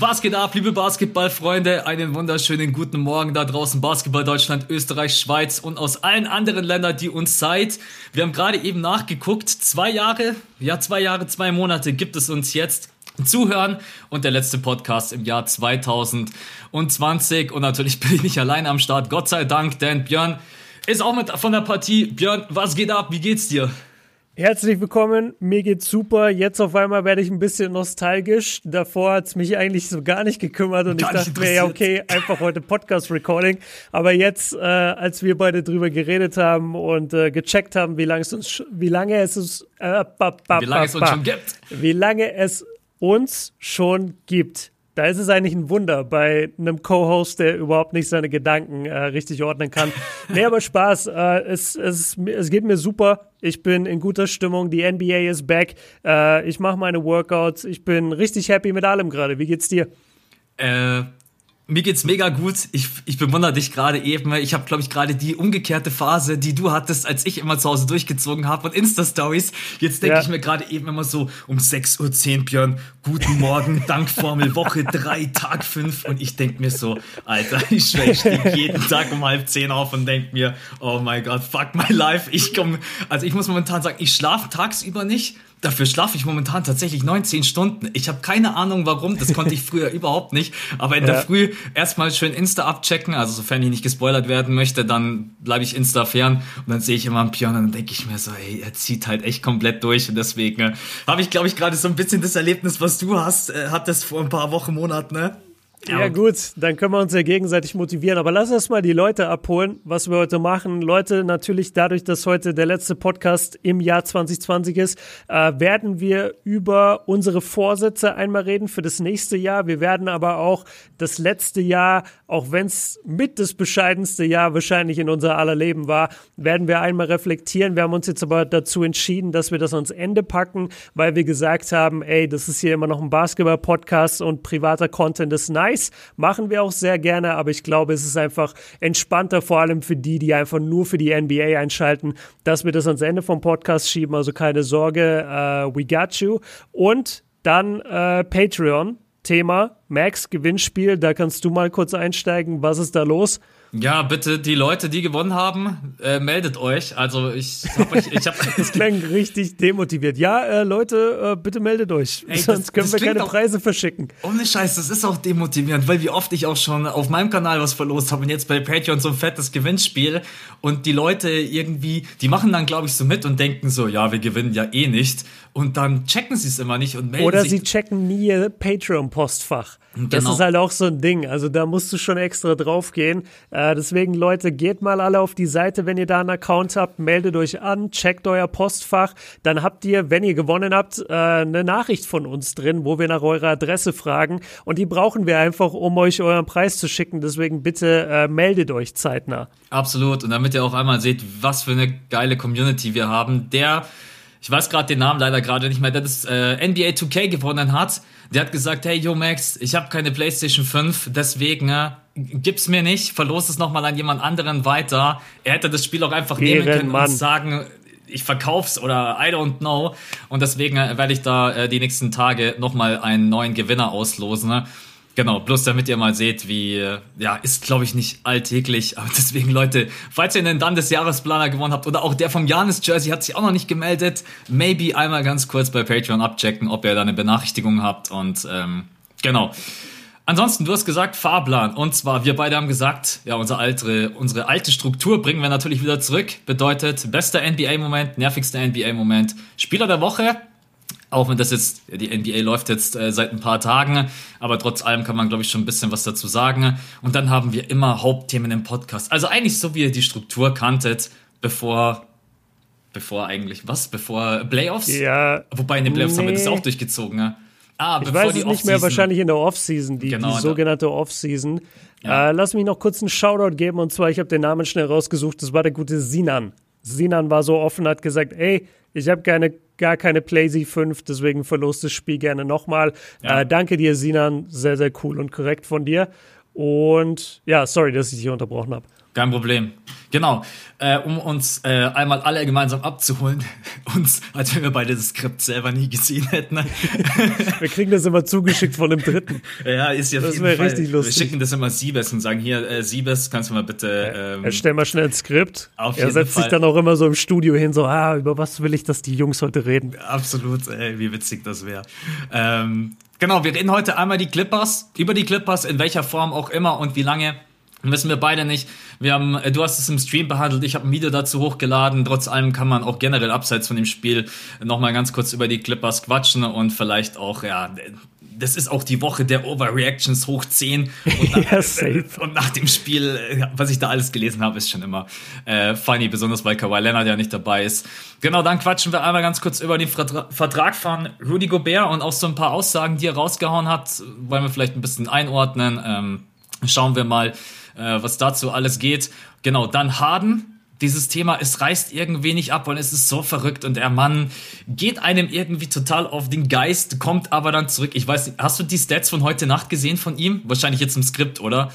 Was geht ab, liebe Basketballfreunde? Einen wunderschönen guten Morgen da draußen, Basketball Deutschland, Österreich, Schweiz und aus allen anderen Ländern, die uns seid. Wir haben gerade eben nachgeguckt, zwei Jahre, ja zwei Jahre, zwei Monate gibt es uns jetzt zuhören und der letzte Podcast im Jahr 2020 und natürlich bin ich nicht allein am Start, Gott sei Dank, denn Björn ist auch mit von der Partie. Björn, was geht ab? Wie geht's dir? Herzlich willkommen, mir geht's super. Jetzt auf einmal werde ich ein bisschen nostalgisch. Davor hat's mich eigentlich so gar nicht gekümmert und gar ich dachte mir, ja, okay, einfach heute Podcast-Recording. Aber jetzt, äh, als wir beide drüber geredet haben und äh, gecheckt haben, wie lange es uns, wie lange es uns, äh, ba, ba, wie lange es uns schon gibt, wie lange es uns schon gibt, da ist es eigentlich ein Wunder bei einem Co-Host, der überhaupt nicht seine Gedanken äh, richtig ordnen kann. nee, aber Spaß. Äh, es, es, es geht mir super. Ich bin in guter Stimmung. Die NBA ist back. Äh, ich mache meine Workouts. Ich bin richtig happy mit allem gerade. Wie geht's dir? Äh, mir geht's mega gut. Ich, ich bewundere dich gerade eben. Ich habe, glaube ich, gerade die umgekehrte Phase, die du hattest, als ich immer zu Hause durchgezogen habe und Insta-Stories. Jetzt denke ja. ich mir gerade eben immer so um 6.10 Uhr, Björn, guten Morgen, Dankformel, Woche 3, Tag 5. Und ich denke mir so, Alter, ich stehe jeden Tag um halb zehn auf und denke mir, oh mein Gott, fuck my life. Ich komme, also ich muss momentan sagen, ich schlafe tagsüber nicht Dafür schlafe ich momentan tatsächlich 19 Stunden. Ich habe keine Ahnung warum, das konnte ich früher überhaupt nicht. Aber in ja. der Früh erstmal schön Insta abchecken. Also sofern ich nicht gespoilert werden möchte, dann bleibe ich Insta fern und dann sehe ich immer einen Pion und dann denke ich mir so, ey, er zieht halt echt komplett durch. Und deswegen äh, habe ich, glaube ich, gerade so ein bisschen das Erlebnis, was du hast, äh, hattest vor ein paar Wochen, Monaten, ne? Ja, gut, dann können wir uns ja gegenseitig motivieren. Aber lass uns mal die Leute abholen, was wir heute machen. Leute, natürlich dadurch, dass heute der letzte Podcast im Jahr 2020 ist, äh, werden wir über unsere Vorsätze einmal reden für das nächste Jahr. Wir werden aber auch das letzte Jahr, auch wenn es mit das bescheidenste Jahr wahrscheinlich in unser aller Leben war, werden wir einmal reflektieren. Wir haben uns jetzt aber dazu entschieden, dass wir das ans Ende packen, weil wir gesagt haben, ey, das ist hier immer noch ein Basketball-Podcast und privater Content ist nice nice, machen wir auch sehr gerne, aber ich glaube, es ist einfach entspannter, vor allem für die, die einfach nur für die NBA einschalten, dass wir das ans Ende vom Podcast schieben. Also keine Sorge, uh, we got you. Und dann uh, Patreon. Thema Max Gewinnspiel, da kannst du mal kurz einsteigen. Was ist da los? Ja, bitte, die Leute, die gewonnen haben, äh, meldet euch. Also ich hab euch, ich hab. das klang richtig demotiviert. Ja, äh, Leute, äh, bitte meldet euch. Ey, Sonst das, können das wir keine auch, Preise verschicken. Ohne Scheiß, das ist auch demotivierend, weil wie oft ich auch schon auf meinem Kanal was verlost habe und jetzt bei Patreon so ein fettes Gewinnspiel und die Leute irgendwie, die machen dann, glaube ich, so mit und denken so, ja, wir gewinnen ja eh nicht. Und dann checken sie es immer nicht und melden Oder sich. sie checken nie ihr Patreon-Postfach. Genau. Das ist halt auch so ein Ding. Also da musst du schon extra draufgehen. Äh, deswegen, Leute, geht mal alle auf die Seite, wenn ihr da einen Account habt, meldet euch an, checkt euer Postfach. Dann habt ihr, wenn ihr gewonnen habt, äh, eine Nachricht von uns drin, wo wir nach eurer Adresse fragen. Und die brauchen wir einfach, um euch euren Preis zu schicken. Deswegen bitte äh, meldet euch zeitnah. Absolut. Und damit ihr auch einmal seht, was für eine geile Community wir haben, der ich weiß gerade den Namen leider gerade nicht mehr, der das äh, NBA 2K gewonnen hat. Der hat gesagt, hey, yo Max, ich habe keine PlayStation 5, deswegen äh, gib's mir nicht, verlos es nochmal an jemand anderen weiter. Er hätte das Spiel auch einfach Ehren, nehmen können und sagen, ich verkauf's oder I don't know. Und deswegen äh, werde ich da äh, die nächsten Tage nochmal einen neuen Gewinner auslosen. Ne? Genau, bloß damit ihr mal seht, wie, ja, ist glaube ich nicht alltäglich, aber deswegen Leute, falls ihr einen dann des Jahresplaner gewonnen habt oder auch der vom Janis Jersey hat sich auch noch nicht gemeldet, maybe einmal ganz kurz bei Patreon abchecken, ob ihr da eine Benachrichtigung habt und ähm, genau. Ansonsten, du hast gesagt Fahrplan. Und zwar, wir beide haben gesagt, ja, unsere alte, unsere alte Struktur bringen wir natürlich wieder zurück, bedeutet bester NBA-Moment, nervigster NBA-Moment, Spieler der Woche, auch wenn das jetzt, die NBA läuft jetzt äh, seit ein paar Tagen, aber trotz allem kann man, glaube ich, schon ein bisschen was dazu sagen. Und dann haben wir immer Hauptthemen im Podcast. Also eigentlich so, wie ihr die Struktur kanntet, bevor, bevor eigentlich, was? Bevor Playoffs? Ja. Wobei in den Playoffs nee. haben wir das auch durchgezogen, ja. Ah, ich weiß es nicht mehr, wahrscheinlich in der Offseason, die, genau, die sogenannte Offseason. Ja. Äh, lass mich noch kurz einen Shoutout geben und zwar, ich habe den Namen schnell rausgesucht, das war der gute Sinan. Sinan war so offen, hat gesagt, ey, ich habe keine gar keine PlayZ 5, deswegen verlost das Spiel gerne nochmal. Ja. Äh, danke dir, Sinan, sehr, sehr cool und korrekt von dir. Und ja, sorry, dass ich dich unterbrochen habe. Kein Problem. Genau. Äh, um uns äh, einmal alle gemeinsam abzuholen, uns, als wenn wir beide das Skript selber nie gesehen hätten. wir kriegen das immer zugeschickt von dem Dritten. Ja, ist ja Das wäre richtig lustig. Wir schicken das immer Siebes und sagen, hier, äh, Siebes, kannst du mal bitte... Ähm, Erstell mal schnell ein Skript. Auf er setzt Fall. sich dann auch immer so im Studio hin, so, ah, über was will ich, dass die Jungs heute reden? Absolut, ey, wie witzig das wäre. Ähm, genau, wir reden heute einmal die Clippers, über die Clippers, in welcher Form auch immer und wie lange wissen wir beide nicht. Wir haben, äh, du hast es im Stream behandelt, ich habe ein Video dazu hochgeladen. Trotz allem kann man auch generell abseits von dem Spiel nochmal ganz kurz über die Clippers quatschen und vielleicht auch, ja, das ist auch die Woche der Overreactions hoch 10. Und nach, ja, safe. und nach dem Spiel, was ich da alles gelesen habe, ist schon immer äh, funny, besonders weil Kawhi Leonard ja nicht dabei ist. Genau, dann quatschen wir einmal ganz kurz über den Vertrag von Rudy Gobert und auch so ein paar Aussagen, die er rausgehauen hat, wollen wir vielleicht ein bisschen einordnen. Ähm, schauen wir mal, äh, was dazu alles geht. Genau, dann Harden. Dieses Thema, es reißt irgendwie nicht ab und es ist so verrückt und der Mann geht einem irgendwie total auf den Geist, kommt aber dann zurück. Ich weiß nicht, hast du die Stats von heute Nacht gesehen von ihm? Wahrscheinlich jetzt im Skript, oder?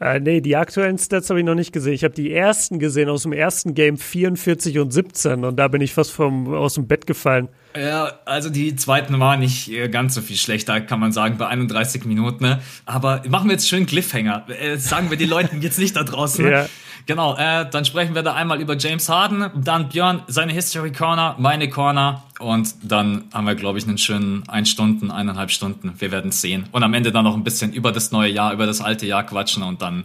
Äh, nee, die aktuellen Stats habe ich noch nicht gesehen. Ich habe die ersten gesehen aus dem ersten Game 44 und 17 und da bin ich fast vom, aus dem Bett gefallen. Ja, also die zweiten waren nicht äh, ganz so viel schlechter, kann man sagen, bei 31 Minuten. Ne? Aber machen wir jetzt schön Cliffhanger. Äh, sagen wir die Leuten jetzt nicht da draußen. Ne? Ja. Genau, äh, dann sprechen wir da einmal über James Harden, dann Björn, seine History Corner, meine Corner und dann haben wir, glaube ich, einen schönen ein Stunden, eineinhalb Stunden. Wir werden sehen. Und am Ende dann noch ein bisschen über das neue Jahr, über das alte Jahr quatschen und dann.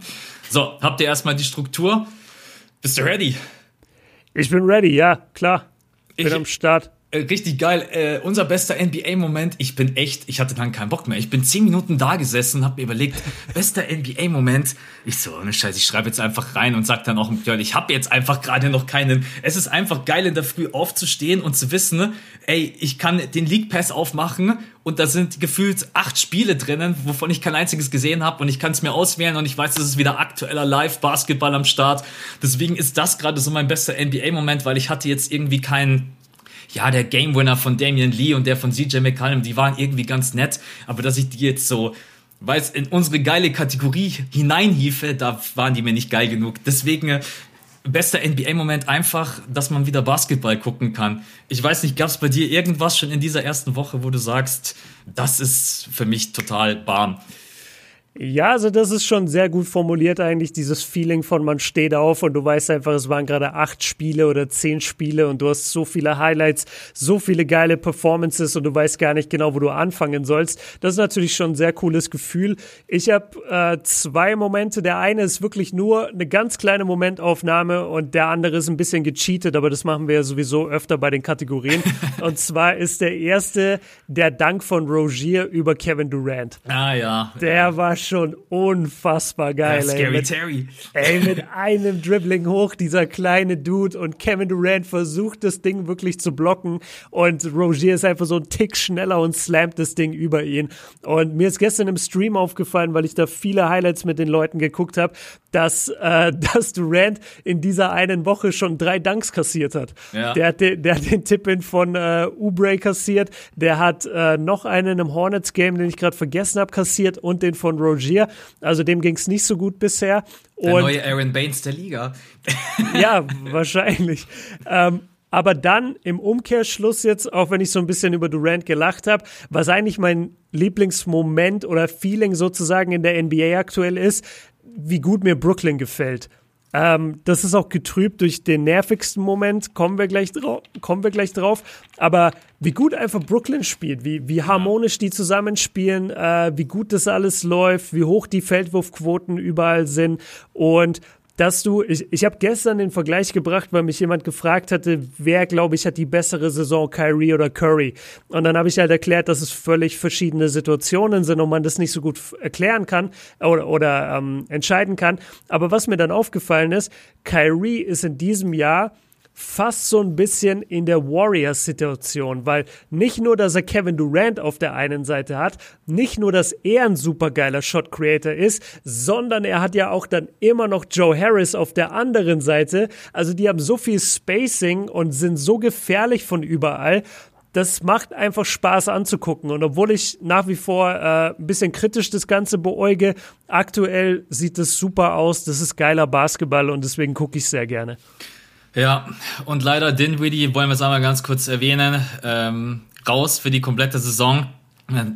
So, habt ihr erstmal die Struktur? Bist du ready? Ich bin ready, ja, klar. Bin ich, am Start. Äh, richtig geil. Äh, unser bester NBA-Moment. Ich bin echt, ich hatte dann keinen Bock mehr. Ich bin zehn Minuten da gesessen, habe mir überlegt, bester NBA-Moment. Ich so, ne Scheiße, ich schreibe jetzt einfach rein und sag dann auch, ich habe jetzt einfach gerade noch keinen. Es ist einfach geil, in der Früh aufzustehen und zu wissen, ey, ich kann den League Pass aufmachen und da sind gefühlt acht Spiele drinnen, wovon ich kein einziges gesehen habe und ich kann es mir auswählen und ich weiß, es ist wieder aktueller Live-Basketball am Start. Deswegen ist das gerade so mein bester NBA-Moment, weil ich hatte jetzt irgendwie keinen ja, der Game Winner von Damian Lee und der von CJ McCallum, die waren irgendwie ganz nett, aber dass ich die jetzt so weiß, in unsere geile Kategorie hineinhiefe, da waren die mir nicht geil genug. Deswegen äh, bester NBA-Moment einfach, dass man wieder Basketball gucken kann. Ich weiß nicht, gab es bei dir irgendwas schon in dieser ersten Woche, wo du sagst, das ist für mich total warm? Ja, also das ist schon sehr gut formuliert eigentlich, dieses Feeling von man steht auf und du weißt einfach, es waren gerade acht Spiele oder zehn Spiele und du hast so viele Highlights, so viele geile Performances und du weißt gar nicht genau, wo du anfangen sollst. Das ist natürlich schon ein sehr cooles Gefühl. Ich habe äh, zwei Momente. Der eine ist wirklich nur eine ganz kleine Momentaufnahme und der andere ist ein bisschen gecheatet, aber das machen wir ja sowieso öfter bei den Kategorien. und zwar ist der erste der Dank von Rogier über Kevin Durant. Ah ja. Der war schon unfassbar geil. Ja, Scary ey. Mit, Terry. Ey, mit einem Dribbling hoch, dieser kleine Dude und Kevin Durant versucht das Ding wirklich zu blocken und Rogier ist einfach so ein Tick schneller und slammt das Ding über ihn. Und mir ist gestern im Stream aufgefallen, weil ich da viele Highlights mit den Leuten geguckt habe, dass, äh, dass Durant in dieser einen Woche schon drei Dunks kassiert hat. Ja. Der, hat den, der hat den Tipp-In von äh, Ubre kassiert, der hat äh, noch einen im Hornets-Game, den ich gerade vergessen habe, kassiert und den von Rogier. Also dem ging es nicht so gut bisher. Der Und, neue Aaron Baines der Liga. ja, wahrscheinlich. Ähm, aber dann im Umkehrschluss jetzt, auch wenn ich so ein bisschen über Durant gelacht habe, was eigentlich mein Lieblingsmoment oder Feeling sozusagen in der NBA aktuell ist, wie gut mir Brooklyn gefällt. Ähm, das ist auch getrübt durch den nervigsten Moment, kommen wir gleich, drauf, kommen wir gleich drauf. Aber wie gut einfach Brooklyn spielt, wie, wie harmonisch die zusammenspielen, äh, wie gut das alles läuft, wie hoch die Feldwurfquoten überall sind. Und dass du, ich, ich habe gestern den Vergleich gebracht, weil mich jemand gefragt hatte, wer, glaube ich, hat die bessere Saison, Kyrie oder Curry. Und dann habe ich halt erklärt, dass es völlig verschiedene Situationen sind und man das nicht so gut erklären kann oder, oder ähm, entscheiden kann. Aber was mir dann aufgefallen ist, Kyrie ist in diesem Jahr fast so ein bisschen in der Warriors-Situation, weil nicht nur, dass er Kevin Durant auf der einen Seite hat, nicht nur, dass er ein supergeiler Shot-Creator ist, sondern er hat ja auch dann immer noch Joe Harris auf der anderen Seite. Also die haben so viel Spacing und sind so gefährlich von überall, das macht einfach Spaß anzugucken. Und obwohl ich nach wie vor äh, ein bisschen kritisch das Ganze beäuge, aktuell sieht es super aus. Das ist geiler Basketball und deswegen gucke ich sehr gerne. Ja, und leider Dinwiddie wollen wir es einmal ganz kurz erwähnen. Ähm, raus für die komplette Saison.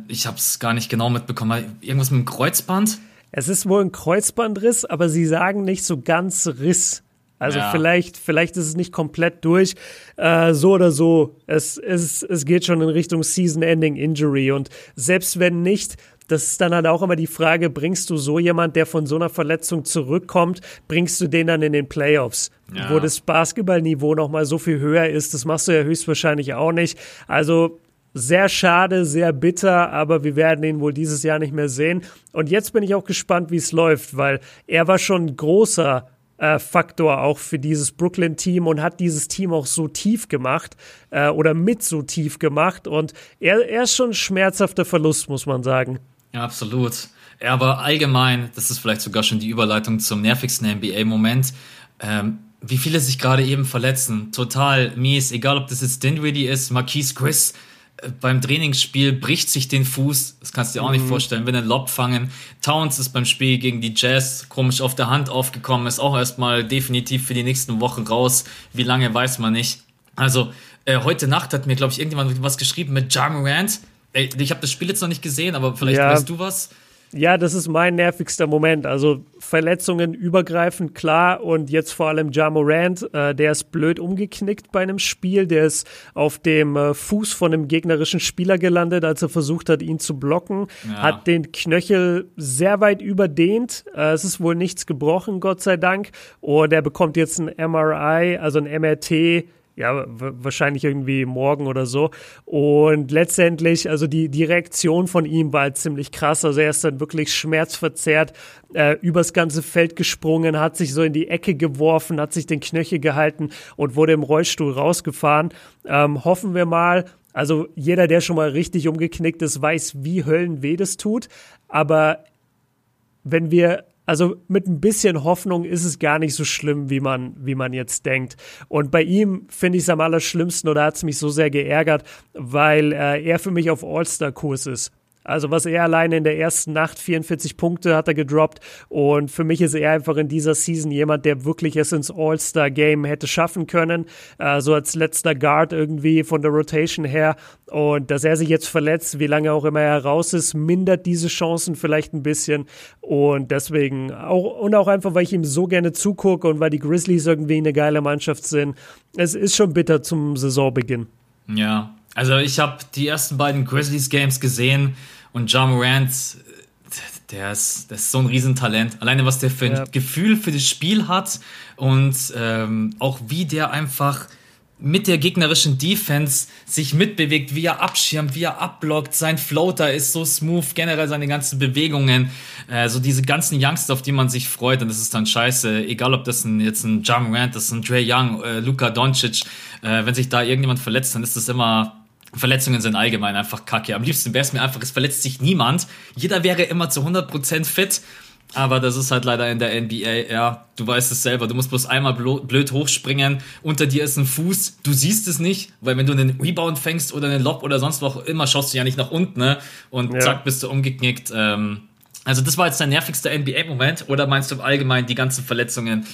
Ich habe es gar nicht genau mitbekommen. Irgendwas mit dem Kreuzband? Es ist wohl ein Kreuzbandriss, aber sie sagen nicht so ganz Riss. Also ja. vielleicht, vielleicht ist es nicht komplett durch. Äh, so oder so, es, es, es geht schon in Richtung Season-Ending Injury. Und selbst wenn nicht, das ist dann halt auch immer die Frage, bringst du so jemand, der von so einer Verletzung zurückkommt, bringst du den dann in den Playoffs, ja. wo das Basketballniveau nochmal so viel höher ist, das machst du ja höchstwahrscheinlich auch nicht. Also sehr schade, sehr bitter, aber wir werden ihn wohl dieses Jahr nicht mehr sehen. Und jetzt bin ich auch gespannt, wie es läuft, weil er war schon ein großer äh, Faktor auch für dieses Brooklyn-Team und hat dieses Team auch so tief gemacht äh, oder mit so tief gemacht. Und er, er ist schon ein schmerzhafter Verlust, muss man sagen. Ja, absolut. Aber allgemein, das ist vielleicht sogar schon die Überleitung zum nervigsten NBA-Moment. Ähm, wie viele sich gerade eben verletzen. Total mies. Egal, ob das jetzt Dinwiddie ist, Marquise Chris beim Trainingsspiel bricht sich den Fuß. Das kannst du dir auch mhm. nicht vorstellen. Wenn ein Lob fangen. Towns ist beim Spiel gegen die Jazz komisch auf der Hand aufgekommen. Ist auch erstmal definitiv für die nächsten Wochen raus. Wie lange weiß man nicht. Also, äh, heute Nacht hat mir, glaube ich, irgendjemand was geschrieben mit Ja Morant. Ich habe das Spiel jetzt noch nicht gesehen, aber vielleicht ja. weißt du was. Ja, das ist mein nervigster Moment. Also Verletzungen übergreifend klar und jetzt vor allem Ja Morant, äh, der ist blöd umgeknickt bei einem Spiel, der ist auf dem äh, Fuß von einem gegnerischen Spieler gelandet, als er versucht hat, ihn zu blocken, ja. hat den Knöchel sehr weit überdehnt. Äh, es ist wohl nichts gebrochen, Gott sei Dank. Und er bekommt jetzt ein MRI, also ein MRT ja, wahrscheinlich irgendwie morgen oder so. Und letztendlich, also die, die Reaktion von ihm war halt ziemlich krass. Also er ist dann wirklich schmerzverzerrt äh, übers ganze Feld gesprungen, hat sich so in die Ecke geworfen, hat sich den Knöchel gehalten und wurde im Rollstuhl rausgefahren. Ähm, hoffen wir mal, also jeder, der schon mal richtig umgeknickt ist, weiß, wie Höllenweh das tut. Aber wenn wir also mit ein bisschen Hoffnung ist es gar nicht so schlimm, wie man, wie man jetzt denkt. Und bei ihm finde ich es am allerschlimmsten oder hat es mich so sehr geärgert, weil äh, er für mich auf All-Star-Kurs ist. Also was er alleine in der ersten Nacht 44 Punkte hat er gedroppt. Und für mich ist er einfach in dieser Season jemand, der wirklich es ins All-Star-Game hätte schaffen können, äh, so als letzter Guard irgendwie von der Rotation her. Und dass er sich jetzt verletzt, wie lange auch immer er raus ist, mindert diese Chancen vielleicht ein bisschen. Und deswegen auch und auch einfach, weil ich ihm so gerne zugucke und weil die Grizzlies irgendwie eine geile Mannschaft sind, es ist schon bitter zum Saisonbeginn. Ja, also ich habe die ersten beiden Grizzlies Games gesehen und John Morant, der ist, der ist so ein Riesentalent. Alleine was der für ein ja. Gefühl für das Spiel hat und ähm, auch wie der einfach mit der gegnerischen Defense sich mitbewegt, wie er abschirmt, wie er abblockt. Sein Floater ist so smooth, generell seine ganzen Bewegungen. Äh, so diese ganzen Youngster, auf die man sich freut. Und das ist dann scheiße. Egal, ob das ein, jetzt ein Jam Rand, das ist ein Dre Young, äh, Luka Doncic. Äh, wenn sich da irgendjemand verletzt, dann ist das immer Verletzungen sind allgemein einfach kacke. Am liebsten wäre es mir einfach, es verletzt sich niemand. Jeder wäre immer zu 100% fit. Aber das ist halt leider in der NBA, ja, du weißt es selber, du musst bloß einmal blöd hochspringen, unter dir ist ein Fuß, du siehst es nicht, weil wenn du einen Rebound fängst oder einen Lob oder sonst was auch immer, schaust du ja nicht nach unten, ne? Und ja. zack, bist du umgeknickt. Ähm, also das war jetzt dein nervigster NBA-Moment oder meinst du allgemein die ganzen Verletzungen?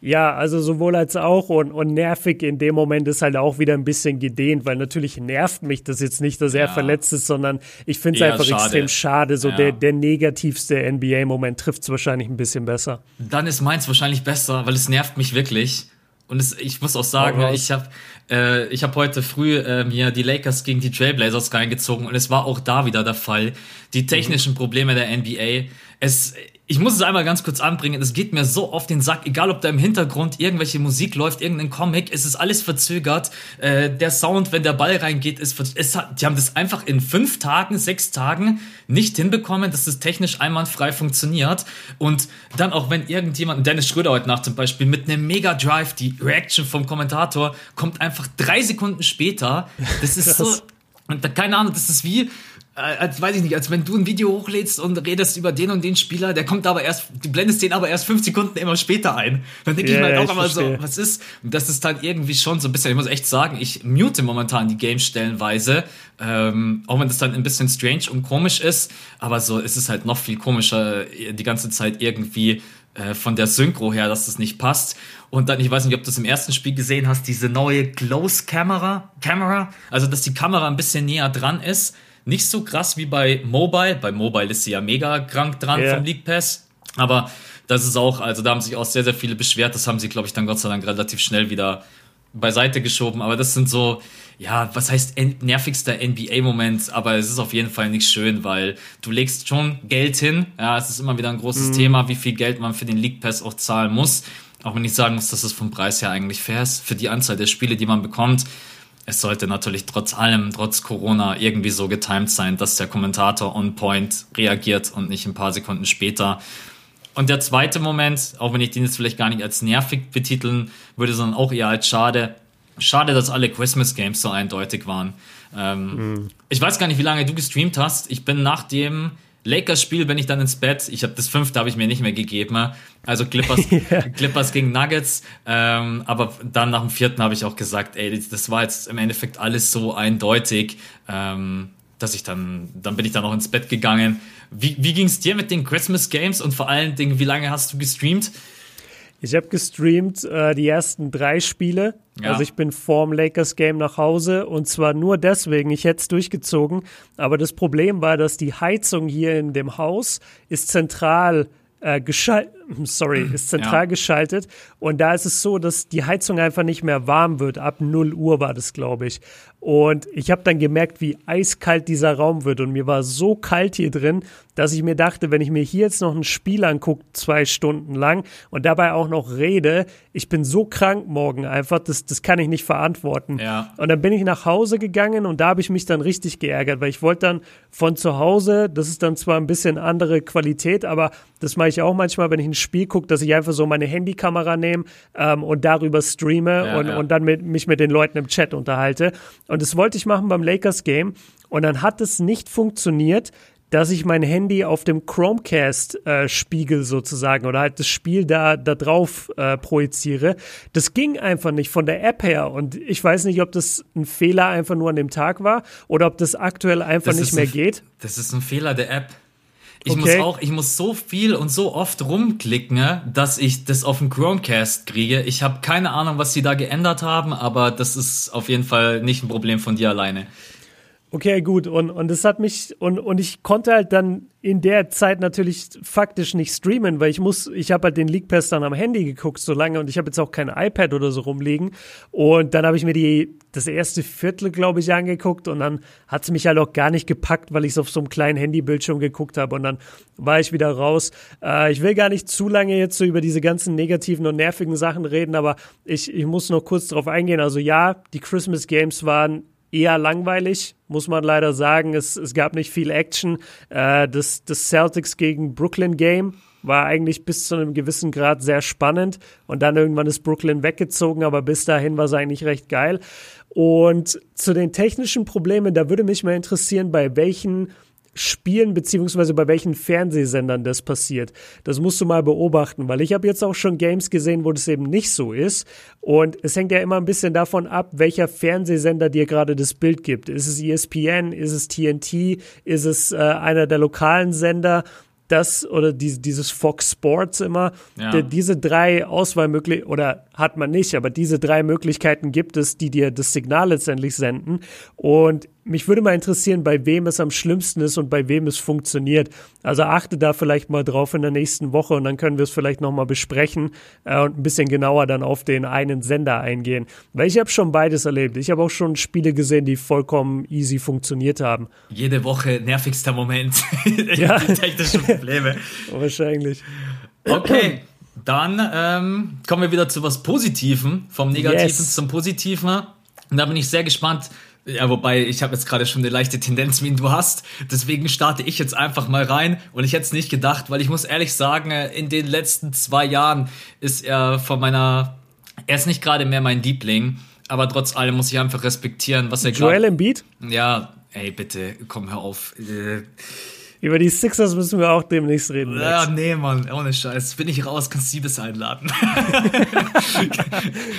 Ja, also sowohl als auch und, und nervig in dem Moment ist halt auch wieder ein bisschen gedehnt, weil natürlich nervt mich das jetzt nicht, dass er ja. verletzt ist, sondern ich finde es einfach schade. extrem schade. So ja. der, der negativste NBA-Moment trifft es wahrscheinlich ein bisschen besser. Dann ist meins wahrscheinlich besser, weil es nervt mich wirklich. Und es, ich muss auch sagen, oh, ich habe äh, ich hab heute früh äh, mir die Lakers gegen die Trailblazers reingezogen und es war auch da wieder der Fall. Die technischen. Probleme der NBA. Es, ich muss es einmal ganz kurz anbringen, es geht mir so auf den Sack, egal ob da im Hintergrund irgendwelche Musik läuft, irgendein Comic, es ist alles verzögert. Äh, der Sound, wenn der Ball reingeht, ist es die haben das einfach in fünf Tagen, sechs Tagen nicht hinbekommen, dass es technisch einwandfrei funktioniert. Und dann auch wenn irgendjemand, Dennis Schröder heute Nacht zum Beispiel, mit einem Mega Drive, die Reaction vom Kommentator kommt einfach drei Sekunden später. Das ist so, und keine Ahnung, das ist wie, als weiß ich nicht, als wenn du ein Video hochlädst und redest über den und den Spieler, der kommt aber erst, du blendest den aber erst fünf Sekunden immer später ein. Dann denke yeah, ich mir halt auch immer so, was ist? Und das ist dann irgendwie schon so ein bisschen, ich muss echt sagen, ich mute momentan die Games stellenweise, ähm, auch wenn das dann ein bisschen strange und komisch ist, aber so ist es halt noch viel komischer, die ganze Zeit irgendwie äh, von der Synchro her, dass das nicht passt. Und dann, ich weiß nicht, ob du das im ersten Spiel gesehen hast, diese neue Close Camera, Camera, also dass die Kamera ein bisschen näher dran ist. Nicht so krass wie bei Mobile. Bei Mobile ist sie ja mega krank dran yeah. vom League Pass. Aber das ist auch, also da haben sich auch sehr, sehr viele beschwert. Das haben sie, glaube ich, dann Gott sei Dank relativ schnell wieder beiseite geschoben. Aber das sind so, ja, was heißt nervigster NBA-Moment? Aber es ist auf jeden Fall nicht schön, weil du legst schon Geld hin. Ja, es ist immer wieder ein großes mhm. Thema, wie viel Geld man für den League Pass auch zahlen muss. Auch wenn ich sagen muss, dass es vom Preis her eigentlich fair ist für die Anzahl der Spiele, die man bekommt. Es sollte natürlich trotz allem, trotz Corona irgendwie so getimed sein, dass der Kommentator on point reagiert und nicht ein paar Sekunden später. Und der zweite Moment, auch wenn ich den jetzt vielleicht gar nicht als nervig betiteln würde, sondern auch eher als schade. Schade, dass alle Christmas Games so eindeutig waren. Ähm, mhm. Ich weiß gar nicht, wie lange du gestreamt hast. Ich bin nach dem Lakers-Spiel bin ich dann ins Bett. Ich habe das fünfte habe ich mir nicht mehr gegeben. Also Clippers, yeah. Clippers gegen Nuggets. Ähm, aber dann nach dem vierten habe ich auch gesagt, ey, das war jetzt im Endeffekt alles so eindeutig, ähm, dass ich dann, dann bin ich dann auch ins Bett gegangen. Wie, wie ging es dir mit den Christmas Games und vor allen Dingen, wie lange hast du gestreamt? Ich habe gestreamt äh, die ersten drei Spiele. Ja. Also ich bin vorm Lakers Game nach Hause und zwar nur deswegen, ich hätte es durchgezogen, aber das Problem war, dass die Heizung hier in dem Haus ist zentral äh, geschaltet, sorry, ist zentral ja. geschaltet und da ist es so, dass die Heizung einfach nicht mehr warm wird. Ab 0 Uhr war das, glaube ich. Und ich habe dann gemerkt, wie eiskalt dieser Raum wird. Und mir war so kalt hier drin, dass ich mir dachte, wenn ich mir hier jetzt noch ein Spiel angucke, zwei Stunden lang und dabei auch noch rede, ich bin so krank morgen einfach, das, das kann ich nicht verantworten. Ja. Und dann bin ich nach Hause gegangen und da habe ich mich dann richtig geärgert, weil ich wollte dann von zu Hause, das ist dann zwar ein bisschen andere Qualität, aber das mache ich auch manchmal, wenn ich ein Spiel gucke, dass ich einfach so meine Handykamera nehme ähm, und darüber streame ja, und, ja. und dann mit, mich mit den Leuten im Chat unterhalte. Und das wollte ich machen beim Lakers Game. Und dann hat es nicht funktioniert, dass ich mein Handy auf dem Chromecast äh, spiegel sozusagen oder halt das Spiel da, da drauf äh, projiziere. Das ging einfach nicht von der App her und ich weiß nicht, ob das ein Fehler einfach nur an dem Tag war oder ob das aktuell einfach das nicht mehr ein, geht. Das ist ein Fehler der App. Ich okay. muss auch, ich muss so viel und so oft rumklicken, dass ich das auf dem Chromecast kriege. Ich habe keine Ahnung, was sie da geändert haben, aber das ist auf jeden Fall nicht ein Problem von dir alleine. Okay, gut. Und, und das hat mich, und, und ich konnte halt dann in der Zeit natürlich faktisch nicht streamen, weil ich muss, ich habe halt den League Pass dann am Handy geguckt so lange und ich habe jetzt auch kein iPad oder so rumliegen. Und dann habe ich mir die, das erste Viertel, glaube ich, angeguckt und dann hat es mich halt auch gar nicht gepackt, weil ich es auf so einem kleinen Handybildschirm geguckt habe und dann war ich wieder raus. Äh, ich will gar nicht zu lange jetzt so über diese ganzen negativen und nervigen Sachen reden, aber ich, ich muss noch kurz darauf eingehen. Also ja, die Christmas Games waren eher langweilig, muss man leider sagen. Es, es gab nicht viel Action. Äh, das, das Celtics gegen Brooklyn Game war eigentlich bis zu einem gewissen Grad sehr spannend und dann irgendwann ist Brooklyn weggezogen, aber bis dahin war es eigentlich recht geil. Und zu den technischen Problemen, da würde mich mal interessieren, bei welchen Spielen beziehungsweise bei welchen Fernsehsendern das passiert. Das musst du mal beobachten, weil ich habe jetzt auch schon Games gesehen, wo das eben nicht so ist. Und es hängt ja immer ein bisschen davon ab, welcher Fernsehsender dir gerade das Bild gibt. Ist es ESPN? Ist es TNT? Ist es äh, einer der lokalen Sender? das oder die, dieses Fox Sports immer, ja. die, diese drei Auswahlmöglichkeiten, oder hat man nicht, aber diese drei Möglichkeiten gibt es, die dir das Signal letztendlich senden. Und mich würde mal interessieren, bei wem es am schlimmsten ist und bei wem es funktioniert. Also achte da vielleicht mal drauf in der nächsten Woche und dann können wir es vielleicht nochmal besprechen äh, und ein bisschen genauer dann auf den einen Sender eingehen. Weil ich habe schon beides erlebt. Ich habe auch schon Spiele gesehen, die vollkommen easy funktioniert haben. Jede Woche nervigster Moment. ja. die technischen Probleme. Wahrscheinlich. Okay. Dann ähm, kommen wir wieder zu was Positiven, vom Negativen yes. zum Positiven. Und da bin ich sehr gespannt, ja, wobei ich habe jetzt gerade schon eine leichte Tendenz, wie du hast. Deswegen starte ich jetzt einfach mal rein. Und ich hätte es nicht gedacht, weil ich muss ehrlich sagen, in den letzten zwei Jahren ist er von meiner, er ist nicht gerade mehr mein Liebling, aber trotz allem muss ich einfach respektieren, was er gerade. Joel Embiid? Ja, ey, bitte, komm, hör auf. Äh, über die Sixers müssen wir auch demnächst reden. Max. Ja, nee, Mann, ohne Scheiß. Bin ich raus, kannst Siebes einladen.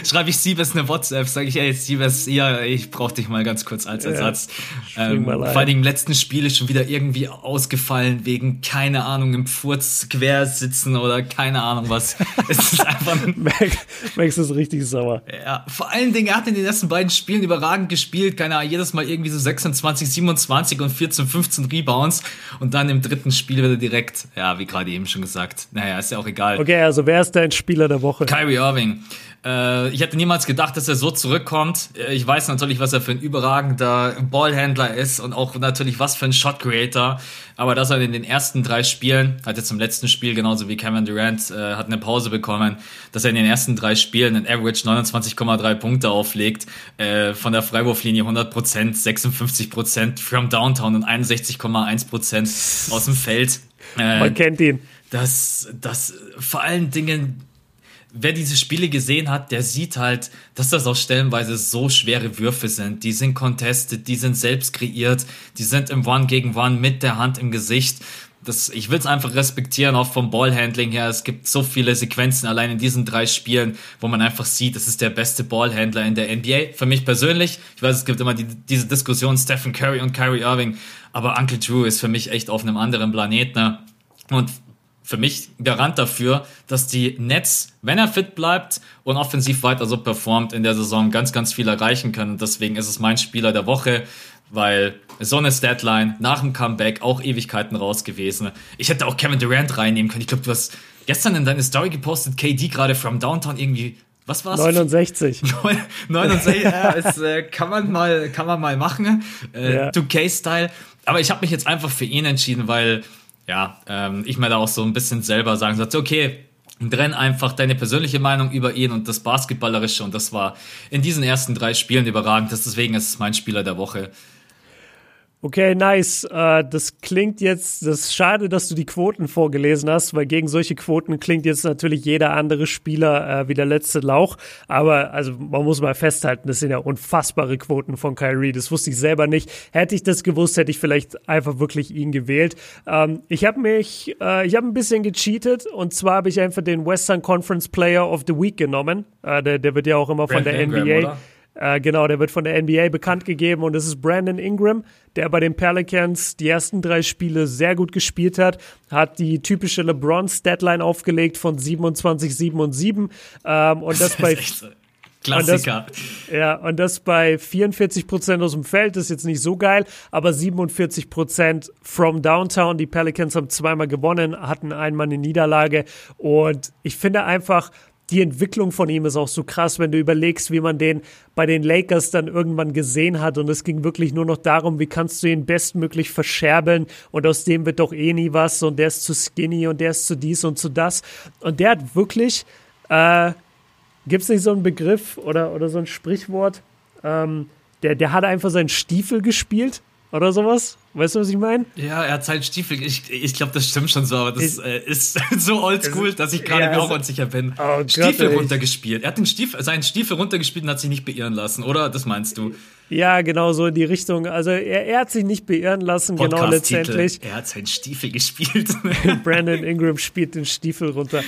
Schreibe ich Siebes eine WhatsApp, sage ich, ey, Siebes, ja, ich brauch dich mal ganz kurz als Ersatz. Ja, ähm, vor allem im letzten Spiel ist schon wieder irgendwie ausgefallen wegen, keine Ahnung, im Furz quer sitzen oder keine Ahnung was. es ist einfach. Max ist richtig sauer. Ja, vor allen Dingen, er hat in den ersten beiden Spielen überragend gespielt, keine Ahnung, jedes Mal irgendwie so 26, 27 und 14, 15 Rebounds und und dann im dritten Spiel wieder direkt, ja, wie gerade eben schon gesagt. Naja, ist ja auch egal. Okay, also wer ist dein Spieler der Woche? Kyrie Irving. Äh, ich hätte niemals gedacht, dass er so zurückkommt. Äh, ich weiß natürlich, was er für ein überragender Ballhändler ist und auch natürlich was für ein Shot Creator. Aber dass er in den ersten drei Spielen, hat jetzt im letzten Spiel genauso wie Kevin Durant, äh, hat eine Pause bekommen, dass er in den ersten drei Spielen ein Average 29,3 Punkte auflegt, äh, von der Freiwurflinie 100% 56% from Downtown und 61,1% aus dem Feld. Äh, Man kennt ihn. Das, das vor allen Dingen wer diese Spiele gesehen hat, der sieht halt, dass das auch stellenweise so schwere Würfe sind. Die sind contested, die sind selbst kreiert, die sind im One gegen One mit der Hand im Gesicht. Das, ich will es einfach respektieren, auch vom Ballhandling her. Es gibt so viele Sequenzen allein in diesen drei Spielen, wo man einfach sieht, es ist der beste Ballhandler in der NBA. Für mich persönlich, ich weiß, es gibt immer die, diese Diskussion Stephen Curry und Kyrie Irving, aber Uncle Drew ist für mich echt auf einem anderen Planeten. Ne? Und für mich Garant dafür, dass die Nets, wenn er fit bleibt und offensiv weiter so performt in der Saison, ganz, ganz viel erreichen können. Deswegen ist es mein Spieler der Woche, weil so eine Statline nach dem Comeback auch Ewigkeiten raus gewesen. Ich hätte auch Kevin Durant reinnehmen können. Ich glaube, du hast gestern in deine Story gepostet, KD gerade from Downtown irgendwie was war's? 69. 69, ja, es, äh, kann man mal, kann man mal machen. Äh, ja. 2K-Style. Aber ich habe mich jetzt einfach für ihn entschieden, weil ja, ähm, ich mir da auch so ein bisschen selber sagen sollte, okay, Brenn einfach deine persönliche Meinung über ihn und das Basketballerische und das war in diesen ersten drei Spielen überragend. Deswegen ist es mein Spieler der Woche. Okay, nice. Uh, das klingt jetzt, das ist schade, dass du die Quoten vorgelesen hast, weil gegen solche Quoten klingt jetzt natürlich jeder andere Spieler uh, wie der letzte Lauch. Aber also man muss mal festhalten, das sind ja unfassbare Quoten von Kyrie. Das wusste ich selber nicht. Hätte ich das gewusst, hätte ich vielleicht einfach wirklich ihn gewählt. Um, ähm, ich habe mich, uh, ich habe ein bisschen gecheatet und zwar habe ich einfach den Western Conference Player of the Week genommen. der, der wird ja auch immer von Brand der NBA. Oder? Äh, genau, der wird von der NBA bekannt gegeben und es ist Brandon Ingram, der bei den Pelicans die ersten drei Spiele sehr gut gespielt hat, hat die typische LeBron-Statline aufgelegt von 27, 7 und 7 ähm, und das bei... Klassiker. Und das, ja, und das bei 44 Prozent aus dem Feld ist jetzt nicht so geil, aber 47 Prozent from Downtown. Die Pelicans haben zweimal gewonnen, hatten einmal eine Niederlage und ich finde einfach, die Entwicklung von ihm ist auch so krass, wenn du überlegst, wie man den bei den Lakers dann irgendwann gesehen hat. Und es ging wirklich nur noch darum, wie kannst du ihn bestmöglich verscherbeln und aus dem wird doch eh nie was und der ist zu skinny und der ist zu dies und zu das. Und der hat wirklich, äh, gibt es nicht so einen Begriff oder, oder so ein Sprichwort? Ähm, der, der hat einfach seinen Stiefel gespielt oder sowas. Weißt du, was ich meine? Ja, er hat seinen Stiefel. Ich, ich glaube, das stimmt schon so, aber das ich, äh, ist so oldschool, dass ich gerade ja, mir auch unsicher bin. Oh Stiefel Gott, runtergespielt. Er hat den Stiefel, seinen Stiefel runtergespielt und hat sich nicht beirren lassen, oder? Das meinst du? Ja, genau so in die Richtung. Also er, er hat sich nicht beirren lassen, genau letztendlich. Er hat seinen Stiefel gespielt. Brandon Ingram spielt den Stiefel runter.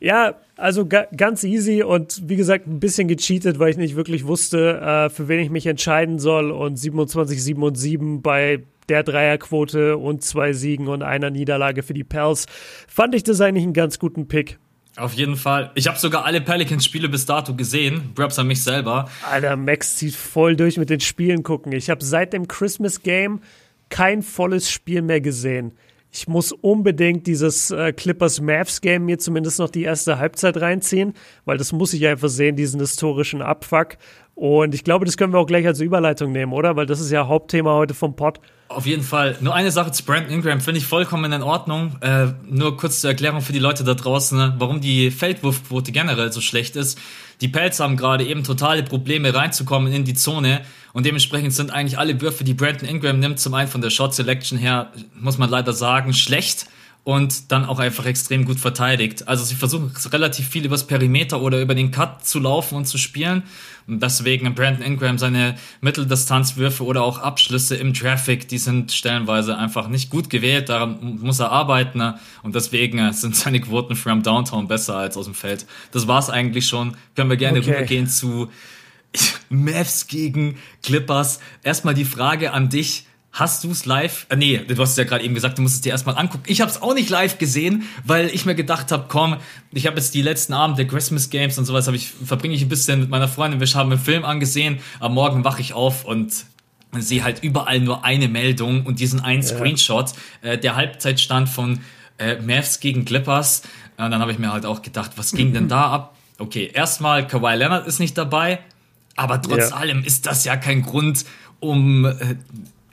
Ja, also ga ganz easy und wie gesagt ein bisschen gecheatet, weil ich nicht wirklich wusste, äh, für wen ich mich entscheiden soll und 27, 7 und 7 bei der Dreierquote und zwei Siegen und einer Niederlage für die Pels, fand ich das eigentlich einen ganz guten Pick. Auf jeden Fall. Ich habe sogar alle Pelicans-Spiele bis dato gesehen. Props an mich selber. Alter, Max zieht voll durch mit den Spielen gucken. Ich habe seit dem Christmas Game kein volles Spiel mehr gesehen ich muss unbedingt dieses äh, Clippers Mavs Game mir zumindest noch die erste Halbzeit reinziehen, weil das muss ich einfach sehen, diesen historischen Abfuck. Und ich glaube, das können wir auch gleich als Überleitung nehmen, oder? Weil das ist ja Hauptthema heute vom Pod. Auf jeden Fall. Nur eine Sache zu Brandon Ingram finde ich vollkommen in Ordnung. Äh, nur kurz zur Erklärung für die Leute da draußen, ne, warum die Feldwurfquote generell so schlecht ist. Die Pelz haben gerade eben totale Probleme reinzukommen in die Zone und dementsprechend sind eigentlich alle Würfe, die Brandon Ingram nimmt, zum einen von der Shot Selection her, muss man leider sagen, schlecht. Und dann auch einfach extrem gut verteidigt. Also sie versuchen relativ viel übers Perimeter oder über den Cut zu laufen und zu spielen. Und deswegen Brandon Ingram seine Mitteldistanzwürfe oder auch Abschlüsse im Traffic, die sind stellenweise einfach nicht gut gewählt. Daran muss er arbeiten. Ne? Und deswegen äh, sind seine Quoten from Downtown besser als aus dem Feld. Das war's eigentlich schon. Können wir gerne okay. rübergehen zu Mavs gegen Clippers. Erstmal die Frage an dich Hast du es live? Äh, nee, du hast es ja gerade eben gesagt, du musst es dir erstmal angucken. Ich habe es auch nicht live gesehen, weil ich mir gedacht habe, komm, ich habe jetzt die letzten Abend der Christmas Games und sowas, habe ich verbringe ich ein bisschen mit meiner Freundin. Wir haben einen Film angesehen. Am Morgen wache ich auf und sehe halt überall nur eine Meldung und diesen einen ja. Screenshot, äh, der Halbzeitstand von äh, Mavs gegen Clippers. Und dann habe ich mir halt auch gedacht, was ging denn da ab? Okay, erstmal Kawhi Leonard ist nicht dabei, aber trotz ja. allem ist das ja kein Grund, um äh,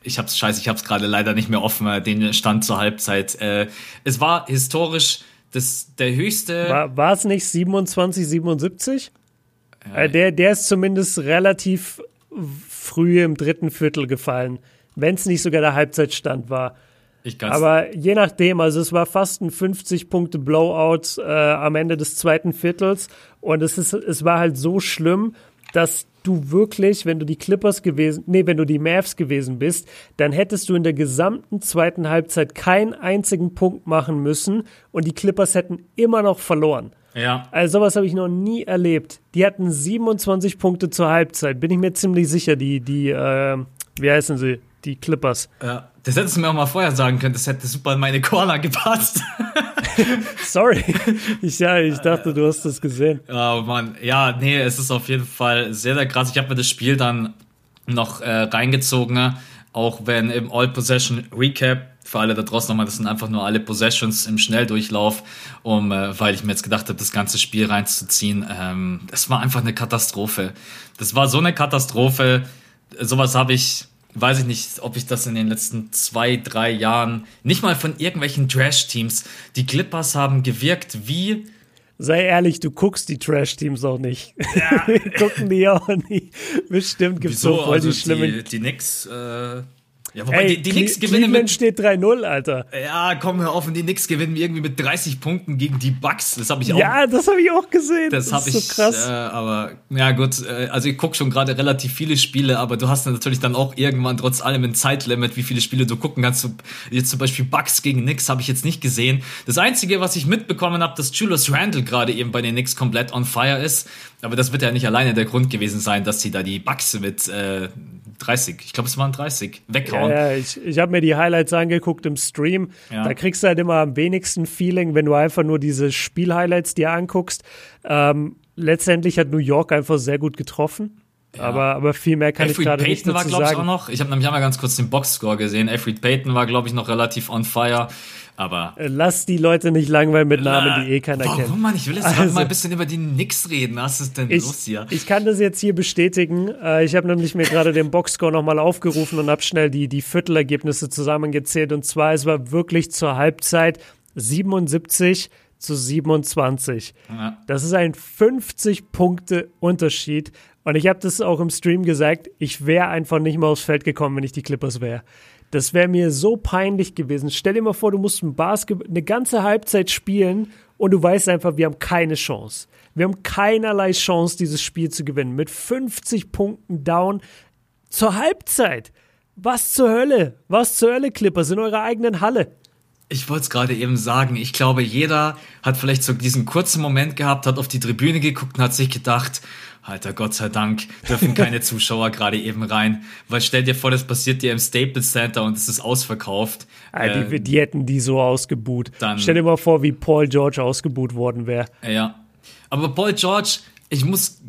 ich hab's scheiße, ich hab's gerade leider nicht mehr offen, äh, den Stand zur Halbzeit. Äh, es war historisch das, der höchste. War, es nicht 27, 77? Ja. Äh, der, der ist zumindest relativ früh im dritten Viertel gefallen, wenn es nicht sogar der Halbzeitstand war. Aber je nachdem, also es war fast ein 50 Punkte Blowout äh, am Ende des zweiten Viertels und es ist, es war halt so schlimm, dass du wirklich, wenn du die Clippers gewesen, nee, wenn du die Mavs gewesen bist, dann hättest du in der gesamten zweiten Halbzeit keinen einzigen Punkt machen müssen und die Clippers hätten immer noch verloren. Ja. Also sowas habe ich noch nie erlebt. Die hatten 27 Punkte zur Halbzeit, bin ich mir ziemlich sicher, die, die, äh, wie heißen sie? Die Clippers. Ja, das hättest du mir auch mal vorher sagen können, das hätte super in meine Corner gepasst. Sorry. Ich, ja, ich dachte, du hast das gesehen. Oh Mann. Ja, nee, es ist auf jeden Fall sehr, sehr krass. Ich habe mir das Spiel dann noch äh, reingezogen, auch wenn im All-Possession Recap für alle da draußen nochmal, das sind einfach nur alle Possessions im Schnelldurchlauf, um, äh, weil ich mir jetzt gedacht habe, das ganze Spiel reinzuziehen. Ähm, das war einfach eine Katastrophe. Das war so eine Katastrophe. Sowas habe ich weiß ich nicht, ob ich das in den letzten zwei, drei Jahren, nicht mal von irgendwelchen Trash-Teams, die Clippers haben gewirkt wie. Sei ehrlich, du guckst die Trash-Teams auch nicht. Ja. Gucken die auch nie. Bestimmt gibt es so voll also die schlimmen. Die, die Knicks, äh, ja, wobei Ey, die, die Knicks gewinnen Cleveland mit, steht 3-0, Alter. Ja, komm, hör auf. Und die Knicks gewinnen irgendwie mit 30 Punkten gegen die Bucks. Das habe ich auch. Ja, das habe ich auch gesehen. Das, das habe ich. So krass. Äh, aber ja, gut. Äh, also ich gucke schon gerade relativ viele Spiele, aber du hast natürlich dann auch irgendwann trotz allem ein Zeitlimit, wie viele Spiele du gucken kannst. Jetzt zum Beispiel Bucks gegen Knicks habe ich jetzt nicht gesehen. Das Einzige, was ich mitbekommen habe, dass Julius Randle gerade eben bei den Knicks komplett on fire ist. Aber das wird ja nicht alleine der Grund gewesen sein, dass sie da die Bucks mit äh, 30, ich glaube, es waren 30, weghauen. Ja, ja ich, ich habe mir die Highlights angeguckt im Stream. Ja. Da kriegst du halt immer am wenigsten Feeling, wenn du einfach nur diese Spielhighlights dir anguckst. Ähm, letztendlich hat New York einfach sehr gut getroffen. Ja. Aber, aber viel mehr kann Alfred ich gerade nicht dazu war, glaube ich, auch noch. Ich habe nämlich einmal ganz kurz den Boxscore gesehen. Alfred Payton war, glaube ich, noch relativ on fire. Aber äh, Lass die Leute nicht langweilen mit Namen, die eh keiner warum, kennt. Warum, Mann? Ich will jetzt also, mal ein bisschen über die Knicks reden. Was ist denn ich, los hier? Ich kann das jetzt hier bestätigen. Äh, ich habe nämlich mir gerade den Boxscore nochmal aufgerufen und habe schnell die, die Viertelergebnisse zusammengezählt. Und zwar, es war wirklich zur Halbzeit 77 zu 27. Ja. Das ist ein 50 Punkte Unterschied. Und ich habe das auch im Stream gesagt, ich wäre einfach nicht mehr aufs Feld gekommen, wenn ich die Clippers wäre. Das wäre mir so peinlich gewesen. Stell dir mal vor, du musst ein Basketball eine ganze Halbzeit spielen und du weißt einfach, wir haben keine Chance. Wir haben keinerlei Chance, dieses Spiel zu gewinnen. Mit 50 Punkten down zur Halbzeit. Was zur Hölle? Was zur Hölle, Clippers, in eurer eigenen Halle. Ich wollte es gerade eben sagen. Ich glaube, jeder hat vielleicht so diesen kurzen Moment gehabt, hat auf die Tribüne geguckt und hat sich gedacht, Alter, Gott sei Dank dürfen keine Zuschauer gerade eben rein. Weil stell dir vor, das passiert dir im Staples Center und es ist ausverkauft. Ja, die, äh, die, hätten die so ausgebuht. Dann, stell dir mal vor, wie Paul George ausgebuht worden wäre. Ja. Aber Paul George, ich muss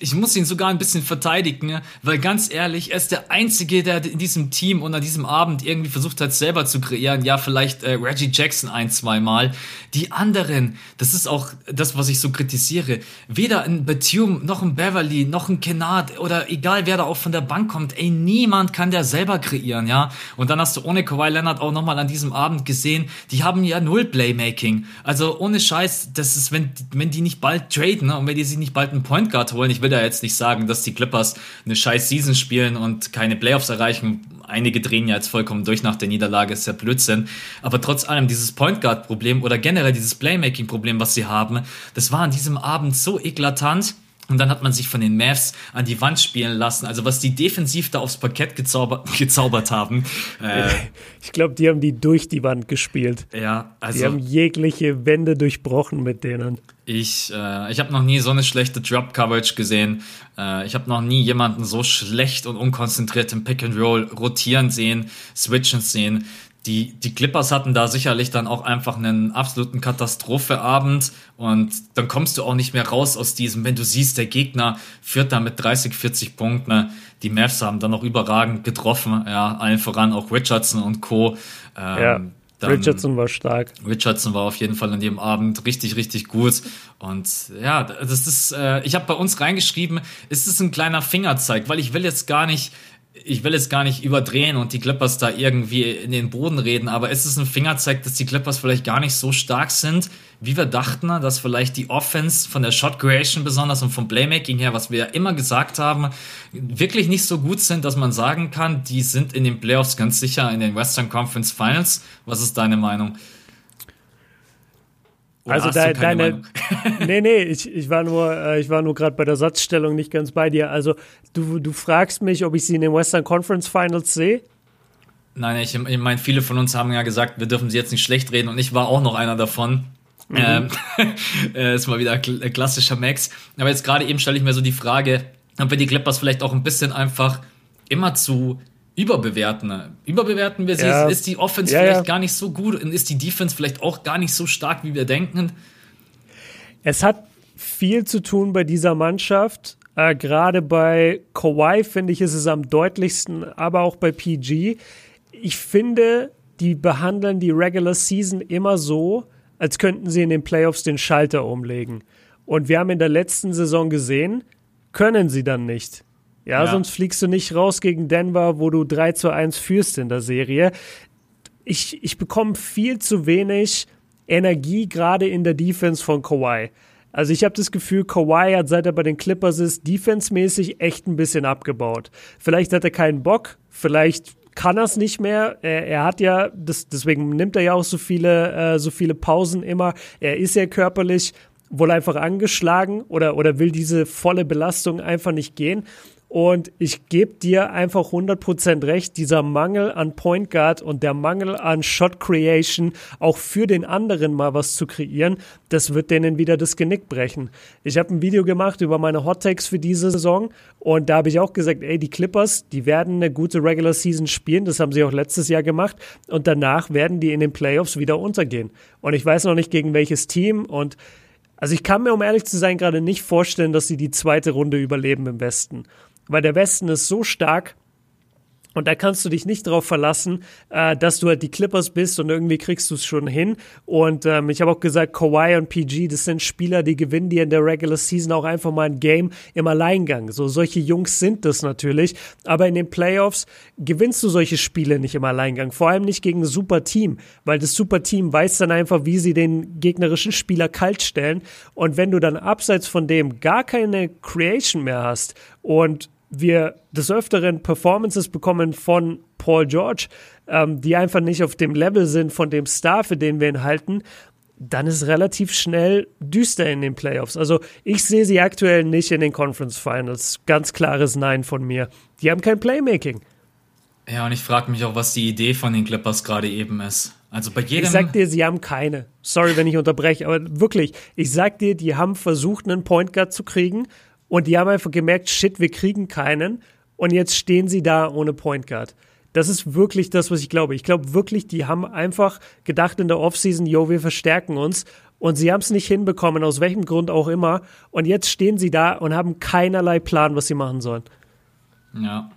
ich muss ihn sogar ein bisschen verteidigen, ne? weil ganz ehrlich, er ist der Einzige, der in diesem Team und an diesem Abend irgendwie versucht hat, selber zu kreieren. Ja, vielleicht äh, Reggie Jackson ein, zwei Mal. Die anderen, das ist auch das, was ich so kritisiere. Weder ein Batum, noch ein Beverly, noch ein Kennard oder egal, wer da auch von der Bank kommt. Ey, niemand kann der selber kreieren, ja. Und dann hast du ohne Kawhi Leonard auch nochmal an diesem Abend gesehen, die haben ja null Playmaking. Also ohne Scheiß, das ist, wenn, wenn die nicht bald traden ne? und wenn die sich nicht bald einen Point Guard holen, wollen. Ich will da jetzt nicht sagen, dass die Clippers eine scheiß Season spielen und keine Playoffs erreichen. Einige drehen ja jetzt vollkommen durch nach der Niederlage, ist ja Blödsinn. Aber trotz allem dieses Point Guard Problem oder generell dieses Playmaking Problem, was sie haben, das war an diesem Abend so eklatant und dann hat man sich von den Mavs an die Wand spielen lassen. Also was die defensiv da aufs Parkett gezaubert, gezaubert haben. Äh, ich glaube, die haben die durch die Wand gespielt. Ja, also. Die haben jegliche Wände durchbrochen mit denen. Ich, äh, ich habe noch nie so eine schlechte Drop-Coverage gesehen. Äh, ich habe noch nie jemanden so schlecht und unkonzentriert im Pick-and-Roll rotieren sehen, switchen sehen die, die Clippers hatten da sicherlich dann auch einfach einen absoluten Katastropheabend und dann kommst du auch nicht mehr raus aus diesem, wenn du siehst, der Gegner führt da mit 30, 40 Punkten. Ne? Die Mavs haben dann auch überragend getroffen, ja, allen voran auch Richardson und Co. Ähm, ja. Richardson war stark. Richardson war auf jeden Fall an dem Abend richtig, richtig gut. Und ja, das ist, äh, ich habe bei uns reingeschrieben, ist es ein kleiner Fingerzeig, weil ich will jetzt gar nicht ich will jetzt gar nicht überdrehen und die Clippers da irgendwie in den Boden reden, aber ist es ein Fingerzeig, dass die Clippers vielleicht gar nicht so stark sind, wie wir dachten, dass vielleicht die Offense von der Shot Creation besonders und vom Playmaking her, was wir ja immer gesagt haben, wirklich nicht so gut sind, dass man sagen kann, die sind in den Playoffs ganz sicher in den Western Conference Finals. Was ist deine Meinung? Oder also de, deine. nee, nee, ich, ich war nur, äh, ich war nur gerade bei der Satzstellung nicht ganz bei dir. Also du, du fragst mich, ob ich sie in den Western Conference Finals sehe. Nein, ich, ich meine, viele von uns haben ja gesagt, wir dürfen sie jetzt nicht schlecht reden und ich war auch noch einer davon. Mhm. Ähm, äh, ist mal wieder ein klassischer Max. Aber jetzt gerade eben stelle ich mir so die Frage, ob wir die Clippers vielleicht auch ein bisschen einfach immer zu überbewerten. Überbewerten wir sie? Ja. Ist die Offense ja, vielleicht ja. gar nicht so gut und ist die Defense vielleicht auch gar nicht so stark, wie wir denken? Es hat viel zu tun bei dieser Mannschaft. Äh, Gerade bei Kawhi finde ich, ist es am deutlichsten, aber auch bei PG. Ich finde, die behandeln die Regular Season immer so, als könnten sie in den Playoffs den Schalter umlegen. Und wir haben in der letzten Saison gesehen, können sie dann nicht. Ja, ja, sonst fliegst du nicht raus gegen Denver, wo du 3 zu 1 führst in der Serie. Ich, ich bekomme viel zu wenig Energie gerade in der Defense von Kawhi. Also ich habe das Gefühl, Kawhi hat, seit er bei den Clippers ist, defensemäßig echt ein bisschen abgebaut. Vielleicht hat er keinen Bock, vielleicht kann er es nicht mehr. Er, er, hat ja, das, deswegen nimmt er ja auch so viele, äh, so viele Pausen immer. Er ist ja körperlich wohl einfach angeschlagen oder, oder will diese volle Belastung einfach nicht gehen. Und ich gebe dir einfach 100% recht, dieser Mangel an Point Guard und der Mangel an Shot Creation, auch für den anderen mal was zu kreieren, das wird denen wieder das Genick brechen. Ich habe ein Video gemacht über meine Hot Takes für diese Saison und da habe ich auch gesagt, ey, die Clippers, die werden eine gute Regular Season spielen, das haben sie auch letztes Jahr gemacht und danach werden die in den Playoffs wieder untergehen. Und ich weiß noch nicht gegen welches Team und also ich kann mir, um ehrlich zu sein, gerade nicht vorstellen, dass sie die zweite Runde überleben im Westen weil der Westen ist so stark, und da kannst du dich nicht darauf verlassen, äh, dass du halt die Clippers bist und irgendwie kriegst du es schon hin. Und ähm, ich habe auch gesagt, Kawhi und PG, das sind Spieler, die gewinnen dir in der Regular Season auch einfach mal ein Game im Alleingang. So solche Jungs sind das natürlich. Aber in den Playoffs gewinnst du solche Spiele nicht im Alleingang. Vor allem nicht gegen ein super Team, weil das super Team weiß dann einfach, wie sie den gegnerischen Spieler kalt stellen. Und wenn du dann abseits von dem gar keine Creation mehr hast und wir des Öfteren Performances bekommen von Paul George, ähm, die einfach nicht auf dem Level sind von dem Star, für den wir ihn halten, dann ist relativ schnell düster in den Playoffs. Also ich sehe sie aktuell nicht in den Conference Finals. Ganz klares Nein von mir. Die haben kein Playmaking. Ja, und ich frage mich auch, was die Idee von den Clippers gerade eben ist. Also bei jedem. Ich sag dir, sie haben keine. Sorry, wenn ich unterbreche, aber wirklich, ich sag dir, die haben versucht, einen Point Guard zu kriegen und die haben einfach gemerkt, shit, wir kriegen keinen. Und jetzt stehen sie da ohne Point Guard. Das ist wirklich das, was ich glaube. Ich glaube wirklich, die haben einfach gedacht in der Offseason, yo, wir verstärken uns. Und sie haben es nicht hinbekommen, aus welchem Grund auch immer. Und jetzt stehen sie da und haben keinerlei Plan, was sie machen sollen. Ja.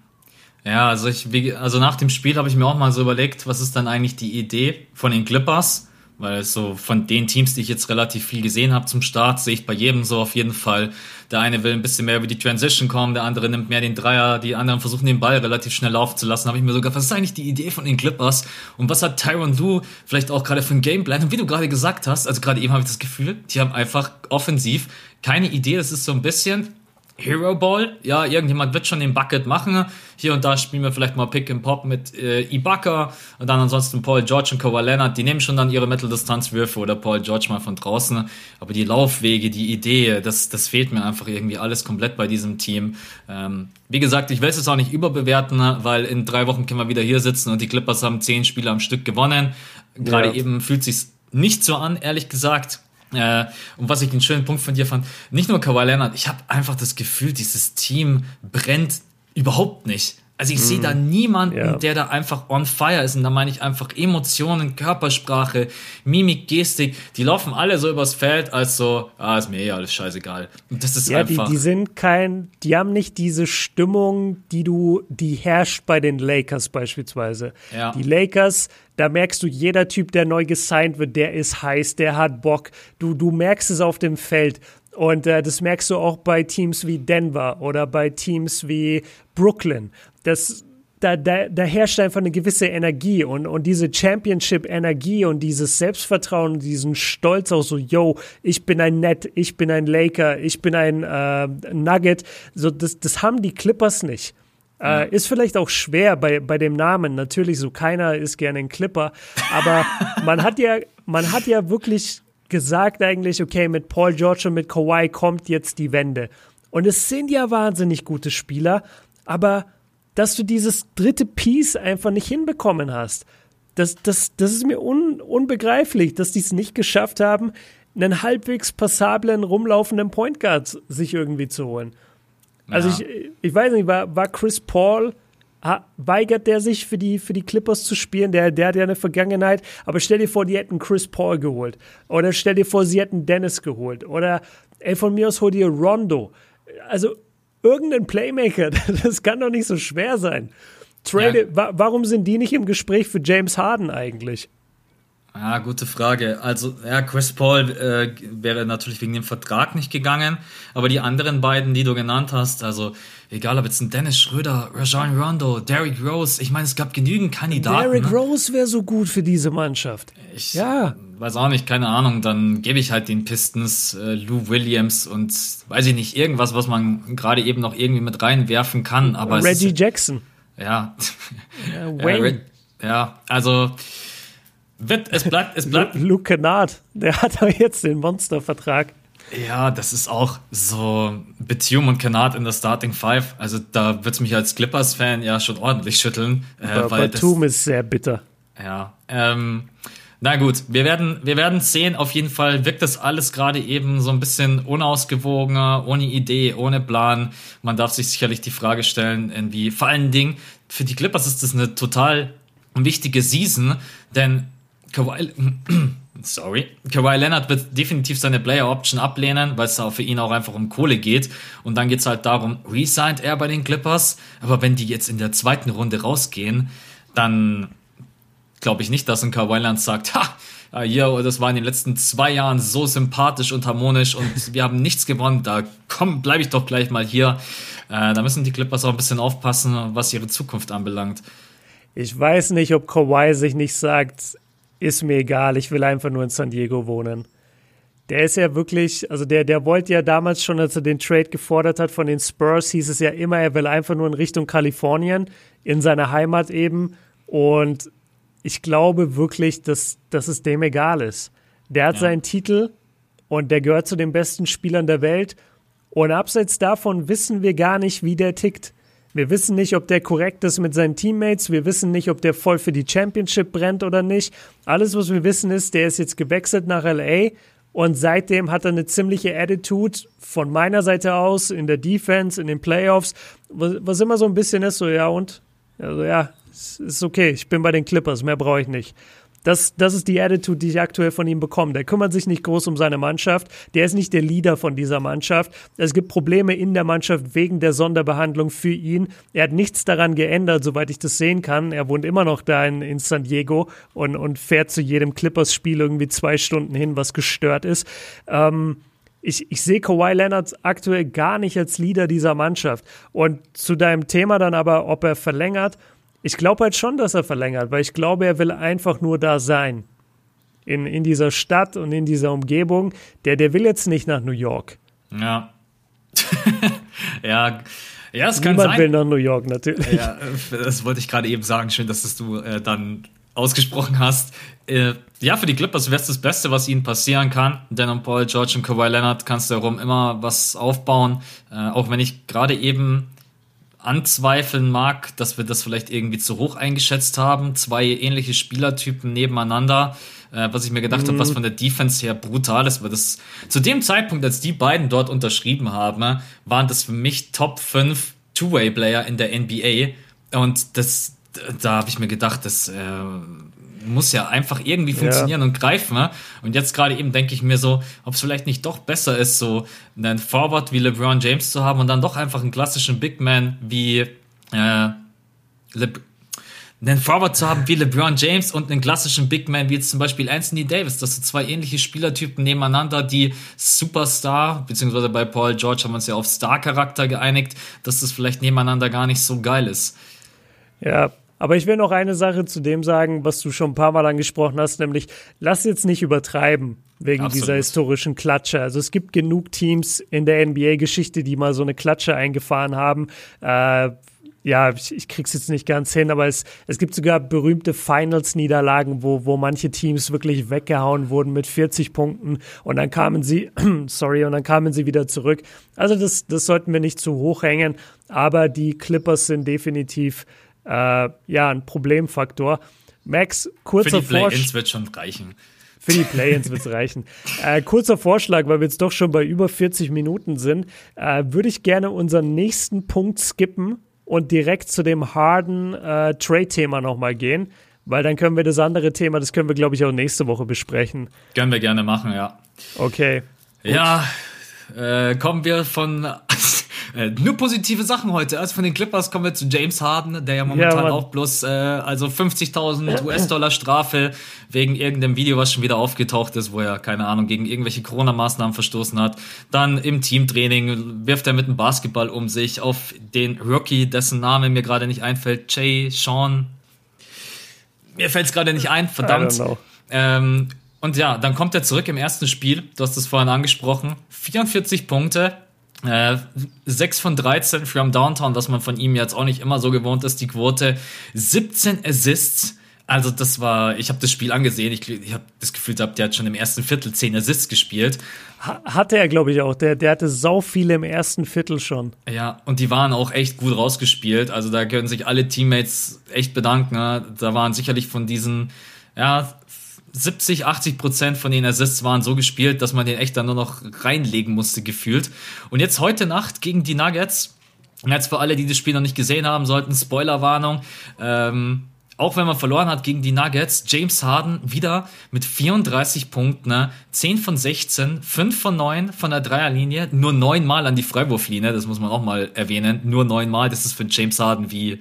Ja, also ich, also nach dem Spiel habe ich mir auch mal so überlegt, was ist dann eigentlich die Idee von den Clippers? Weil so von den Teams, die ich jetzt relativ viel gesehen habe zum Start, sehe ich bei jedem so auf jeden Fall. Der eine will ein bisschen mehr über die Transition kommen, der andere nimmt mehr den Dreier, die anderen versuchen den Ball relativ schnell laufen zu lassen. Habe ich mir sogar, was ist eigentlich die Idee von den Clippers? Und was hat Tyron Lue vielleicht auch gerade für ein Gameplan? Und wie du gerade gesagt hast, also gerade eben habe ich das Gefühl, die haben einfach offensiv keine Idee. Das ist so ein bisschen, Hero Ball. Ja, irgendjemand wird schon den Bucket machen. Hier und da spielen wir vielleicht mal Pick and Pop mit äh, Ibaka und dann ansonsten Paul George und Kawhi Leonard. Die nehmen schon dann ihre Mitteldistanzwürfe oder Paul George mal von draußen. Aber die Laufwege, die Idee, das, das fehlt mir einfach irgendwie alles komplett bei diesem Team. Ähm, wie gesagt, ich will es jetzt auch nicht überbewerten, weil in drei Wochen können wir wieder hier sitzen und die Clippers haben zehn Spiele am Stück gewonnen. Gerade ja. eben fühlt sich's nicht so an, ehrlich gesagt. Äh, und was ich den schönen Punkt von dir fand, nicht nur Kawhi Leonard, ich habe einfach das Gefühl, dieses Team brennt überhaupt nicht. Also ich mm. sehe da mhm. niemanden, ja. der da einfach on fire ist. Und da meine ich einfach Emotionen, Körpersprache, Mimik, Gestik. Die laufen alle so übers Feld als so, ah, ist mir eh alles scheißegal. Und das ist ja, einfach. Die, die sind kein, die haben nicht diese Stimmung, die du, die herrscht bei den Lakers beispielsweise. Ja. Die Lakers, da merkst du, jeder Typ, der neu gesigned wird, der ist heiß, der hat Bock. Du, du merkst es auf dem Feld. Und äh, das merkst du auch bei Teams wie Denver oder bei Teams wie Brooklyn. Das, da, da, da herrscht einfach eine gewisse Energie und, und diese Championship-Energie und dieses Selbstvertrauen und diesen Stolz auch so, yo, ich bin ein Net, ich bin ein Laker, ich bin ein äh, Nugget. So, das, das haben die Clippers nicht. Äh, ist vielleicht auch schwer bei, bei dem Namen. Natürlich, so keiner ist gerne ein Clipper. Aber man hat ja, man hat ja wirklich gesagt eigentlich, okay, mit Paul George und mit Kawhi kommt jetzt die Wende. Und es sind ja wahnsinnig gute Spieler, aber dass du dieses dritte Piece einfach nicht hinbekommen hast, das, das, das ist mir un, unbegreiflich, dass die es nicht geschafft haben, einen halbwegs passablen, rumlaufenden Point Guard sich irgendwie zu holen. Also ja. ich, ich weiß nicht, war, war Chris Paul weigert der sich für die, für die Clippers zu spielen. Der, der hat ja eine Vergangenheit. Aber stell dir vor, die hätten Chris Paul geholt. Oder stell dir vor, sie hätten Dennis geholt. Oder, ey, von mir aus hol dir Rondo. Also, irgendein Playmaker. Das kann doch nicht so schwer sein. Trade, ja. wa warum sind die nicht im Gespräch für James Harden eigentlich? Ja, gute Frage. Also, ja, Chris Paul äh, wäre natürlich wegen dem Vertrag nicht gegangen, aber die anderen beiden, die du genannt hast, also egal ob jetzt ein Dennis Schröder, Rajon Rondo, Derrick Rose, ich meine, es gab genügend Kandidaten. Derrick ne? Rose wäre so gut für diese Mannschaft. Ich ja. weiß auch nicht, keine Ahnung, dann gebe ich halt den Pistons äh, Lou Williams und weiß ich nicht, irgendwas, was man gerade eben noch irgendwie mit reinwerfen kann. Aber Reggie Jackson. Ja. ja, Wayne. ja, also wird, es bleibt, es bleibt. Luke Kennard, der hat aber jetzt den Monstervertrag. Ja, das ist auch so Betium und Kennard in der Starting Five. Also da wird es mich als Clippers-Fan ja schon ordentlich schütteln. Äh, weil Batum ist sehr bitter. Ja. Ähm, na gut, wir werden, wir werden sehen. Auf jeden Fall wirkt das alles gerade eben so ein bisschen unausgewogener, ohne Idee, ohne Plan. Man darf sich sicherlich die Frage stellen, irgendwie, vor allen Dingen, für die Clippers ist das eine total wichtige Season, denn Kawhi, sorry, Kawhi Leonard wird definitiv seine Player Option ablehnen, weil es für ihn auch einfach um Kohle geht. Und dann geht es halt darum, resigned er bei den Clippers. Aber wenn die jetzt in der zweiten Runde rausgehen, dann glaube ich nicht, dass ein Kawhi Leonard sagt, ha, ja, das war in den letzten zwei Jahren so sympathisch und harmonisch und wir haben nichts gewonnen. Da komm, bleibe ich doch gleich mal hier. Äh, da müssen die Clippers auch ein bisschen aufpassen, was ihre Zukunft anbelangt. Ich weiß nicht, ob Kawhi sich nicht sagt, ist mir egal, ich will einfach nur in San Diego wohnen. Der ist ja wirklich, also der, der wollte ja damals schon, als er den Trade gefordert hat von den Spurs, hieß es ja immer, er will einfach nur in Richtung Kalifornien, in seine Heimat eben. Und ich glaube wirklich, dass, dass es dem egal ist. Der hat ja. seinen Titel und der gehört zu den besten Spielern der Welt. Und abseits davon wissen wir gar nicht, wie der tickt. Wir wissen nicht, ob der korrekt ist mit seinen Teammates. Wir wissen nicht, ob der voll für die Championship brennt oder nicht. Alles, was wir wissen, ist, der ist jetzt gewechselt nach LA und seitdem hat er eine ziemliche Attitude von meiner Seite aus in der Defense, in den Playoffs, was, immer so ein bisschen ist, so ja und? Also ja, ist okay, ich bin bei den Clippers, mehr brauche ich nicht. Das, das ist die Attitude, die ich aktuell von ihm bekomme. Der kümmert sich nicht groß um seine Mannschaft. Der ist nicht der Leader von dieser Mannschaft. Es gibt Probleme in der Mannschaft wegen der Sonderbehandlung für ihn. Er hat nichts daran geändert, soweit ich das sehen kann. Er wohnt immer noch da in, in San Diego und, und fährt zu jedem Clippers-Spiel irgendwie zwei Stunden hin, was gestört ist. Ähm, ich, ich sehe Kawhi Leonard aktuell gar nicht als Leader dieser Mannschaft. Und zu deinem Thema dann aber, ob er verlängert, ich glaube halt schon, dass er verlängert, weil ich glaube, er will einfach nur da sein. In, in dieser Stadt und in dieser Umgebung. Der, der will jetzt nicht nach New York. Ja. ja, ja, es kann Niemand sein. will nach New York natürlich. Ja, das wollte ich gerade eben sagen. Schön, dass das du äh, dann ausgesprochen hast. Äh, ja, für die Clippers wäre es das Beste, was ihnen passieren kann. Denn um Paul George und Kawhi Leonard kannst du darum immer was aufbauen. Äh, auch wenn ich gerade eben anzweifeln mag, dass wir das vielleicht irgendwie zu hoch eingeschätzt haben. Zwei ähnliche Spielertypen nebeneinander. Äh, was ich mir gedacht mhm. habe, was von der Defense her brutal ist, weil das zu dem Zeitpunkt, als die beiden dort unterschrieben haben, waren das für mich Top 5 Two-Way-Player in der NBA. Und das, da habe ich mir gedacht, das äh, muss ja einfach irgendwie funktionieren ja. und greifen. Ne? Und jetzt gerade eben denke ich mir so, ob es vielleicht nicht doch besser ist, so einen Forward wie LeBron James zu haben und dann doch einfach einen klassischen Big Man wie äh, Le einen Forward zu haben wie LeBron James und einen klassischen Big Man wie jetzt zum Beispiel Anthony Davis. Das sind zwei ähnliche Spielertypen nebeneinander, die Superstar, beziehungsweise bei Paul George haben wir uns ja auf Star-Charakter geeinigt, dass das vielleicht nebeneinander gar nicht so geil ist. Ja, aber ich will noch eine Sache zu dem sagen, was du schon ein paar Mal angesprochen hast, nämlich lass jetzt nicht übertreiben wegen Absolut. dieser historischen Klatsche. Also es gibt genug Teams in der NBA-Geschichte, die mal so eine Klatsche eingefahren haben. Äh, ja, ich, ich krieg's jetzt nicht ganz hin, aber es, es gibt sogar berühmte Finals-Niederlagen, wo, wo manche Teams wirklich weggehauen wurden mit 40 Punkten und dann kamen sie, sorry, und dann kamen sie wieder zurück. Also das, das sollten wir nicht zu hoch hängen, aber die Clippers sind definitiv äh, ja, ein Problemfaktor. Max, kurzer Vorschlag. Für die Play-Ins wird schon reichen. Für die Play-Ins wird es reichen. Äh, kurzer Vorschlag, weil wir jetzt doch schon bei über 40 Minuten sind, äh, würde ich gerne unseren nächsten Punkt skippen und direkt zu dem harden äh, Trade-Thema nochmal gehen, weil dann können wir das andere Thema, das können wir, glaube ich, auch nächste Woche besprechen. Können wir gerne machen, ja. Okay. Gut. Ja, äh, kommen wir von äh, nur positive Sachen heute. Also von den Clippers kommen wir zu James Harden, der ja momentan ja, auch bloß äh, also 50.000 US-Dollar Strafe wegen irgendeinem Video, was schon wieder aufgetaucht ist, wo er, keine Ahnung, gegen irgendwelche Corona-Maßnahmen verstoßen hat. Dann im Teamtraining wirft er mit dem Basketball um sich auf den Rookie, dessen Name mir gerade nicht einfällt, Jay Sean. Mir fällt es gerade nicht ein, verdammt. Ähm, und ja, dann kommt er zurück im ersten Spiel. Du hast es vorhin angesprochen. 44 Punkte, äh, 6 von 13 from Downtown, was man von ihm jetzt auch nicht immer so gewohnt ist, die Quote. 17 Assists. Also das war, ich habe das Spiel angesehen, ich, ich habe das Gefühl gehabt, der hat schon im ersten Viertel 10 Assists gespielt. Hatte er, glaube ich, auch. Der, der hatte sau viele im ersten Viertel schon. Ja, und die waren auch echt gut rausgespielt. Also da können sich alle Teammates echt bedanken. Ne? Da waren sicherlich von diesen, ja, 70, 80 Prozent von den Assists waren so gespielt, dass man den echt dann nur noch reinlegen musste, gefühlt. Und jetzt heute Nacht gegen die Nuggets, und jetzt für alle, die das Spiel noch nicht gesehen haben sollten, Spoilerwarnung, ähm, auch wenn man verloren hat gegen die Nuggets, James Harden wieder mit 34 Punkten, ne? 10 von 16, 5 von 9 von der Dreierlinie, nur 9 Mal an die Freiwurflinie, das muss man auch mal erwähnen, nur 9 Mal, das ist für James Harden wie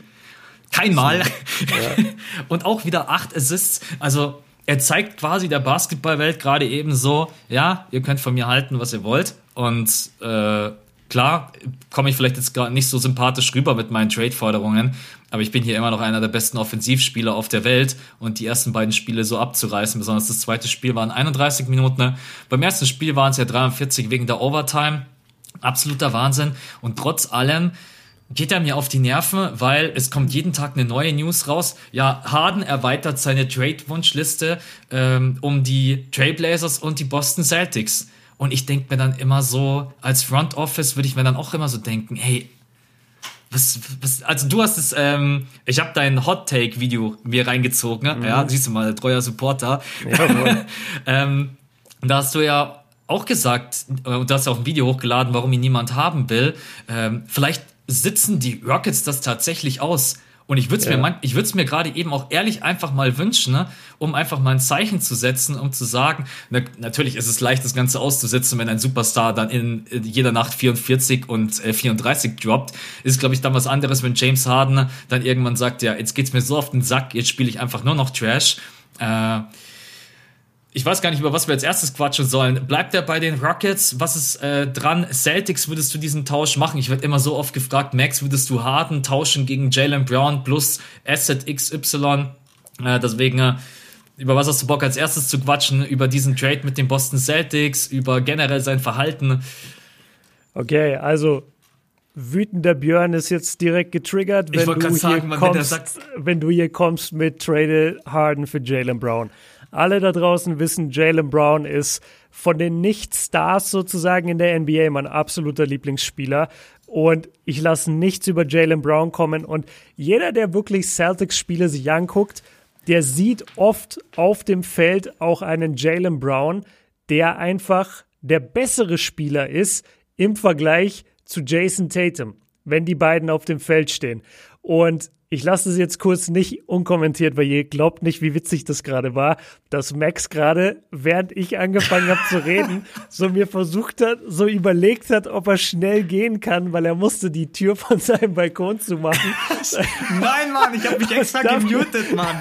kein Mal. Ja. Und auch wieder 8 Assists, also er zeigt quasi der Basketballwelt gerade eben so, ja, ihr könnt von mir halten, was ihr wollt. Und äh, klar, komme ich vielleicht jetzt gerade nicht so sympathisch rüber mit meinen Trade-Forderungen, aber ich bin hier immer noch einer der besten Offensivspieler auf der Welt und die ersten beiden Spiele so abzureißen, besonders das zweite Spiel waren 31 Minuten. Beim ersten Spiel waren es ja 43 wegen der Overtime. Absoluter Wahnsinn. Und trotz allem geht er mir auf die Nerven, weil es kommt jeden Tag eine neue News raus. Ja, Harden erweitert seine Trade-Wunschliste ähm, um die Trailblazers und die Boston Celtics. Und ich denke mir dann immer so, als Front Office würde ich mir dann auch immer so denken, hey, was, was, also du hast es, ähm, ich habe dein Hot Take Video mir reingezogen, ne? mhm. ja, siehst du mal, treuer Supporter. Ja, ähm, da hast du ja auch gesagt, äh, und du hast ja auch ein Video hochgeladen, warum ihn niemand haben will. Ähm, vielleicht sitzen die Rockets das tatsächlich aus? Und ich würde es ja. mir, ich würde es mir gerade eben auch ehrlich einfach mal wünschen, ne? um einfach mal ein Zeichen zu setzen, um zu sagen, na, natürlich ist es leicht, das Ganze auszusetzen, wenn ein Superstar dann in, in jeder Nacht 44 und äh, 34 droppt. Ist, glaube ich, dann was anderes, wenn James Harden dann irgendwann sagt, ja, jetzt geht's mir so auf den Sack, jetzt spiele ich einfach nur noch Trash. Äh, ich weiß gar nicht, über was wir als erstes quatschen sollen. Bleibt er bei den Rockets? Was ist äh, dran? Celtics würdest du diesen Tausch machen? Ich werde immer so oft gefragt, Max, würdest du Harden tauschen gegen Jalen Brown plus Asset XY? Äh, deswegen, äh, über was hast du Bock als erstes zu quatschen? Über diesen Trade mit den Boston Celtics, über generell sein Verhalten? Okay, also wütender Björn ist jetzt direkt getriggert, wenn, du, sagen, hier kommst, sagt, wenn du hier kommst mit Trade Harden für Jalen Brown. Alle da draußen wissen, Jalen Brown ist von den Nicht-Stars sozusagen in der NBA mein absoluter Lieblingsspieler. Und ich lasse nichts über Jalen Brown kommen. Und jeder, der wirklich Celtics-Spiele sich anguckt, der sieht oft auf dem Feld auch einen Jalen Brown, der einfach der bessere Spieler ist im Vergleich zu Jason Tatum, wenn die beiden auf dem Feld stehen. Und ich lasse es jetzt kurz nicht unkommentiert, weil ihr glaubt nicht, wie witzig das gerade war, dass Max gerade, während ich angefangen habe zu reden, so mir versucht hat, so überlegt hat, ob er schnell gehen kann, weil er musste die Tür von seinem Balkon zu machen. Nein, Mann, ich habe mich extra gemutet, Mann.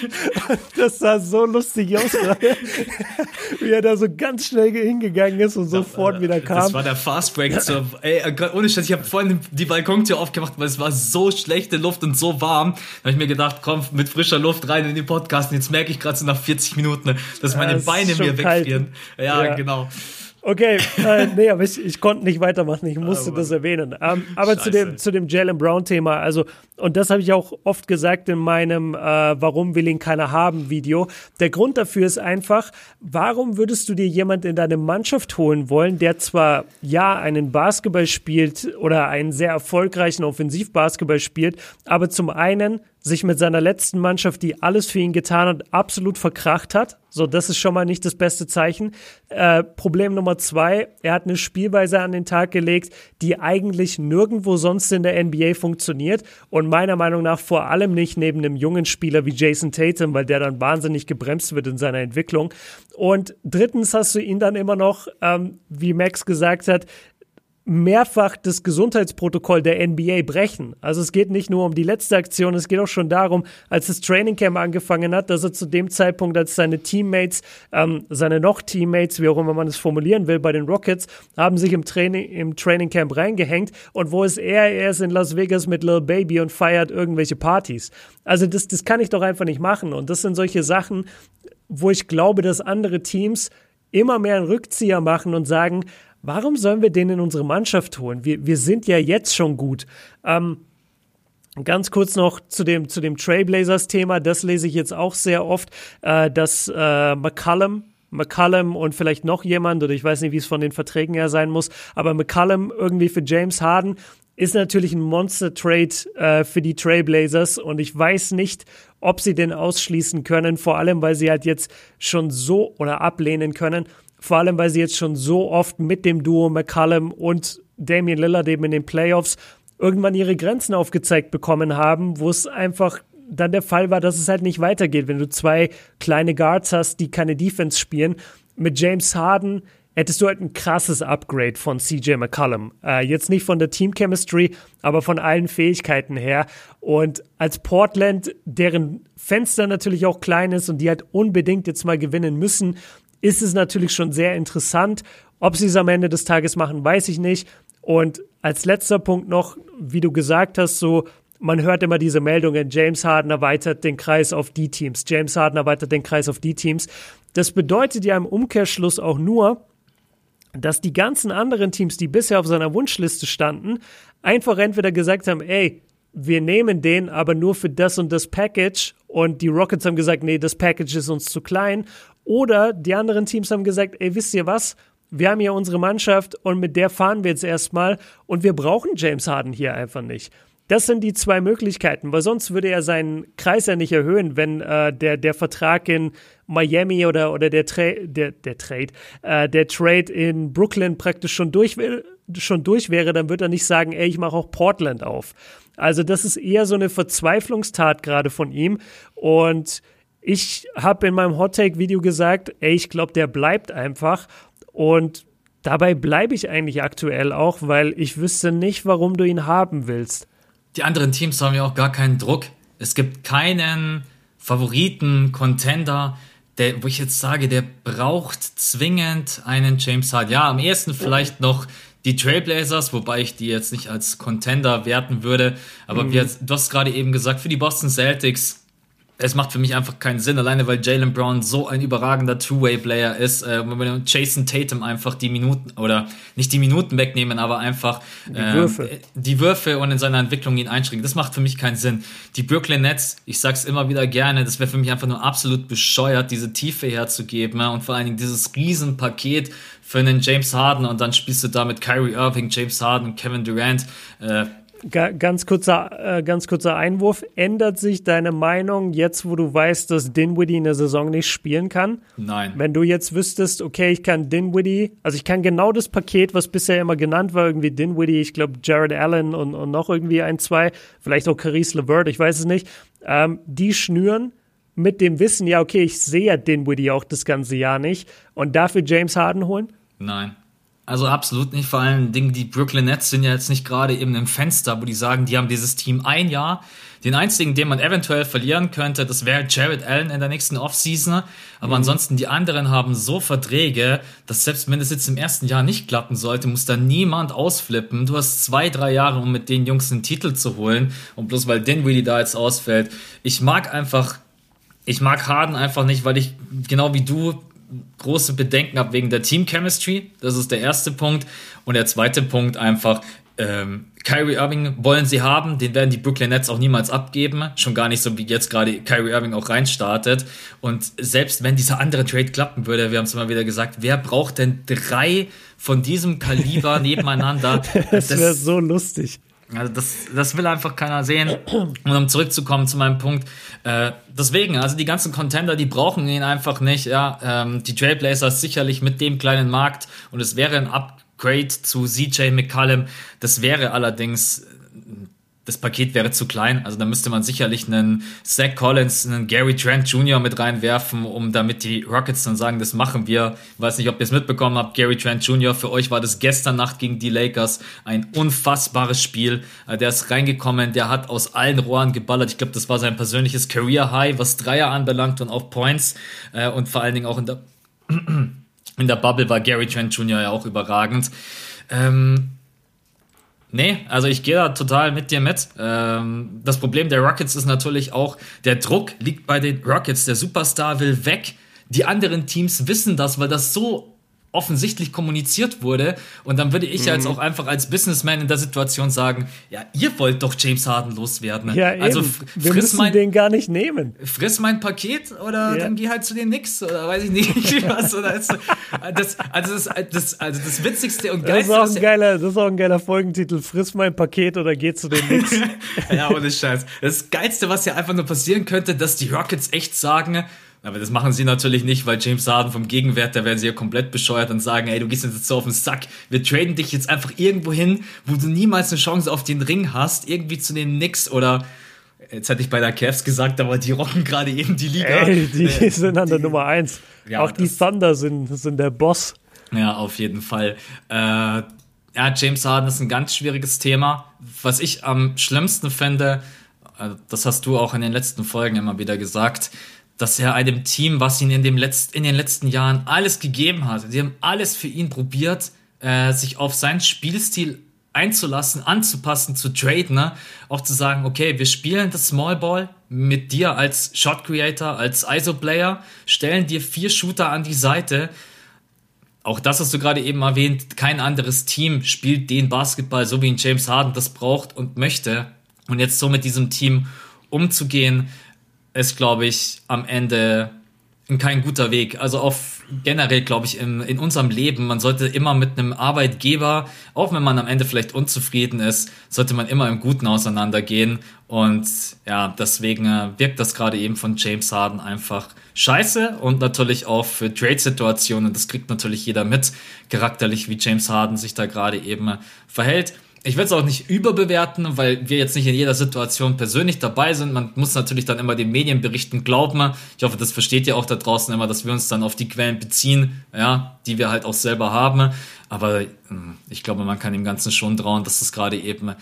Das sah so lustig aus wie er da so ganz schnell hingegangen ist und sofort das, wieder kam. Das war der Fast Break zur, ey, ohne Scheiß, ich habe vorhin die Balkontür aufgemacht, weil es war so schlechte Luft und so warm. Da habe ich mir gedacht, komm, mit frischer Luft rein in den Podcast. Und jetzt merke ich gerade so nach 40 Minuten, dass meine ja, Beine mir wegfrieren. Ja, ja, genau. Okay, äh, nee, aber ich, ich konnte nicht weitermachen, ich musste aber, das erwähnen. Ähm, aber zu dem, zu dem Jalen Brown-Thema, also, und das habe ich auch oft gesagt in meinem äh, Warum will ihn keiner haben Video. Der Grund dafür ist einfach, warum würdest du dir jemand in deine Mannschaft holen wollen, der zwar ja einen Basketball spielt oder einen sehr erfolgreichen Offensivbasketball spielt, aber zum einen sich mit seiner letzten Mannschaft, die alles für ihn getan hat, absolut verkracht hat. So, das ist schon mal nicht das beste Zeichen. Äh, Problem Nummer zwei, er hat eine Spielweise an den Tag gelegt, die eigentlich nirgendwo sonst in der NBA funktioniert und meiner Meinung nach vor allem nicht neben einem jungen Spieler wie Jason Tatum, weil der dann wahnsinnig gebremst wird in seiner Entwicklung. Und drittens hast du ihn dann immer noch, ähm, wie Max gesagt hat, mehrfach das Gesundheitsprotokoll der NBA brechen. Also es geht nicht nur um die letzte Aktion, es geht auch schon darum, als das Trainingcamp angefangen hat, dass er zu dem Zeitpunkt, als seine Teammates, ähm, seine noch Teammates, wie auch immer man es formulieren will, bei den Rockets, haben sich im Training, im Trainingcamp reingehängt und wo ist er? Er ist in Las Vegas mit Lil Baby und feiert irgendwelche Partys. Also das, das kann ich doch einfach nicht machen und das sind solche Sachen, wo ich glaube, dass andere Teams immer mehr einen Rückzieher machen und sagen, warum sollen wir den in unsere Mannschaft holen? Wir, wir sind ja jetzt schon gut. Ähm, Ganz kurz noch zu dem, zu dem Trailblazers-Thema, das lese ich jetzt auch sehr oft, äh, dass äh, McCallum, McCallum und vielleicht noch jemand, oder ich weiß nicht, wie es von den Verträgen her sein muss, aber McCallum irgendwie für James Harden ist natürlich ein Monster-Trade äh, für die Trailblazers und ich weiß nicht, ob sie den ausschließen können, vor allem, weil sie halt jetzt schon so oder ablehnen können, vor allem, weil sie jetzt schon so oft mit dem Duo McCallum und Damian Lillard eben in den Playoffs irgendwann ihre Grenzen aufgezeigt bekommen haben, wo es einfach dann der Fall war, dass es halt nicht weitergeht. Wenn du zwei kleine Guards hast, die keine Defense spielen, mit James Harden hättest du halt ein krasses Upgrade von CJ McCollum. Äh, jetzt nicht von der Team Chemistry, aber von allen Fähigkeiten her. Und als Portland, deren Fenster natürlich auch klein ist und die halt unbedingt jetzt mal gewinnen müssen, ist es natürlich schon sehr interessant. Ob sie es am Ende des Tages machen, weiß ich nicht. Und als letzter Punkt noch, wie du gesagt hast, so, man hört immer diese Meldungen, James Harden erweitert den Kreis auf die Teams, James Harden erweitert den Kreis auf die Teams. Das bedeutet ja im Umkehrschluss auch nur, dass die ganzen anderen Teams, die bisher auf seiner Wunschliste standen, einfach entweder gesagt haben, ey, wir nehmen den aber nur für das und das Package und die Rockets haben gesagt, nee, das Package ist uns zu klein oder die anderen Teams haben gesagt, ey, wisst ihr was? Wir haben hier unsere Mannschaft und mit der fahren wir jetzt erstmal und wir brauchen James Harden hier einfach nicht. Das sind die zwei Möglichkeiten, weil sonst würde er seinen Kreis ja nicht erhöhen, wenn äh, der, der Vertrag in Miami oder, oder der, Tra der, der Trade, äh, der Trade in Brooklyn praktisch schon durch, schon durch wäre, dann würde er nicht sagen, ey, ich mache auch Portland auf. Also das ist eher so eine Verzweiflungstat gerade von ihm und ich habe in meinem Hot Take Video gesagt, ey, ich glaube, der bleibt einfach und dabei bleibe ich eigentlich aktuell auch, weil ich wüsste nicht, warum du ihn haben willst. Die anderen Teams haben ja auch gar keinen Druck. Es gibt keinen Favoriten, Contender, der, wo ich jetzt sage, der braucht zwingend einen James Harden. Ja, am ehesten vielleicht noch die Trailblazers, wobei ich die jetzt nicht als Contender werten würde. Aber mhm. wie, du hast gerade eben gesagt, für die Boston Celtics es macht für mich einfach keinen Sinn, alleine weil Jalen Brown so ein überragender Two-Way-Player ist. Äh, wenn wir Jason Tatum einfach die Minuten oder nicht die Minuten wegnehmen, aber einfach die, äh, Würfe. die Würfe und in seiner Entwicklung ihn einschränken. Das macht für mich keinen Sinn. Die Brooklyn Nets, ich sag's immer wieder gerne, das wäre für mich einfach nur absolut bescheuert, diese Tiefe herzugeben und vor allen Dingen dieses Riesenpaket für einen James Harden und dann spielst du da mit Kyrie Irving, James Harden, Kevin Durant. Äh, Ganz kurzer, äh, ganz kurzer Einwurf. Ändert sich deine Meinung jetzt, wo du weißt, dass Dinwiddie in der Saison nicht spielen kann? Nein. Wenn du jetzt wüsstest, okay, ich kann Dinwiddie, also ich kann genau das Paket, was bisher immer genannt war, irgendwie Dinwiddie, ich glaube Jared Allen und, und noch irgendwie ein, zwei, vielleicht auch Caris LeVert, ich weiß es nicht, ähm, die schnüren mit dem Wissen, ja, okay, ich sehe ja Dinwiddie auch das ganze Jahr nicht und dafür James Harden holen? Nein. Also absolut nicht. Vor allen Dingen, die Brooklyn Nets sind ja jetzt nicht gerade eben im Fenster, wo die sagen, die haben dieses Team ein Jahr. Den einzigen, den man eventuell verlieren könnte, das wäre Jared Allen in der nächsten Offseason. Aber mhm. ansonsten, die anderen haben so Verträge, dass selbst wenn es jetzt im ersten Jahr nicht klappen sollte, muss da niemand ausflippen. Du hast zwei, drei Jahre, um mit den Jungs einen Titel zu holen. Und bloß weil Dinwiddie da jetzt ausfällt. Ich mag einfach, ich mag Harden einfach nicht, weil ich, genau wie du, große Bedenken habe wegen der Team Chemistry. Das ist der erste Punkt. Und der zweite Punkt einfach, ähm, Kyrie Irving wollen sie haben, den werden die Brooklyn Nets auch niemals abgeben. Schon gar nicht so, wie jetzt gerade Kyrie Irving auch reinstartet. Und selbst wenn dieser andere Trade klappen würde, wir haben es immer wieder gesagt, wer braucht denn drei von diesem Kaliber nebeneinander? das wäre so lustig. Also das, das will einfach keiner sehen. Und um zurückzukommen zu meinem Punkt, äh, deswegen, also die ganzen Contender, die brauchen ihn einfach nicht. Ja, ähm, die Trailblazers sicherlich mit dem kleinen Markt und es wäre ein Upgrade zu CJ McCallum. Das wäre allerdings das Paket wäre zu klein. Also da müsste man sicherlich einen Zach Collins, einen Gary Trent Jr. mit reinwerfen, um damit die Rockets dann sagen, das machen wir. Ich weiß nicht, ob ihr es mitbekommen habt. Gary Trent Jr. für euch war das gestern Nacht gegen die Lakers ein unfassbares Spiel. Äh, der ist reingekommen, der hat aus allen Rohren geballert. Ich glaube, das war sein persönliches Career High, was Dreier anbelangt und auch Points äh, und vor allen Dingen auch in der in der Bubble war Gary Trent Jr. ja auch überragend. Ähm, Nee, also ich gehe da total mit dir mit. Ähm, das Problem der Rockets ist natürlich auch, der Druck liegt bei den Rockets. Der Superstar will weg. Die anderen Teams wissen das, weil das so offensichtlich kommuniziert wurde. Und dann würde ich mhm. jetzt auch einfach als Businessman in der Situation sagen, ja, ihr wollt doch James Harden loswerden. Ja, eben. Also wir müssen mein, den gar nicht nehmen. Friss mein Paket oder ja. dann geh halt zu den Knicks oder weiß ich nicht was. Oder ist, das, also, das, das, also das Witzigste und Geilste... Das ist, auch ein geiler, das ist auch ein geiler Folgentitel. Friss mein Paket oder geh zu den Knicks. ja, ohne Scheiß. Das Geilste, was ja einfach nur passieren könnte, dass die Rockets echt sagen, aber das machen sie natürlich nicht, weil James Harden vom Gegenwert, da werden sie ja komplett bescheuert und sagen, ey, du gehst jetzt so auf den Sack. Wir traden dich jetzt einfach irgendwo hin, wo du niemals eine Chance auf den Ring hast, irgendwie zu den Knicks oder jetzt hätte ich bei der Cavs gesagt, aber die rocken gerade eben die Liga. Ey, die äh, sind an der Nummer eins. Ja, Auch die Thunder sind, sind der Boss. Ja, auf jeden Fall. Äh, ja, James Harden ist ein ganz schwieriges Thema. Was ich am schlimmsten finde, äh, das hast du auch in den letzten Folgen immer wieder gesagt, dass er einem Team, was ihn in, dem Letzt, in den letzten Jahren alles gegeben hat, sie haben alles für ihn probiert, äh, sich auf seinen Spielstil einzulassen, anzupassen, zu traden, ne? auch zu sagen, okay, wir spielen das Small Ball mit dir als Shot Creator, als ISO Player, stellen dir vier Shooter an die Seite. Auch das hast du gerade eben erwähnt, kein anderes Team spielt den Basketball, so wie ihn James Harden das braucht und möchte. Und jetzt so mit diesem Team umzugehen, ist, glaube ich, am Ende kein guter Weg. Also auf generell, glaube ich, in, in unserem Leben, man sollte immer mit einem Arbeitgeber, auch wenn man am Ende vielleicht unzufrieden ist, sollte man immer im Guten auseinandergehen. Und ja, deswegen äh, wirkt das gerade eben von James Harden einfach scheiße und natürlich auch für Trade-Situationen. Das kriegt natürlich jeder mit, charakterlich, wie James Harden sich da gerade eben verhält ich will es auch nicht überbewerten, weil wir jetzt nicht in jeder Situation persönlich dabei sind. Man muss natürlich dann immer den Medienberichten glauben. Ich hoffe, das versteht ihr auch da draußen immer, dass wir uns dann auf die Quellen beziehen, ja, die wir halt auch selber haben. Aber hm, ich glaube, man kann dem Ganzen schon trauen, dass das gerade eben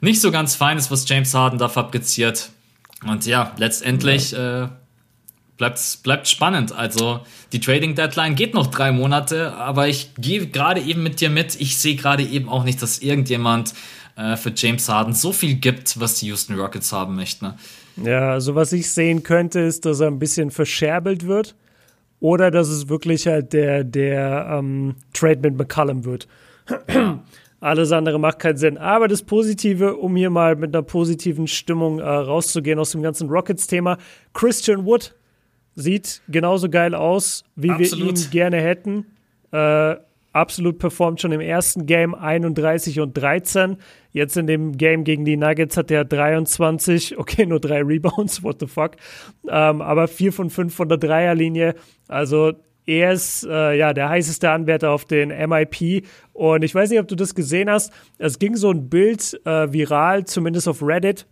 nicht so ganz fein ist, was James Harden da fabriziert. Und ja, letztlich äh, bleibt, bleibt spannend. Also die Trading Deadline geht noch drei Monate, aber ich gehe gerade eben mit dir mit. Ich sehe gerade eben auch nicht, dass irgendjemand äh, für James Harden so viel gibt, was die Houston Rockets haben möchten. Ne? Ja, also was ich sehen könnte, ist, dass er ein bisschen verscherbelt wird oder dass es wirklich halt der, der ähm, Trade mit McCallum wird. Alles andere macht keinen Sinn. Aber das Positive, um hier mal mit einer positiven Stimmung äh, rauszugehen aus dem ganzen Rockets-Thema, Christian Wood sieht genauso geil aus, wie Absolut. wir ihn gerne hätten. Äh, absolut performt schon im ersten Game 31 und 13. Jetzt in dem Game gegen die Nuggets hat er 23, okay, nur drei Rebounds, what the fuck. Ähm, aber vier von fünf von der Dreierlinie. Also er ist äh, ja der heißeste Anwärter auf den MIP. Und ich weiß nicht, ob du das gesehen hast. Es ging so ein Bild äh, viral, zumindest auf Reddit,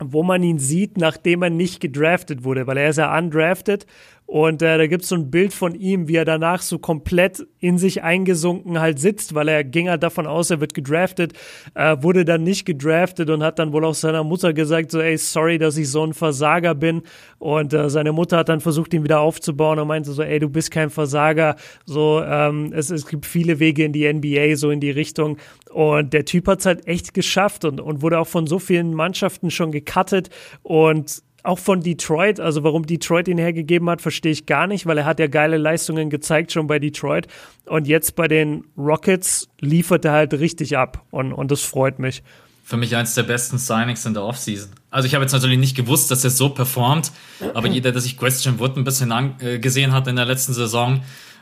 wo man ihn sieht, nachdem er nicht gedraftet wurde, weil er ist ja undrafted und äh, da gibt es so ein Bild von ihm, wie er danach so komplett in sich eingesunken halt sitzt, weil er ging halt davon aus, er wird gedraftet, äh, wurde dann nicht gedraftet und hat dann wohl auch seiner Mutter gesagt, so, ey, sorry, dass ich so ein Versager bin. Und äh, seine Mutter hat dann versucht, ihn wieder aufzubauen und meinte so, ey, du bist kein Versager. So, ähm, es, es gibt viele Wege in die NBA, so in die Richtung. Und der Typ hat es halt echt geschafft und, und wurde auch von so vielen Mannschaften schon gecuttet und auch von Detroit, also warum Detroit ihn hergegeben hat, verstehe ich gar nicht, weil er hat ja geile Leistungen gezeigt schon bei Detroit und jetzt bei den Rockets liefert er halt richtig ab und, und das freut mich. Für mich eins der besten Signings in der Offseason. Also ich habe jetzt natürlich nicht gewusst, dass er so performt, aber jeder, der sich Question Wood ein bisschen angesehen hat in der letzten Saison,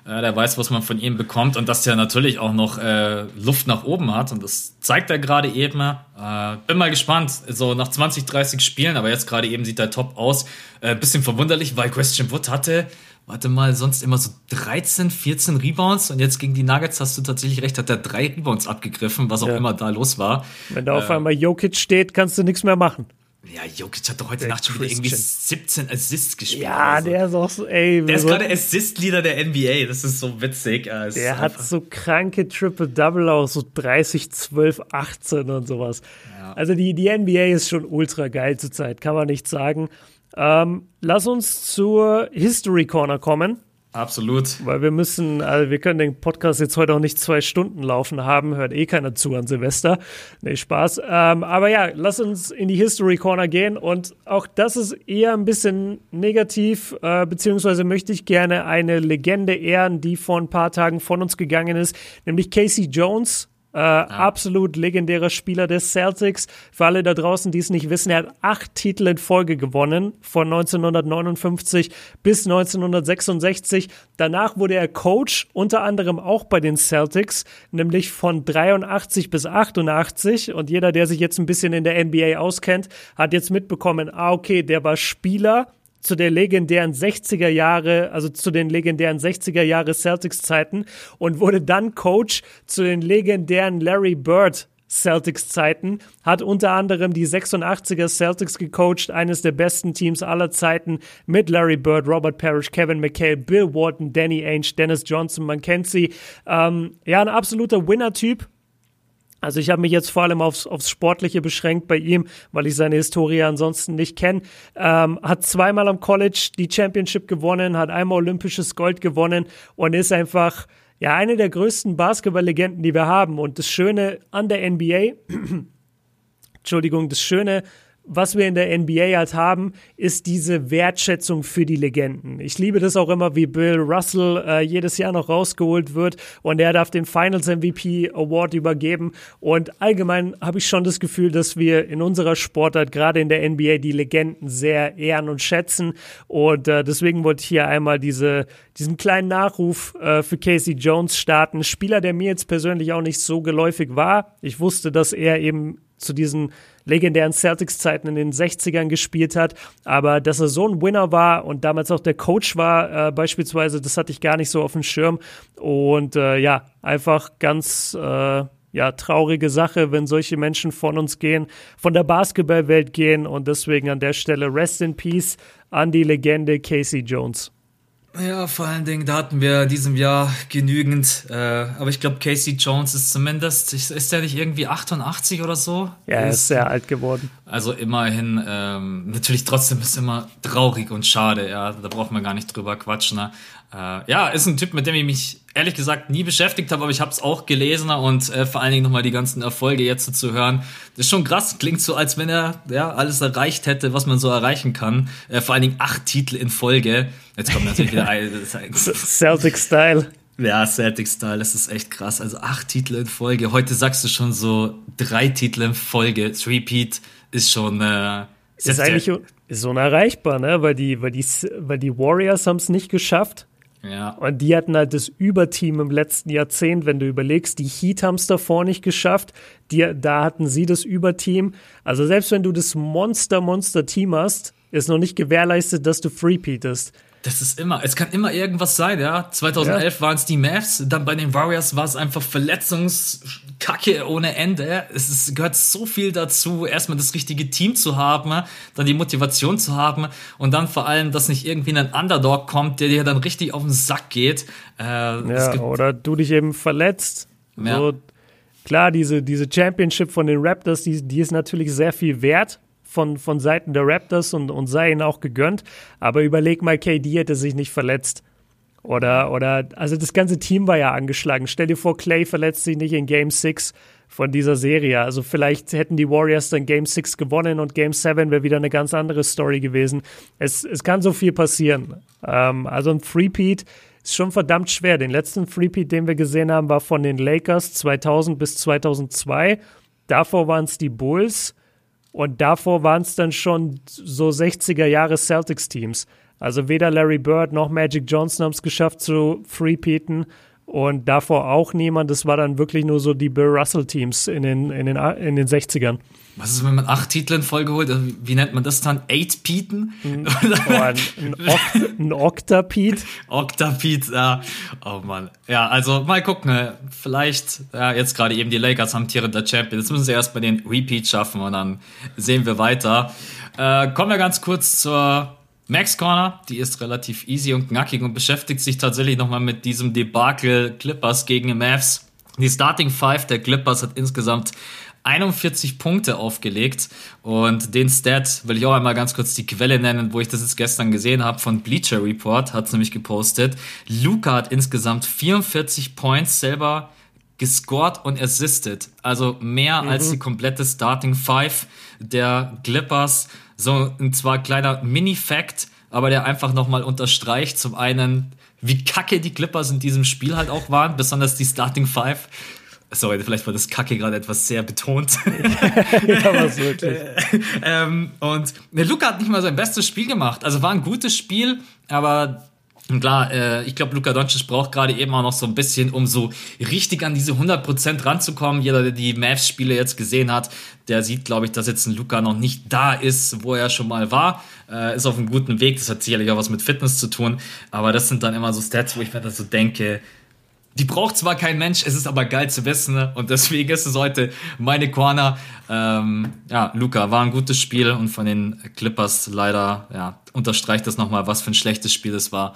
äh, der weiß, was man von ihm bekommt und dass der natürlich auch noch äh, Luft nach oben hat. Und das zeigt er gerade eben. Äh, bin mal gespannt. So nach 20, 30 Spielen, aber jetzt gerade eben sieht er top aus. Äh, bisschen verwunderlich, weil Question Wood hatte, warte mal, sonst immer so 13, 14 Rebounds und jetzt gegen die Nuggets hast du tatsächlich recht, hat er drei Rebounds abgegriffen, was auch ja. immer da los war. Wenn da auf äh, einmal Jokic steht, kannst du nichts mehr machen. Ja, Jokic hat doch heute der Nacht schon wieder irgendwie 17 Assists gespielt. Ja, so. der ist auch so, ey. Der ist gerade Assist-Leader der NBA. Das ist so witzig. der hat so kranke Triple-Double aus, so 30, 12, 18 und sowas. Ja. Also die, die NBA ist schon ultra geil zurzeit, kann man nicht sagen. Ähm, lass uns zur History Corner kommen. Absolut. Weil wir müssen, also wir können den Podcast jetzt heute auch nicht zwei Stunden laufen haben, hört eh keiner zu an Silvester. Nee, Spaß. Ähm, aber ja, lass uns in die History Corner gehen und auch das ist eher ein bisschen negativ, äh, beziehungsweise möchte ich gerne eine Legende ehren, die vor ein paar Tagen von uns gegangen ist, nämlich Casey Jones äh, ja. Absolut legendärer Spieler des Celtics. Für alle da draußen, die es nicht wissen, er hat acht Titel in Folge gewonnen, von 1959 bis 1966. Danach wurde er Coach, unter anderem auch bei den Celtics, nämlich von 83 bis 88. Und jeder, der sich jetzt ein bisschen in der NBA auskennt, hat jetzt mitbekommen, ah, okay, der war Spieler zu der legendären 60er Jahre, also zu den legendären 60er Jahre Celtics Zeiten und wurde dann Coach zu den legendären Larry Bird Celtics Zeiten, hat unter anderem die 86er Celtics gecoacht, eines der besten Teams aller Zeiten mit Larry Bird, Robert Parrish, Kevin McHale, Bill Walton, Danny Ainge, Dennis Johnson, man kennt sie. Ähm, ja, ein absoluter Winner-Typ, also ich habe mich jetzt vor allem aufs, aufs Sportliche beschränkt bei ihm, weil ich seine Historie ansonsten nicht kenne. Ähm, hat zweimal am College die Championship gewonnen, hat einmal olympisches Gold gewonnen und ist einfach ja eine der größten Basketballlegenden, die wir haben. Und das Schöne an der NBA, Entschuldigung, das Schöne was wir in der NBA halt haben, ist diese Wertschätzung für die Legenden. Ich liebe das auch immer, wie Bill Russell äh, jedes Jahr noch rausgeholt wird und er darf den Finals MVP Award übergeben. Und allgemein habe ich schon das Gefühl, dass wir in unserer Sportart, gerade in der NBA, die Legenden sehr ehren und schätzen. Und äh, deswegen wollte ich hier einmal diese, diesen kleinen Nachruf äh, für Casey Jones starten. Spieler, der mir jetzt persönlich auch nicht so geläufig war. Ich wusste, dass er eben zu diesen legendären Celtics-Zeiten in den 60ern gespielt hat. Aber dass er so ein Winner war und damals auch der Coach war, äh, beispielsweise, das hatte ich gar nicht so auf dem Schirm. Und äh, ja, einfach ganz äh, ja, traurige Sache, wenn solche Menschen von uns gehen, von der Basketballwelt gehen. Und deswegen an der Stelle Rest in Peace an die Legende Casey Jones. Ja, vor allen Dingen, da hatten wir diesem Jahr genügend. Äh, aber ich glaube, Casey Jones ist zumindest, ist der nicht irgendwie 88 oder so? Ja, er ist sehr alt geworden. Also immerhin, ähm, natürlich trotzdem ist immer traurig und schade, ja, da braucht man gar nicht drüber quatschen. Ne? Äh, ja, ist ein Typ, mit dem ich mich ehrlich gesagt nie beschäftigt habe, aber ich habe es auch gelesen und äh, vor allen Dingen nochmal die ganzen Erfolge jetzt zu hören. Das ist schon krass, klingt so, als wenn er ja alles erreicht hätte, was man so erreichen kann. Äh, vor allen Dingen acht Titel in Folge. Jetzt kommt natürlich wieder ein, Celtic Style. Ja, Celtic Style, das ist echt krass. Also acht Titel in Folge. Heute sagst du schon so drei Titel in Folge. Three-Peat ist schon. Äh, ist, ist eigentlich ist unerreichbar, ne? Weil die, weil die, weil die Warriors haben es nicht geschafft ja. Und die hatten halt das Überteam im letzten Jahrzehnt, wenn du überlegst, die Heat haben es davor nicht geschafft, die, da hatten sie das Überteam. Also selbst wenn du das Monster-Monster-Team hast, ist noch nicht gewährleistet, dass du Freepeatest. Das ist immer, es kann immer irgendwas sein, ja. 2011 ja. waren es die Mavs, dann bei den Warriors war es einfach Verletzungskacke ohne Ende. Es ist, gehört so viel dazu, erstmal das richtige Team zu haben, dann die Motivation zu haben und dann vor allem, dass nicht irgendwie ein Underdog kommt, der dir dann richtig auf den Sack geht. Äh, ja, oder du dich eben verletzt. Ja. So, klar, diese, diese Championship von den Raptors, die, die ist natürlich sehr viel wert von, von Seiten der Raptors und, und sei ihnen auch gegönnt. Aber überleg mal, KD hätte sich nicht verletzt. Oder, oder, also das ganze Team war ja angeschlagen. Stell dir vor, Clay verletzt sich nicht in Game 6 von dieser Serie. Also vielleicht hätten die Warriors dann Game 6 gewonnen und Game 7 wäre wieder eine ganz andere Story gewesen. Es, es kann so viel passieren. Ähm, also ein Threepeat ist schon verdammt schwer. Den letzten Threepeat, den wir gesehen haben, war von den Lakers 2000 bis 2002. Davor waren es die Bulls. Und davor waren es dann schon so 60er Jahre Celtics-Teams. Also weder Larry Bird noch Magic Johnson haben es geschafft zu freepeaten und davor auch niemand. Das war dann wirklich nur so die Bill Russell-Teams in den, in, den, in den 60ern. Was ist, wenn man acht Titel in Folge holt? Also, wie nennt man das dann? Eight Pieten? Oh, ein, ein, Octapeat? Octapeat, ja. Oh Mann. Ja, also mal gucken. Ne? Vielleicht, ja, jetzt gerade eben die Lakers haben Tiere der Champion. Jetzt müssen sie erst mal den Repeat schaffen und dann sehen wir weiter. Äh, kommen wir ganz kurz zur Max Corner, die ist relativ easy und knackig und beschäftigt sich tatsächlich nochmal mit diesem Debakel Clippers gegen Mavs. Die Starting Five der Clippers hat insgesamt 41 Punkte aufgelegt. Und den Stat will ich auch einmal ganz kurz die Quelle nennen, wo ich das jetzt gestern gesehen habe von Bleacher Report, hat es nämlich gepostet. Luca hat insgesamt 44 Points selber gescored und assisted. Also mehr mhm. als die komplette Starting Five der Clippers. So ein zwar kleiner Mini-Fact, aber der einfach nochmal unterstreicht zum einen, wie kacke die Clippers in diesem Spiel halt auch waren, besonders die Starting Five. Sorry, vielleicht war das Kacke gerade etwas sehr betont. ja, was wirklich. ähm, und der Luca hat nicht mal sein bestes Spiel gemacht. Also war ein gutes Spiel, aber klar, äh, ich glaube, Luca Doncic braucht gerade eben auch noch so ein bisschen, um so richtig an diese 100% ranzukommen. Jeder, der die Mavs-Spiele jetzt gesehen hat, der sieht, glaube ich, dass jetzt ein Luca noch nicht da ist, wo er schon mal war. Äh, ist auf einem guten Weg. Das hat sicherlich auch was mit Fitness zu tun. Aber das sind dann immer so Stats, wo ich mir dann so denke, die braucht zwar kein Mensch, es ist aber geil zu wissen. Ne? Und deswegen ist es heute meine Corner. Ähm, ja, Luca, war ein gutes Spiel und von den Clippers leider, ja, unterstreicht das nochmal, was für ein schlechtes Spiel es war.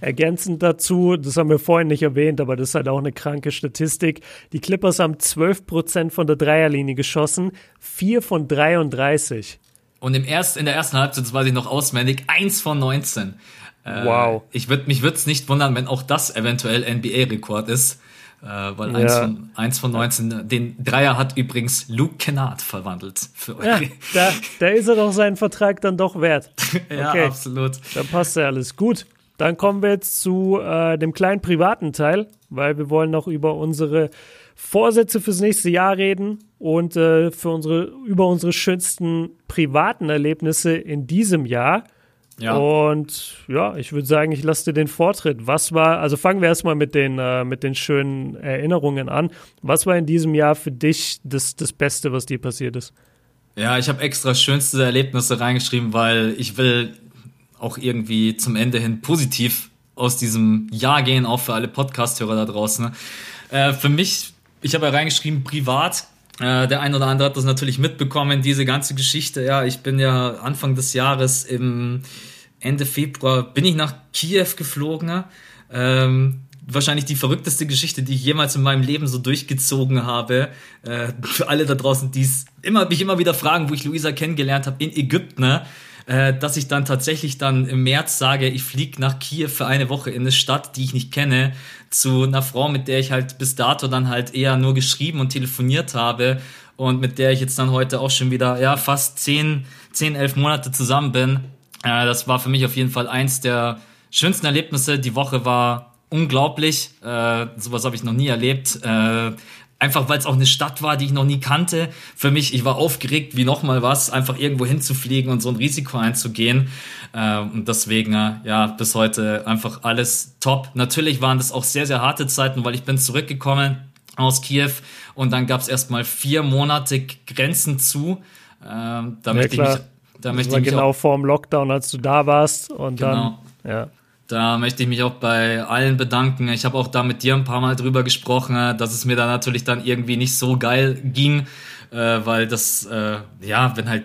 Ergänzend dazu, das haben wir vorhin nicht erwähnt, aber das ist halt auch eine kranke Statistik. Die Clippers haben 12% von der Dreierlinie geschossen, 4 von 33. Und im erst, in der ersten Halbzeit, das weiß ich noch auswendig, 1 von 19. Äh, wow. Ich würd, mich würde es nicht wundern, wenn auch das eventuell NBA-Rekord ist. Äh, weil ja. eins, von, eins von 19, den Dreier hat übrigens Luke Kennard verwandelt für euch. Ja, da, da ist er doch seinen Vertrag dann doch wert. ja, okay. absolut. Da passt ja alles. Gut, dann kommen wir jetzt zu äh, dem kleinen privaten Teil, weil wir wollen noch über unsere Vorsätze fürs nächste Jahr reden und äh, für unsere, über unsere schönsten privaten Erlebnisse in diesem Jahr. Ja. Und ja, ich würde sagen, ich lasse dir den Vortritt. Was war, also fangen wir erstmal mit den, äh, mit den schönen Erinnerungen an. Was war in diesem Jahr für dich das, das Beste, was dir passiert ist? Ja, ich habe extra schönste Erlebnisse reingeschrieben, weil ich will auch irgendwie zum Ende hin positiv aus diesem Jahr gehen, auch für alle Podcast-Hörer da draußen. Äh, für mich, ich habe ja reingeschrieben, privat äh, der ein oder andere hat das natürlich mitbekommen, diese ganze Geschichte. Ja, ich bin ja Anfang des Jahres im Ende Februar bin ich nach Kiew geflogen. Ähm, wahrscheinlich die verrückteste Geschichte, die ich jemals in meinem Leben so durchgezogen habe. Äh, für alle da draußen, die es immer, mich immer wieder fragen, wo ich Luisa kennengelernt habe, in Ägypten, ne? äh, dass ich dann tatsächlich dann im März sage, ich fliege nach Kiew für eine Woche in eine Stadt, die ich nicht kenne, zu einer Frau, mit der ich halt bis dato dann halt eher nur geschrieben und telefoniert habe und mit der ich jetzt dann heute auch schon wieder, ja, fast zehn, zehn, elf Monate zusammen bin. Äh, das war für mich auf jeden Fall eins der schönsten Erlebnisse. Die Woche war unglaublich. Äh, sowas habe ich noch nie erlebt. Äh, einfach weil es auch eine Stadt war, die ich noch nie kannte. Für mich, ich war aufgeregt wie nochmal was, einfach irgendwo hinzufliegen und so ein Risiko einzugehen. Äh, und deswegen, äh, ja, bis heute einfach alles top. Natürlich waren das auch sehr, sehr harte Zeiten, weil ich bin zurückgekommen aus Kiew und dann gab es erstmal vier Monate Grenzen zu. Äh, da ja, ich mich, da das möchte war ich genau vor dem Lockdown, als du da warst und genau. dann, ja. Da möchte ich mich auch bei allen bedanken. Ich habe auch da mit dir ein paar Mal drüber gesprochen, äh, dass es mir da natürlich dann irgendwie nicht so geil ging, äh, weil das, äh, ja, wenn halt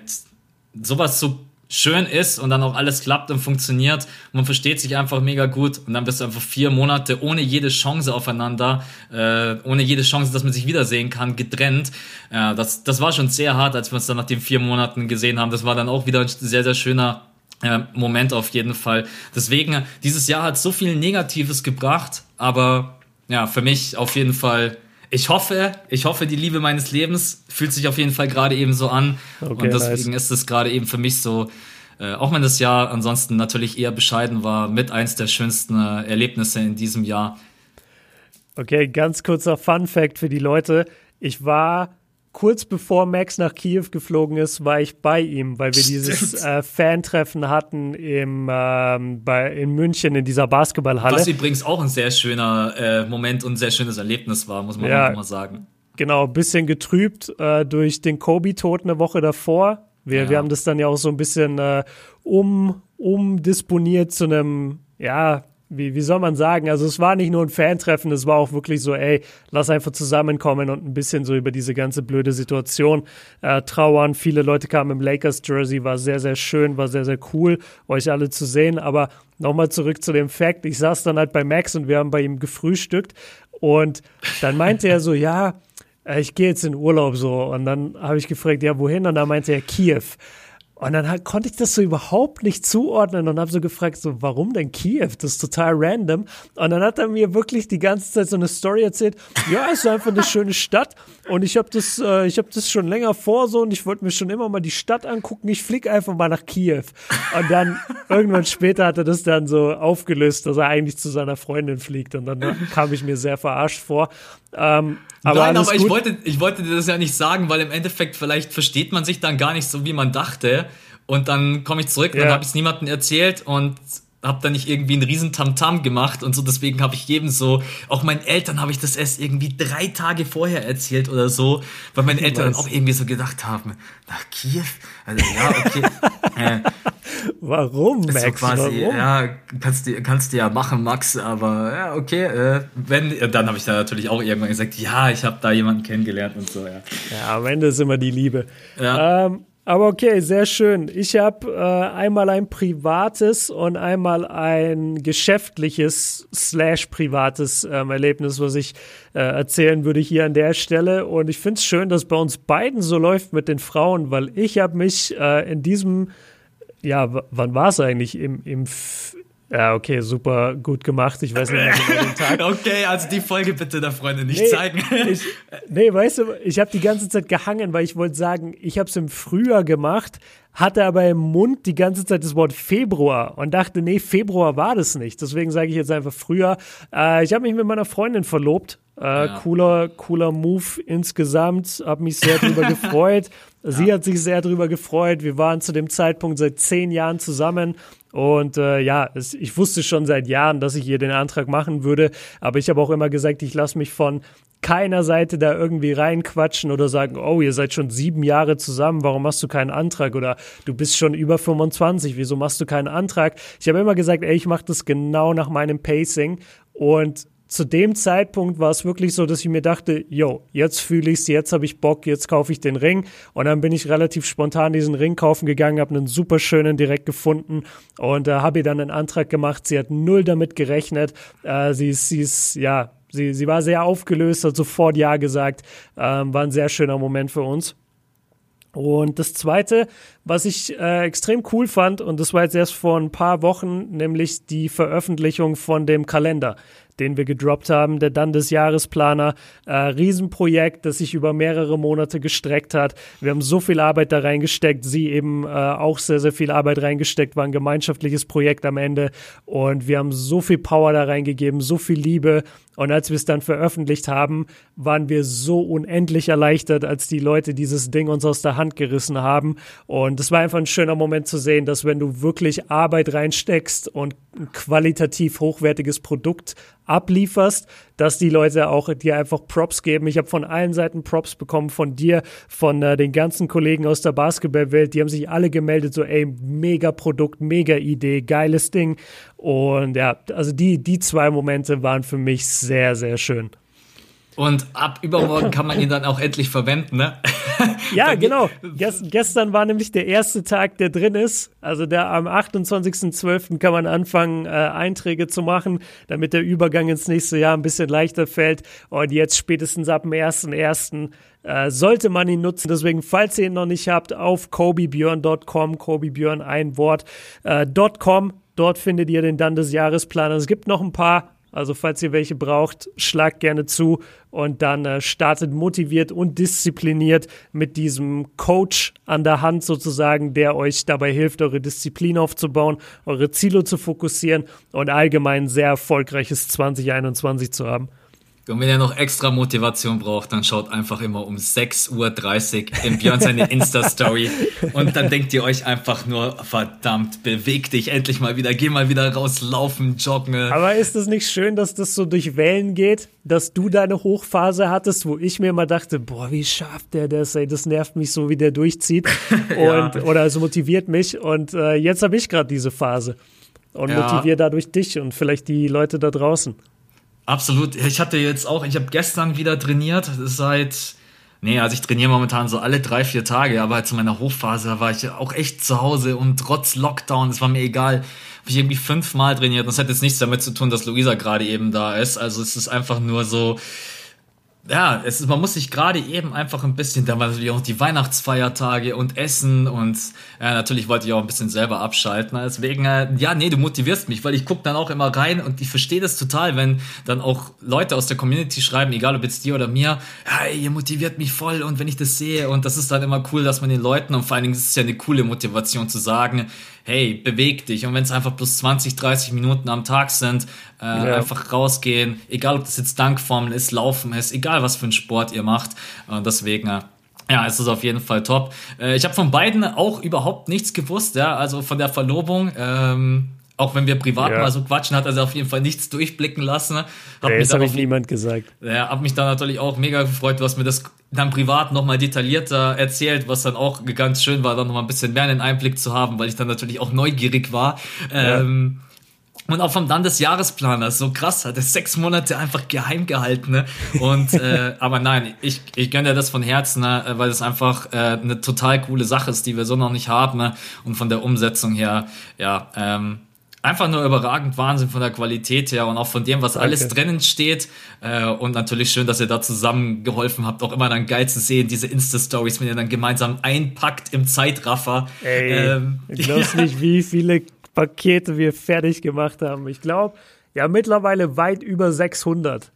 sowas so schön ist und dann auch alles klappt und funktioniert, man versteht sich einfach mega gut und dann bist du einfach vier Monate ohne jede Chance aufeinander, ohne jede Chance, dass man sich wiedersehen kann, getrennt. Ja, das, das war schon sehr hart, als wir uns dann nach den vier Monaten gesehen haben. Das war dann auch wieder ein sehr, sehr schöner Moment auf jeden Fall. Deswegen, dieses Jahr hat so viel Negatives gebracht, aber ja, für mich auf jeden Fall. Ich hoffe, ich hoffe, die Liebe meines Lebens fühlt sich auf jeden Fall gerade eben so an. Okay, und deswegen nice. ist es gerade eben für mich so, äh, auch wenn das Jahr ansonsten natürlich eher bescheiden war, mit eins der schönsten äh, Erlebnisse in diesem Jahr. Okay, ganz kurzer Fun Fact für die Leute. Ich war kurz bevor Max nach Kiew geflogen ist, war ich bei ihm, weil wir dieses äh, Fan-Treffen hatten im, ähm, bei, in München in dieser Basketballhalle. Was übrigens auch ein sehr schöner äh, Moment und ein sehr schönes Erlebnis war, muss man ja, auch mal sagen. Genau, bisschen getrübt äh, durch den Kobe-Tod eine Woche davor. Wir, ja. wir haben das dann ja auch so ein bisschen äh, um, umdisponiert zu einem, ja, wie, wie soll man sagen, also es war nicht nur ein Fantreffen, es war auch wirklich so, ey, lass einfach zusammenkommen und ein bisschen so über diese ganze blöde Situation äh, trauern. Viele Leute kamen im Lakers-Jersey, war sehr, sehr schön, war sehr, sehr cool, euch alle zu sehen. Aber nochmal zurück zu dem Fact, ich saß dann halt bei Max und wir haben bei ihm gefrühstückt und dann meinte er so, ja, äh, ich gehe jetzt in Urlaub so. Und dann habe ich gefragt, ja, wohin? Und dann meinte er Kiew. Und dann konnte ich das so überhaupt nicht zuordnen und habe so gefragt, so, warum denn Kiew? Das ist total random. Und dann hat er mir wirklich die ganze Zeit so eine Story erzählt. Ja, es ist einfach eine schöne Stadt und ich habe das, äh, ich habe das schon länger vor so und ich wollte mir schon immer mal die Stadt angucken. Ich fliege einfach mal nach Kiew. Und dann irgendwann später hat er das dann so aufgelöst, dass er eigentlich zu seiner Freundin fliegt und dann kam ich mir sehr verarscht vor. Ähm, aber Nein, aber ich wollte, ich wollte dir das ja nicht sagen, weil im Endeffekt vielleicht versteht man sich dann gar nicht so, wie man dachte. Und dann komme ich zurück, ja. dann habe ich es niemandem erzählt und habe dann nicht irgendwie einen riesen Tamtam -Tam gemacht und so. Deswegen habe ich jedem so, auch meinen Eltern habe ich das erst irgendwie drei Tage vorher erzählt oder so, weil meine Eltern dann auch irgendwie so gedacht haben, nach Kiew? Also ja, okay. äh, Warum, Max? So quasi, Warum? Ja, kannst du kannst du ja machen, Max, aber ja, okay. Äh, wenn, dann habe ich da natürlich auch irgendwann gesagt, ja, ich habe da jemanden kennengelernt und so, ja. Ja, am Ende ist immer die Liebe. Ja. Ähm, aber okay, sehr schön. Ich habe äh, einmal ein privates und einmal ein geschäftliches slash privates ähm, Erlebnis, was ich äh, erzählen würde hier an der Stelle. Und ich finde es schön, dass bei uns beiden so läuft mit den Frauen, weil ich habe mich äh, in diesem, ja, wann war es eigentlich? Im, im ja, okay, super gut gemacht. Ich weiß nicht mehr genau den Tag. okay, also die Folge bitte der Freunde nicht nee, zeigen. ich, nee, weißt du, ich habe die ganze Zeit gehangen, weil ich wollte sagen, ich habe es im Frühjahr gemacht, hatte aber im Mund die ganze Zeit das Wort Februar und dachte, nee, Februar war das nicht. Deswegen sage ich jetzt einfach Frühjahr. Äh, ich habe mich mit meiner Freundin verlobt. Äh, ja. Cooler, cooler Move insgesamt. Hab mich sehr drüber gefreut. Sie ja. hat sich sehr drüber gefreut. Wir waren zu dem Zeitpunkt seit zehn Jahren zusammen und äh, ja, es, ich wusste schon seit Jahren, dass ich hier den Antrag machen würde, aber ich habe auch immer gesagt, ich lasse mich von keiner Seite da irgendwie reinquatschen oder sagen, oh, ihr seid schon sieben Jahre zusammen, warum machst du keinen Antrag? Oder du bist schon über 25, wieso machst du keinen Antrag? Ich habe immer gesagt, ey, ich mache das genau nach meinem Pacing und zu dem Zeitpunkt war es wirklich so, dass ich mir dachte, yo, jetzt fühle ich's, jetzt habe ich Bock, jetzt kaufe ich den Ring. Und dann bin ich relativ spontan diesen Ring kaufen gegangen, habe einen super schönen direkt gefunden und äh, habe ihr dann einen Antrag gemacht. Sie hat null damit gerechnet. Äh, sie, ist, sie ist, ja, sie, sie war sehr aufgelöst, hat sofort Ja gesagt. Ähm, war ein sehr schöner Moment für uns. Und das Zweite, was ich äh, extrem cool fand, und das war jetzt erst vor ein paar Wochen, nämlich die Veröffentlichung von dem Kalender den wir gedroppt haben, der dann des Jahresplaner. Äh, Riesenprojekt, das sich über mehrere Monate gestreckt hat. Wir haben so viel Arbeit da reingesteckt, sie eben äh, auch sehr, sehr viel Arbeit reingesteckt, war ein gemeinschaftliches Projekt am Ende und wir haben so viel Power da reingegeben, so viel Liebe und als wir es dann veröffentlicht haben, waren wir so unendlich erleichtert, als die Leute dieses Ding uns aus der Hand gerissen haben. Und es war einfach ein schöner Moment zu sehen, dass wenn du wirklich Arbeit reinsteckst und ein qualitativ hochwertiges Produkt ablieferst, dass die Leute auch dir einfach Props geben. Ich habe von allen Seiten Props bekommen, von dir, von äh, den ganzen Kollegen aus der Basketballwelt. Die haben sich alle gemeldet, so ey, mega Produkt, mega Idee, geiles Ding. Und ja, also die, die zwei Momente waren für mich sehr, sehr schön. Und ab übermorgen kann man ihn dann auch endlich verwenden, ne? Ja, genau. Gest, gestern war nämlich der erste Tag, der drin ist. Also der am 28.12. kann man anfangen, äh, Einträge zu machen, damit der Übergang ins nächste Jahr ein bisschen leichter fällt. Und jetzt spätestens ab dem 1.1. Äh, sollte man ihn nutzen. Deswegen, falls ihr ihn noch nicht habt, auf kobibjörn.com, kobibjörn ein Wort, äh, .com, Dort findet ihr den dann des Jahresplaner. Es gibt noch ein paar also falls ihr welche braucht, schlagt gerne zu und dann äh, startet motiviert und diszipliniert mit diesem Coach an der Hand sozusagen, der euch dabei hilft, eure Disziplin aufzubauen, eure Ziele zu fokussieren und allgemein sehr erfolgreiches 2021 zu haben. Und wenn ihr noch extra Motivation braucht, dann schaut einfach immer um 6.30 Uhr in Björn seine Insta-Story. und dann denkt ihr euch einfach nur, verdammt, beweg dich endlich mal wieder, geh mal wieder raus, laufen, joggen. Aber ist es nicht schön, dass das so durch Wellen geht, dass du deine Hochphase hattest, wo ich mir immer dachte, boah, wie schafft der das, ey, das nervt mich so, wie der durchzieht. Und, ja. Oder es motiviert mich. Und äh, jetzt habe ich gerade diese Phase. Und ja. motiviere dadurch dich und vielleicht die Leute da draußen. Absolut. Ich hatte jetzt auch, ich habe gestern wieder trainiert, seit, nee, also ich trainiere momentan so alle drei, vier Tage, aber zu meiner Hochphase war ich auch echt zu Hause und trotz Lockdown, es war mir egal, habe ich irgendwie fünfmal trainiert. Das hat jetzt nichts damit zu tun, dass Luisa gerade eben da ist. Also es ist einfach nur so, ja, es ist, man muss sich gerade eben einfach ein bisschen, da waren natürlich auch die Weihnachtsfeiertage und Essen und ja, natürlich wollte ich auch ein bisschen selber abschalten. Deswegen, äh, ja, nee, du motivierst mich, weil ich gucke dann auch immer rein und ich verstehe das total, wenn dann auch Leute aus der Community schreiben, egal ob jetzt dir oder mir, hey, ihr motiviert mich voll und wenn ich das sehe und das ist dann immer cool, dass man den Leuten und vor allen Dingen ist es ja eine coole Motivation zu sagen, hey, beweg dich. Und wenn es einfach bloß 20, 30 Minuten am Tag sind, äh, ja. einfach rausgehen, egal ob das jetzt Dankformel ist, Laufen ist, egal was für einen Sport ihr macht. Und deswegen, äh, ja, es ist auf jeden Fall top. Äh, ich habe von beiden auch überhaupt nichts gewusst, ja, also von der Verlobung. Ähm, auch wenn wir privat ja. mal so quatschen, hat er auf jeden Fall nichts durchblicken lassen. Hab hey, das habe ich niemand gesagt. Ja, hab mich dann natürlich auch mega gefreut, du hast mir das dann privat nochmal detaillierter erzählt, was dann auch ganz schön war, dann nochmal ein bisschen mehr einen Einblick zu haben, weil ich dann natürlich auch neugierig war. Ja. Ähm, und auch vom Landesjahresplaners, so krass, hat er sechs Monate einfach geheim gehalten. Ne? Und äh, aber nein, ich, ich gönne dir das von Herzen, ne? weil es einfach äh, eine total coole Sache ist, die wir so noch nicht haben. Ne? Und von der Umsetzung her, ja, ähm, einfach nur überragend Wahnsinn von der Qualität her und auch von dem, was Danke. alles drinnen steht. Äh, und natürlich schön, dass ihr da zusammen geholfen habt. Auch immer dann geil zu sehen, diese Insta-Stories, wenn ihr dann gemeinsam einpackt im Zeitraffer. Ey, ähm, ich glaubst ja. nicht, wie viele Pakete wir fertig gemacht haben. Ich glaube, ja, mittlerweile weit über 600.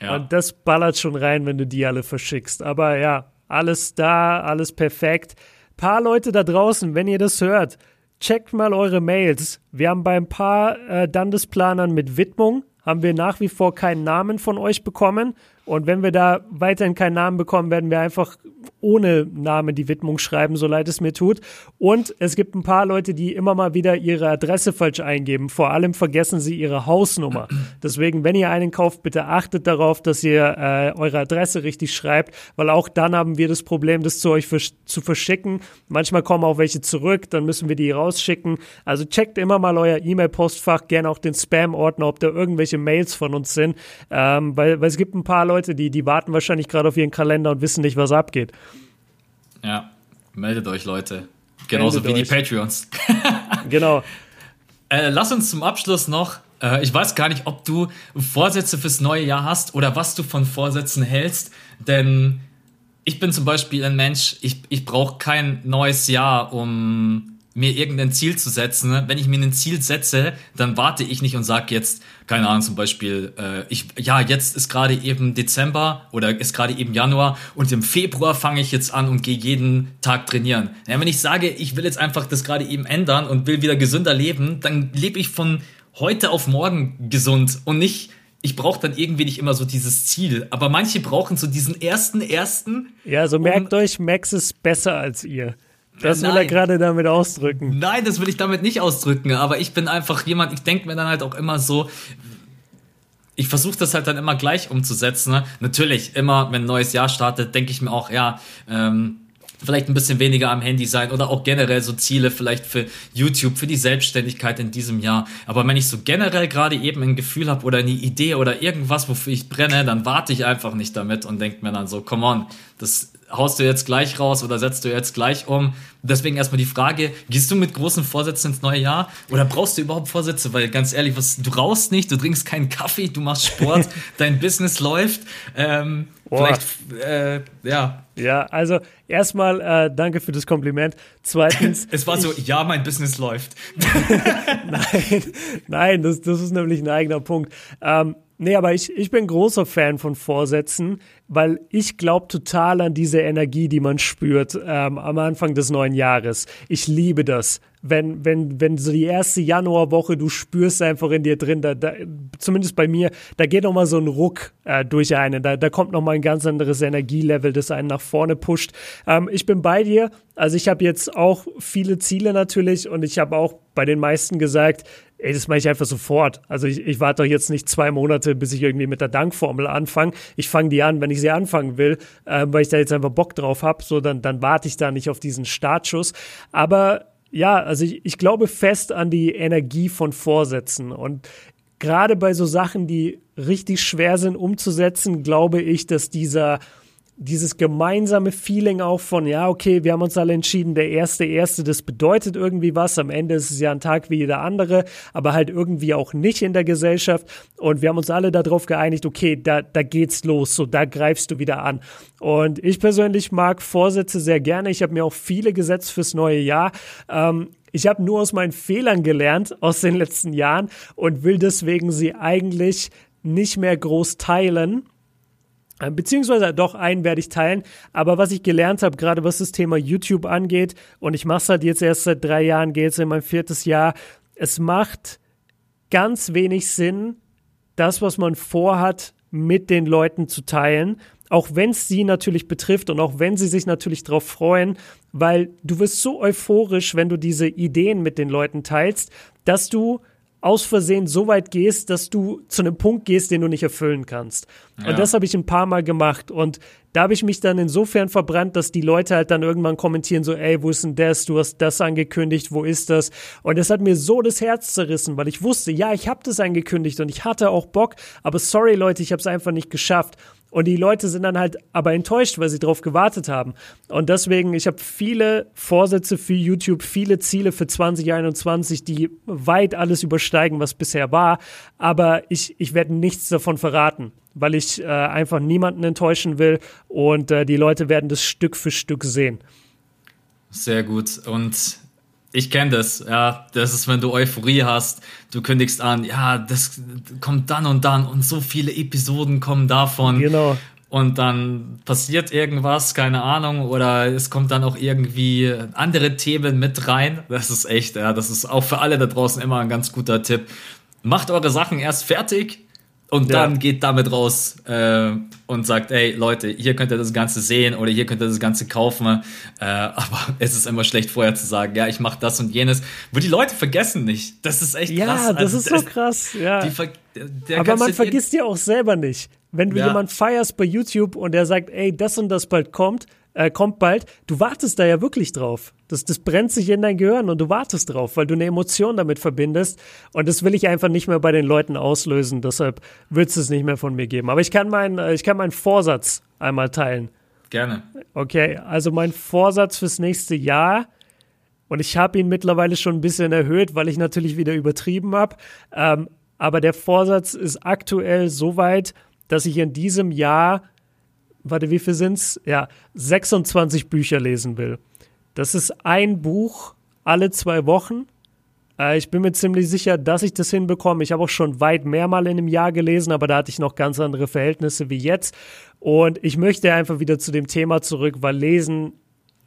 Ja. Und das ballert schon rein, wenn du die alle verschickst. Aber ja, alles da, alles perfekt. Paar Leute da draußen, wenn ihr das hört, checkt mal eure Mails. Wir haben bei ein paar äh, Landesplanern mit Widmung, haben wir nach wie vor keinen Namen von euch bekommen. Und wenn wir da weiterhin keinen Namen bekommen, werden wir einfach ohne Name die Widmung schreiben, so leid es mir tut. Und es gibt ein paar Leute, die immer mal wieder ihre Adresse falsch eingeben. Vor allem vergessen sie ihre Hausnummer. Deswegen, wenn ihr einen kauft, bitte achtet darauf, dass ihr äh, eure Adresse richtig schreibt, weil auch dann haben wir das Problem, das zu euch vers zu verschicken. Manchmal kommen auch welche zurück, dann müssen wir die rausschicken. Also checkt immer mal euer E-Mail-Postfach, gerne auch den Spam-Ordner, ob da irgendwelche Mails von uns sind, ähm, weil, weil es gibt ein paar Leute, die, die warten wahrscheinlich gerade auf ihren Kalender und wissen nicht, was abgeht. Ja, meldet euch, Leute. Genauso meldet wie euch. die Patreons. genau. Äh, lass uns zum Abschluss noch äh, ich weiß gar nicht, ob du Vorsätze fürs neue Jahr hast oder was du von Vorsätzen hältst, denn ich bin zum Beispiel ein Mensch, ich, ich brauche kein neues Jahr, um mir irgendein Ziel zu setzen. Ne? Wenn ich mir ein Ziel setze, dann warte ich nicht und sage jetzt, keine Ahnung, zum Beispiel, äh, ich, ja, jetzt ist gerade eben Dezember oder ist gerade eben Januar und im Februar fange ich jetzt an und gehe jeden Tag trainieren. Ja, wenn ich sage, ich will jetzt einfach das gerade eben ändern und will wieder gesünder leben, dann lebe ich von heute auf morgen gesund und nicht ich brauche dann irgendwie nicht immer so dieses Ziel. Aber manche brauchen so diesen ersten, ersten. Ja, so merkt euch, Max ist besser als ihr. Das will er gerade damit ausdrücken. Nein, das will ich damit nicht ausdrücken. Aber ich bin einfach jemand, ich denke mir dann halt auch immer so, ich versuche das halt dann immer gleich umzusetzen. Ne? Natürlich, immer, wenn ein neues Jahr startet, denke ich mir auch, ja, ähm, vielleicht ein bisschen weniger am Handy sein oder auch generell so Ziele vielleicht für YouTube, für die Selbstständigkeit in diesem Jahr. Aber wenn ich so generell gerade eben ein Gefühl habe oder eine Idee oder irgendwas, wofür ich brenne, dann warte ich einfach nicht damit und denke mir dann so, come on, das haust du jetzt gleich raus oder setzt du jetzt gleich um. Deswegen erstmal die Frage, gehst du mit großen Vorsätzen ins neue Jahr oder brauchst du überhaupt Vorsätze? Weil ganz ehrlich, was, du rauchst nicht, du trinkst keinen Kaffee, du machst Sport, dein Business läuft. Ähm, vielleicht, äh, ja. Ja, also erstmal äh, danke für das Kompliment. Zweitens. es war so, ja, mein Business läuft. nein, nein, das, das ist nämlich ein eigener Punkt. Ähm, Nee, aber ich, ich bin großer Fan von Vorsätzen, weil ich glaube total an diese Energie, die man spürt ähm, am Anfang des neuen Jahres. Ich liebe das. Wenn, wenn, wenn so die erste Januarwoche, du spürst einfach in dir drin, da, da, zumindest bei mir, da geht noch mal so ein Ruck äh, durch einen. Da, da kommt noch mal ein ganz anderes Energielevel, das einen nach vorne pusht. Ähm, ich bin bei dir. Also ich habe jetzt auch viele Ziele natürlich und ich habe auch bei den meisten gesagt, ey, das mache ich einfach sofort. Also ich, ich warte doch jetzt nicht zwei Monate, bis ich irgendwie mit der Dankformel anfange. Ich fange die an, wenn ich sie anfangen will, äh, weil ich da jetzt einfach Bock drauf habe. So, dann, dann warte ich da nicht auf diesen Startschuss. Aber ja, also ich, ich glaube fest an die Energie von Vorsätzen. Und gerade bei so Sachen, die richtig schwer sind umzusetzen, glaube ich, dass dieser dieses gemeinsame Feeling auch von, ja, okay, wir haben uns alle entschieden, der erste, erste, das bedeutet irgendwie was. Am Ende ist es ja ein Tag wie jeder andere, aber halt irgendwie auch nicht in der Gesellschaft. Und wir haben uns alle darauf geeinigt, okay, da, da geht's los, so, da greifst du wieder an. Und ich persönlich mag Vorsätze sehr gerne. Ich habe mir auch viele gesetzt fürs neue Jahr. Ähm, ich habe nur aus meinen Fehlern gelernt aus den letzten Jahren und will deswegen sie eigentlich nicht mehr groß teilen beziehungsweise doch einen werde ich teilen. Aber was ich gelernt habe, gerade was das Thema YouTube angeht, und ich mache es halt jetzt erst seit drei Jahren, geht es in mein viertes Jahr, es macht ganz wenig Sinn, das, was man vorhat, mit den Leuten zu teilen. Auch wenn es sie natürlich betrifft und auch wenn sie sich natürlich darauf freuen, weil du wirst so euphorisch, wenn du diese Ideen mit den Leuten teilst, dass du aus Versehen so weit gehst, dass du zu einem Punkt gehst, den du nicht erfüllen kannst. Ja. Und das habe ich ein paar Mal gemacht. Und da habe ich mich dann insofern verbrannt, dass die Leute halt dann irgendwann kommentieren, so, ey, wo ist denn das? Du hast das angekündigt, wo ist das? Und das hat mir so das Herz zerrissen, weil ich wusste, ja, ich habe das angekündigt und ich hatte auch Bock, aber sorry Leute, ich habe es einfach nicht geschafft. Und die Leute sind dann halt aber enttäuscht, weil sie darauf gewartet haben. Und deswegen, ich habe viele Vorsätze für YouTube, viele Ziele für 2021, die weit alles übersteigen, was bisher war. Aber ich, ich werde nichts davon verraten, weil ich äh, einfach niemanden enttäuschen will. Und äh, die Leute werden das Stück für Stück sehen. Sehr gut. Und ich kenne das, ja. Das ist, wenn du Euphorie hast, du kündigst an, ja, das kommt dann und dann und so viele Episoden kommen davon. Genau. Und dann passiert irgendwas, keine Ahnung, oder es kommt dann auch irgendwie andere Themen mit rein. Das ist echt, ja, das ist auch für alle da draußen immer ein ganz guter Tipp. Macht eure Sachen erst fertig und ja. dann geht damit raus äh, und sagt, ey Leute, hier könnt ihr das Ganze sehen oder hier könnt ihr das Ganze kaufen. Äh, aber es ist immer schlecht vorher zu sagen, ja, ich mache das und jenes. Wo die Leute vergessen nicht. Das ist echt ja, krass. Ja, das also, ist so krass. Ja. aber man vergisst ja auch selber nicht. Wenn du ja. jemand feierst bei YouTube und der sagt, ey, das und das bald kommt, äh, kommt bald, du wartest da ja wirklich drauf. Das, das brennt sich in dein Gehirn und du wartest drauf, weil du eine Emotion damit verbindest. Und das will ich einfach nicht mehr bei den Leuten auslösen. Deshalb wird es es nicht mehr von mir geben. Aber ich kann meinen, äh, ich kann meinen Vorsatz einmal teilen. Gerne. Okay, also mein Vorsatz fürs nächste Jahr. Und ich habe ihn mittlerweile schon ein bisschen erhöht, weil ich natürlich wieder übertrieben habe. Ähm, aber der Vorsatz ist aktuell so weit, dass ich in diesem Jahr warte, wie viel sind's? Ja, 26 Bücher lesen will. Das ist ein Buch alle zwei Wochen. Äh, ich bin mir ziemlich sicher, dass ich das hinbekomme. Ich habe auch schon weit mehr mal in einem Jahr gelesen, aber da hatte ich noch ganz andere Verhältnisse wie jetzt. Und ich möchte einfach wieder zu dem Thema zurück, weil Lesen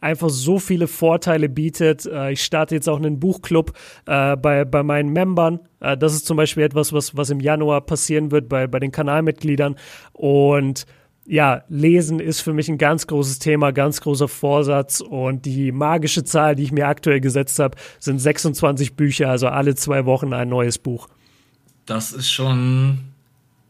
einfach so viele Vorteile bietet. Äh, ich starte jetzt auch einen Buchclub äh, bei, bei meinen Membern. Das ist zum Beispiel etwas, was, was im Januar passieren wird bei, bei den Kanalmitgliedern. Und ja, Lesen ist für mich ein ganz großes Thema, ganz großer Vorsatz und die magische Zahl, die ich mir aktuell gesetzt habe, sind 26 Bücher, also alle zwei Wochen ein neues Buch. Das ist schon,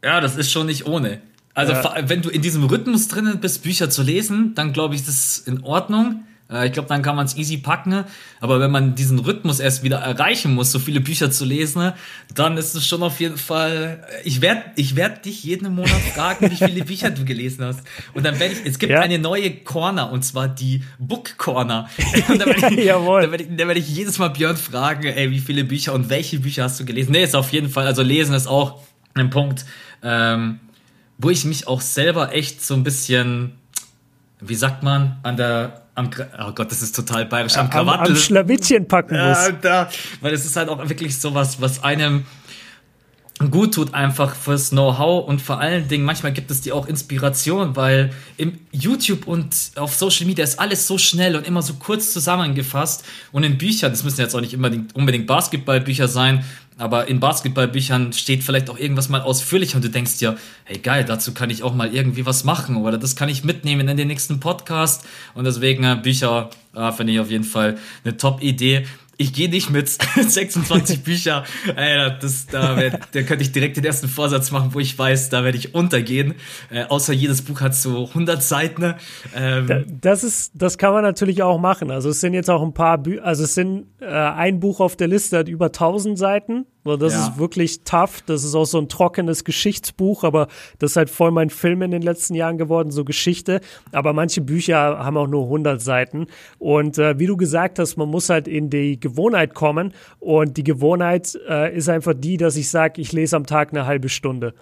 ja, das ist schon nicht ohne. Also ja. wenn du in diesem Rhythmus drinnen bist, Bücher zu lesen, dann glaube ich, das ist in Ordnung. Äh, ich glaube, dann kann man es easy packen. Aber wenn man diesen Rhythmus erst wieder erreichen muss, so viele Bücher zu lesen, dann ist es schon auf jeden Fall. Äh, ich werde ich werd dich jeden Monat fragen, wie viele Bücher du gelesen hast. Und dann werde ich. Es gibt ja. eine neue Corner und zwar die Book Corner. Und dann werde ich, Jawohl. Dann ich, werd ich jedes Mal Björn fragen, ey, wie viele Bücher und welche Bücher hast du gelesen? Nee, ist auf jeden Fall. Also lesen ist auch ein Punkt, ähm, wo ich mich auch selber echt so ein bisschen, wie sagt man, an der am, oh Gott, das ist total bayerisch, am Krawattel. Am, am Schlawittchen packen muss. Ja, da, weil es ist halt auch wirklich sowas, was einem gut tut einfach fürs Know-how und vor allen Dingen manchmal gibt es dir auch Inspiration, weil im YouTube und auf Social Media ist alles so schnell und immer so kurz zusammengefasst und in Büchern, das müssen jetzt auch nicht unbedingt, unbedingt Basketballbücher sein, aber in Basketballbüchern steht vielleicht auch irgendwas mal ausführlicher und du denkst dir, hey geil, dazu kann ich auch mal irgendwie was machen oder das kann ich mitnehmen in den nächsten Podcast. Und deswegen äh, Bücher äh, finde ich auf jeden Fall eine Top-Idee ich gehe nicht mit 26 Bücher. Ey, das, da, werd, da könnte ich direkt den ersten Vorsatz machen, wo ich weiß, da werde ich untergehen. Äh, außer jedes Buch hat so 100 Seiten. Ähm, das ist, das kann man natürlich auch machen. Also es sind jetzt auch ein paar Bücher, also es sind äh, ein Buch auf der Liste hat über 1000 Seiten. So, das ja. ist wirklich tough. Das ist auch so ein trockenes Geschichtsbuch, aber das ist halt voll mein Film in den letzten Jahren geworden, so Geschichte. Aber manche Bücher haben auch nur 100 Seiten. Und äh, wie du gesagt hast, man muss halt in die Gewohnheit kommen. Und die Gewohnheit äh, ist einfach die, dass ich sage, ich lese am Tag eine halbe Stunde.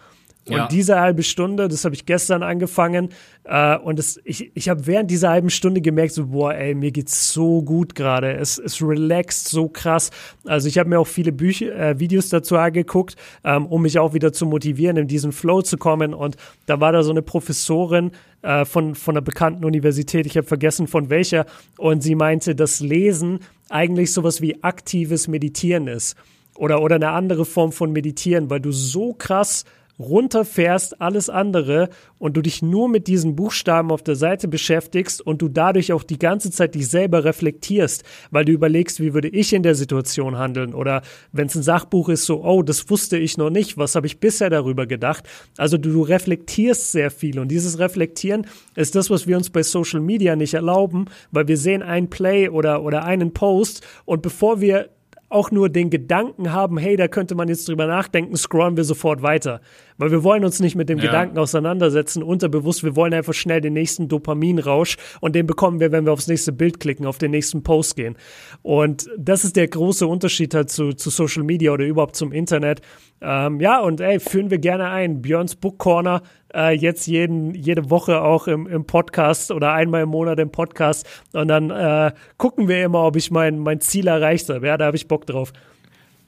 Und ja. diese halbe Stunde, das habe ich gestern angefangen, äh, und das, ich, ich habe während dieser halben Stunde gemerkt, so, boah, ey, mir geht's so gut gerade. Es, es relaxt so krass. Also ich habe mir auch viele Bücher, äh, Videos dazu angeguckt, ähm, um mich auch wieder zu motivieren, in diesen Flow zu kommen. Und da war da so eine Professorin äh, von, von einer bekannten Universität, ich habe vergessen von welcher, und sie meinte, dass Lesen eigentlich sowas wie aktives Meditieren ist. Oder, oder eine andere Form von Meditieren, weil du so krass runterfährst, alles andere und du dich nur mit diesen Buchstaben auf der Seite beschäftigst und du dadurch auch die ganze Zeit dich selber reflektierst, weil du überlegst, wie würde ich in der Situation handeln oder wenn es ein Sachbuch ist, so, oh, das wusste ich noch nicht, was habe ich bisher darüber gedacht. Also du, du reflektierst sehr viel und dieses Reflektieren ist das, was wir uns bei Social Media nicht erlauben, weil wir sehen ein Play oder, oder einen Post und bevor wir auch nur den Gedanken haben, hey, da könnte man jetzt drüber nachdenken, scrollen wir sofort weiter. Weil wir wollen uns nicht mit dem ja. Gedanken auseinandersetzen, unterbewusst, wir wollen einfach schnell den nächsten Dopaminrausch und den bekommen wir, wenn wir aufs nächste Bild klicken, auf den nächsten Post gehen. Und das ist der große Unterschied halt zu, zu Social Media oder überhaupt zum Internet. Ähm, ja, und ey, führen wir gerne ein. Björns Book Corner, äh, jetzt jeden, jede Woche auch im, im Podcast oder einmal im Monat im Podcast. Und dann äh, gucken wir immer, ob ich mein, mein Ziel erreicht habe. Ja, da habe ich Bock drauf.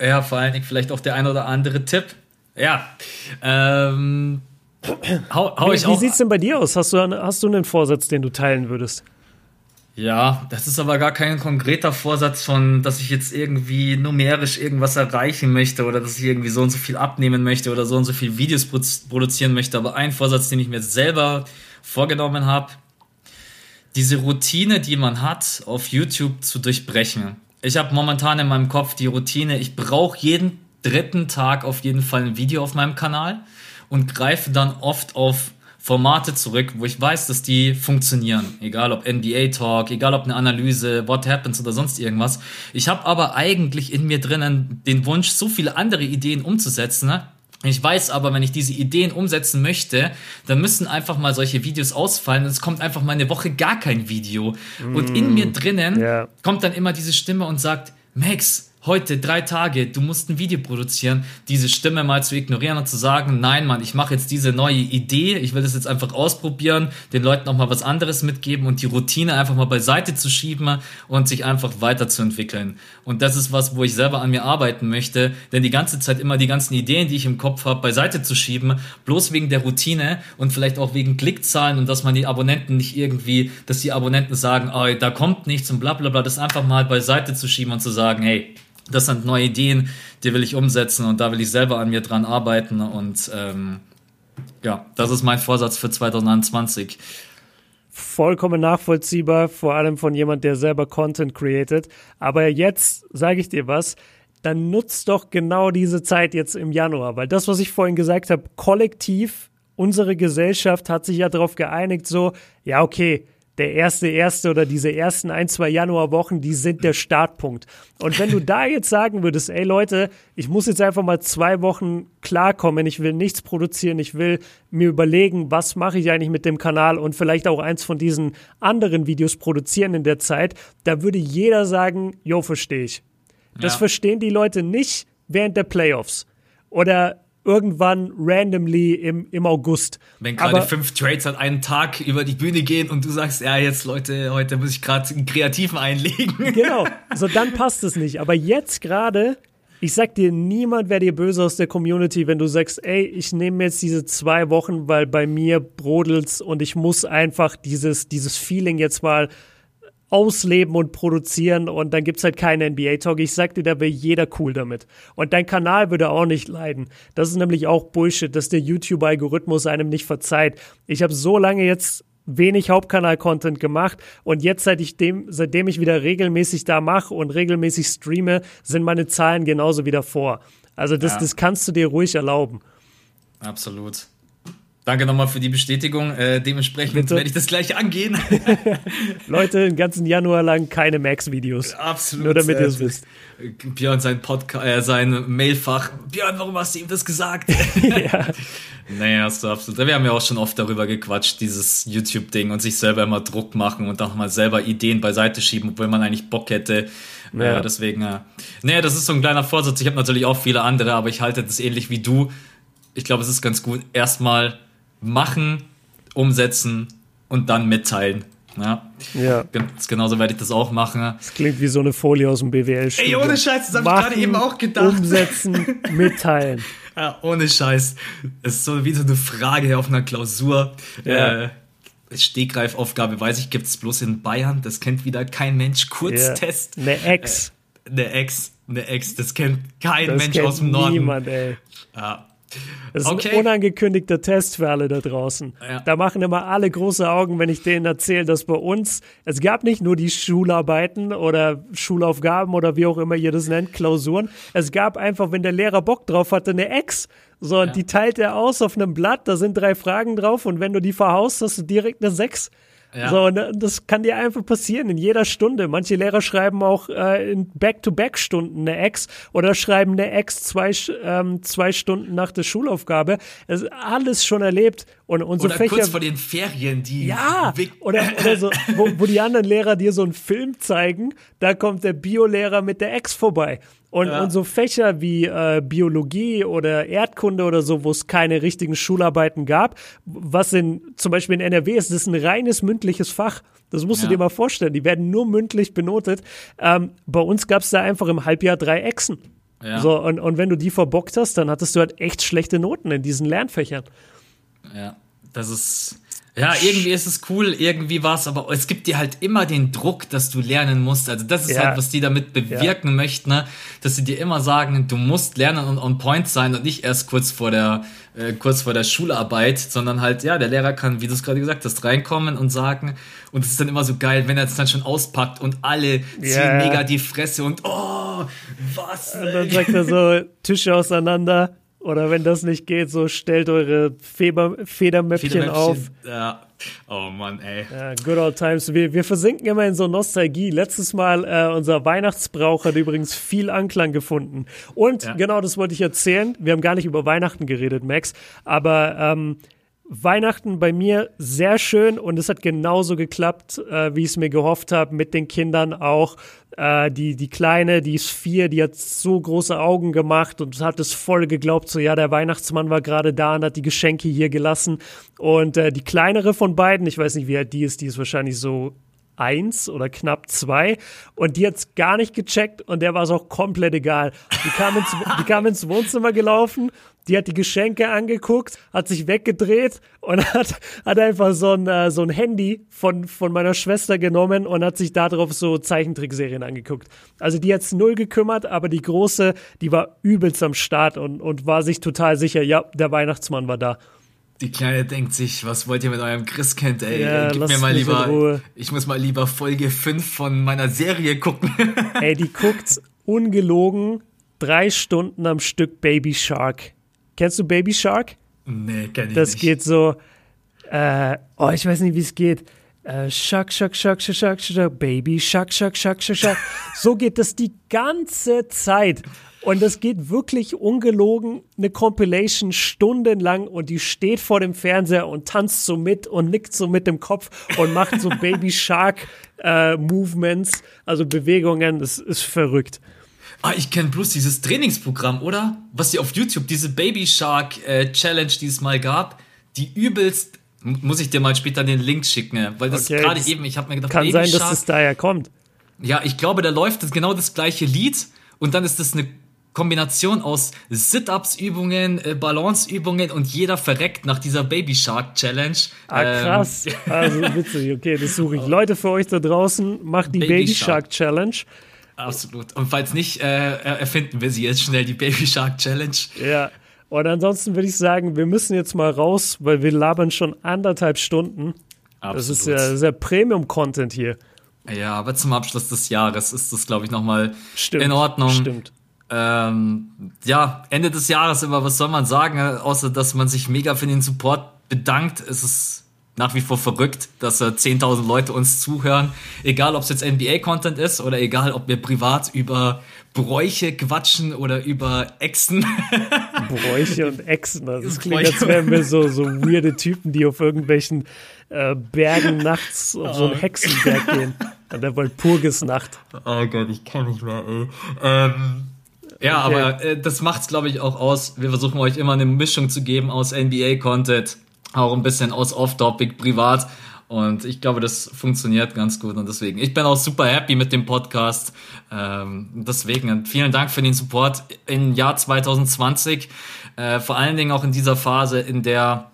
Ja, vor allen Dingen vielleicht auch der ein oder andere Tipp. Ja. Ähm, hau, hau wie, ich wie sieht es denn bei dir aus? Hast du, hast du einen Vorsatz, den du teilen würdest? Ja, das ist aber gar kein konkreter Vorsatz von, dass ich jetzt irgendwie numerisch irgendwas erreichen möchte oder dass ich irgendwie so und so viel abnehmen möchte oder so und so viel Videos produzieren möchte. Aber ein Vorsatz, den ich mir selber vorgenommen habe, diese Routine, die man hat, auf YouTube zu durchbrechen. Ich habe momentan in meinem Kopf die Routine, ich brauche jeden dritten Tag auf jeden Fall ein Video auf meinem Kanal und greife dann oft auf Formate zurück, wo ich weiß, dass die funktionieren. Egal ob NBA Talk, egal ob eine Analyse, What Happens oder sonst irgendwas. Ich habe aber eigentlich in mir drinnen den Wunsch, so viele andere Ideen umzusetzen. Ne? Ich weiß aber, wenn ich diese Ideen umsetzen möchte, dann müssen einfach mal solche Videos ausfallen und es kommt einfach mal eine Woche gar kein Video. Mm, und in mir drinnen yeah. kommt dann immer diese Stimme und sagt, Max, heute drei Tage, du musst ein Video produzieren, diese Stimme mal zu ignorieren und zu sagen, nein, Mann, ich mache jetzt diese neue Idee, ich will das jetzt einfach ausprobieren, den Leuten noch mal was anderes mitgeben und die Routine einfach mal beiseite zu schieben und sich einfach weiterzuentwickeln. Und das ist was, wo ich selber an mir arbeiten möchte, denn die ganze Zeit immer die ganzen Ideen, die ich im Kopf habe, beiseite zu schieben, bloß wegen der Routine und vielleicht auch wegen Klickzahlen und dass man die Abonnenten nicht irgendwie, dass die Abonnenten sagen, oh, da kommt nichts und bla bla bla, das einfach mal beiseite zu schieben und zu sagen, hey, das sind neue Ideen, die will ich umsetzen und da will ich selber an mir dran arbeiten und ähm, ja, das ist mein Vorsatz für 2021. Vollkommen nachvollziehbar, vor allem von jemand, der selber Content created. Aber jetzt sage ich dir was, dann nutzt doch genau diese Zeit jetzt im Januar, weil das, was ich vorhin gesagt habe, kollektiv, unsere Gesellschaft hat sich ja darauf geeinigt, so, ja, okay, der erste, erste oder diese ersten ein, zwei Januarwochen, die sind der Startpunkt. Und wenn du da jetzt sagen würdest, ey Leute, ich muss jetzt einfach mal zwei Wochen klarkommen, ich will nichts produzieren, ich will mir überlegen, was mache ich eigentlich mit dem Kanal und vielleicht auch eins von diesen anderen Videos produzieren in der Zeit, da würde jeder sagen, jo, verstehe ich. Das ja. verstehen die Leute nicht während der Playoffs. Oder irgendwann randomly im, im August. Wenn gerade fünf Trades an einem Tag über die Bühne gehen und du sagst, ja, jetzt Leute, heute muss ich gerade einen Kreativen einlegen. Genau, so dann passt es nicht. Aber jetzt gerade, ich sag dir, niemand wäre dir böse aus der Community, wenn du sagst, ey, ich nehme jetzt diese zwei Wochen, weil bei mir brodelt's und ich muss einfach dieses, dieses Feeling jetzt mal ausleben und produzieren und dann gibt's halt keinen NBA-Talk. Ich sag dir, da wäre jeder cool damit. Und dein Kanal würde auch nicht leiden. Das ist nämlich auch Bullshit, dass der YouTube-Algorithmus einem nicht verzeiht. Ich habe so lange jetzt wenig Hauptkanal-Content gemacht und jetzt, seit ich dem, seitdem ich wieder regelmäßig da mache und regelmäßig streame, sind meine Zahlen genauso wie davor. Also das, ja. das kannst du dir ruhig erlauben. Absolut. Danke nochmal für die Bestätigung. Äh, dementsprechend werde ich das gleich angehen. Leute, den ganzen Januar lang keine Max-Videos. Absolut. Nur damit ihr es wisst. Björn sein Podcast, äh, sein Mailfach. Björn, warum hast du ihm das gesagt? ja. Naja, hast du absolut. Wir haben ja auch schon oft darüber gequatscht, dieses YouTube-Ding und sich selber immer Druck machen und auch mal selber Ideen beiseite schieben, obwohl man eigentlich Bock hätte. Ja. Äh, deswegen, äh, naja, das ist so ein kleiner Vorsatz. Ich habe natürlich auch viele andere, aber ich halte das ähnlich wie du. Ich glaube, es ist ganz gut, erstmal machen, umsetzen und dann mitteilen. Ja. ja. Genauso werde ich das auch machen. Das klingt wie so eine Folie aus dem BWL. Ey, ohne Scheiß, das habe ich gerade eben auch gedacht. Umsetzen, mitteilen. Ja, ohne Scheiß. Es ist so wie so eine Frage auf einer Klausur. Ja. Äh, Stegreifaufgabe, weiß ich, gibt es bloß in Bayern. Das kennt wieder kein Mensch. Kurztest. Ja. Eine Ex. Äh, eine Ex. Eine Ex. Das kennt kein das Mensch kennt aus dem Norden. Niemand, ey. Ja. Das ist okay. ein unangekündigter Test für alle da draußen. Ja. Da machen immer alle große Augen, wenn ich denen erzähle, dass bei uns, es gab nicht nur die Schularbeiten oder Schulaufgaben oder wie auch immer ihr das nennt, Klausuren. Es gab einfach, wenn der Lehrer Bock drauf hatte, eine Ex. So, ja. die teilt er aus auf einem Blatt, da sind drei Fragen drauf und wenn du die verhaust, hast du direkt eine Sechs. Ja. So, ne, das kann dir einfach passieren in jeder Stunde. Manche Lehrer schreiben auch äh, in Back-to-Back-Stunden eine Ex oder schreiben eine Ex zwei, ähm, zwei Stunden nach der Schulaufgabe. Das ist alles schon erlebt. Und unsere oder Fächer, kurz vor den Ferien, die. Ja, oder, oder so, wo, wo die anderen Lehrer dir so einen Film zeigen, da kommt der Biolehrer mit der Ex vorbei. Und, ja. und so Fächer wie äh, Biologie oder Erdkunde oder so, wo es keine richtigen Schularbeiten gab, was in zum Beispiel in NRW ist, das ist ein reines mündliches Fach. Das musst ja. du dir mal vorstellen. Die werden nur mündlich benotet. Ähm, bei uns gab es da einfach im Halbjahr drei Echsen. Ja. So, und, und wenn du die verbockt hast, dann hattest du halt echt schlechte Noten in diesen Lernfächern. Ja, das ist Ja, irgendwie ist es cool, irgendwie was, aber es gibt dir halt immer den Druck, dass du lernen musst. Also das ist ja. halt, was die damit bewirken ja. möchten, ne? dass sie dir immer sagen, du musst lernen und on point sein und nicht erst kurz vor der äh, kurz vor der Schularbeit, sondern halt, ja, der Lehrer kann, wie du es gerade gesagt hast, reinkommen und sagen, und es ist dann immer so geil, wenn er es dann schon auspackt und alle ziehen mega die Fresse und oh, was? Und dann sagt er so, Tische auseinander, oder wenn das nicht geht, so stellt eure Feber, Federmäppchen, Federmäppchen auf. Ja. Oh Mann, ey. Ja, good old times. Wir, wir versinken immer in so Nostalgie. Letztes Mal, äh, unser Weihnachtsbrauch hat übrigens viel Anklang gefunden. Und ja. genau das wollte ich erzählen. Wir haben gar nicht über Weihnachten geredet, Max. Aber ähm, Weihnachten bei mir sehr schön und es hat genauso geklappt, äh, wie ich es mir gehofft habe, mit den Kindern auch. Äh, die, die Kleine, die ist vier, die hat so große Augen gemacht und hat es voll geglaubt, so ja, der Weihnachtsmann war gerade da und hat die Geschenke hier gelassen. Und äh, die kleinere von beiden, ich weiß nicht, wie alt die ist, die ist wahrscheinlich so eins oder knapp zwei und die hat's gar nicht gecheckt und der war es auch komplett egal. Die kam ins, die kam ins Wohnzimmer gelaufen die hat die Geschenke angeguckt, hat sich weggedreht und hat, hat einfach so ein, äh, so ein Handy von, von meiner Schwester genommen und hat sich darauf so Zeichentrickserien angeguckt. Also die hat's null gekümmert, aber die große, die war übelst am Start und, und war sich total sicher, ja, der Weihnachtsmann war da. Die Kleine denkt sich, was wollt ihr mit eurem Christkind, ey? Ja, Gib mir mal lieber, ich muss mal lieber Folge 5 von meiner Serie gucken. ey, die guckt ungelogen drei Stunden am Stück Baby Shark. Kennst du Baby Shark? Nee, kenn ich das nicht. Das geht so, äh, oh, ich weiß nicht, wie es geht. Äh, Shark, Shark, Shark, Shark, Shark, Shark, Baby Shark, Shark, Shark, Shark, Shark. So geht das die ganze Zeit. Und das geht wirklich ungelogen eine Compilation stundenlang und die steht vor dem Fernseher und tanzt so mit und nickt so mit dem Kopf und macht so Baby Shark äh, Movements, also Bewegungen. Das ist verrückt. Ah, ich kenne bloß dieses Trainingsprogramm, oder? Was sie auf YouTube, diese Baby Shark äh, Challenge, die es mal gab, die übelst. Muss ich dir mal später den Link schicken, weil das okay, gerade eben, ich habe mir gedacht, kann Baby sein, Shark, dass es daher kommt. Ja, ich glaube, da läuft das genau das gleiche Lied und dann ist das eine Kombination aus Sit-Ups-Übungen, äh, Balance-Übungen und jeder verreckt nach dieser Baby Shark Challenge. Ah, krass. Ähm, also witzig. Okay, das suche ich. Leute für euch da draußen, macht die Baby, Baby Shark. Shark Challenge. Absolut. Und falls nicht, äh, erfinden wir sie jetzt schnell, die Baby Shark Challenge. Ja. Und ansonsten würde ich sagen, wir müssen jetzt mal raus, weil wir labern schon anderthalb Stunden. Absolut. Das ist ja sehr Premium-Content hier. Ja, aber zum Abschluss des Jahres ist das, glaube ich, nochmal in Ordnung. Stimmt. Ähm, ja, Ende des Jahres immer, was soll man sagen, außer dass man sich mega für den Support bedankt. Es ist nach wie vor verrückt, dass äh, 10.000 Leute uns zuhören. Egal, ob es jetzt NBA-Content ist oder egal, ob wir privat über Bräuche quatschen oder über Echsen. Bräuche und Echsen. Also das klingt, als wären wir so, so weirde Typen, die auf irgendwelchen äh, Bergen nachts auf so einen oh. Hexenberg gehen. An der Walpurgisnacht. Oh Gott, ich kann nicht mehr, ey. Ähm, ja, okay. aber äh, das macht's, glaube ich, auch aus. Wir versuchen euch immer eine Mischung zu geben aus NBA-Content auch ein bisschen aus Off-Topic privat. Und ich glaube, das funktioniert ganz gut. Und deswegen, ich bin auch super happy mit dem Podcast. Ähm, deswegen, vielen Dank für den Support im Jahr 2020. Äh, vor allen Dingen auch in dieser Phase, in der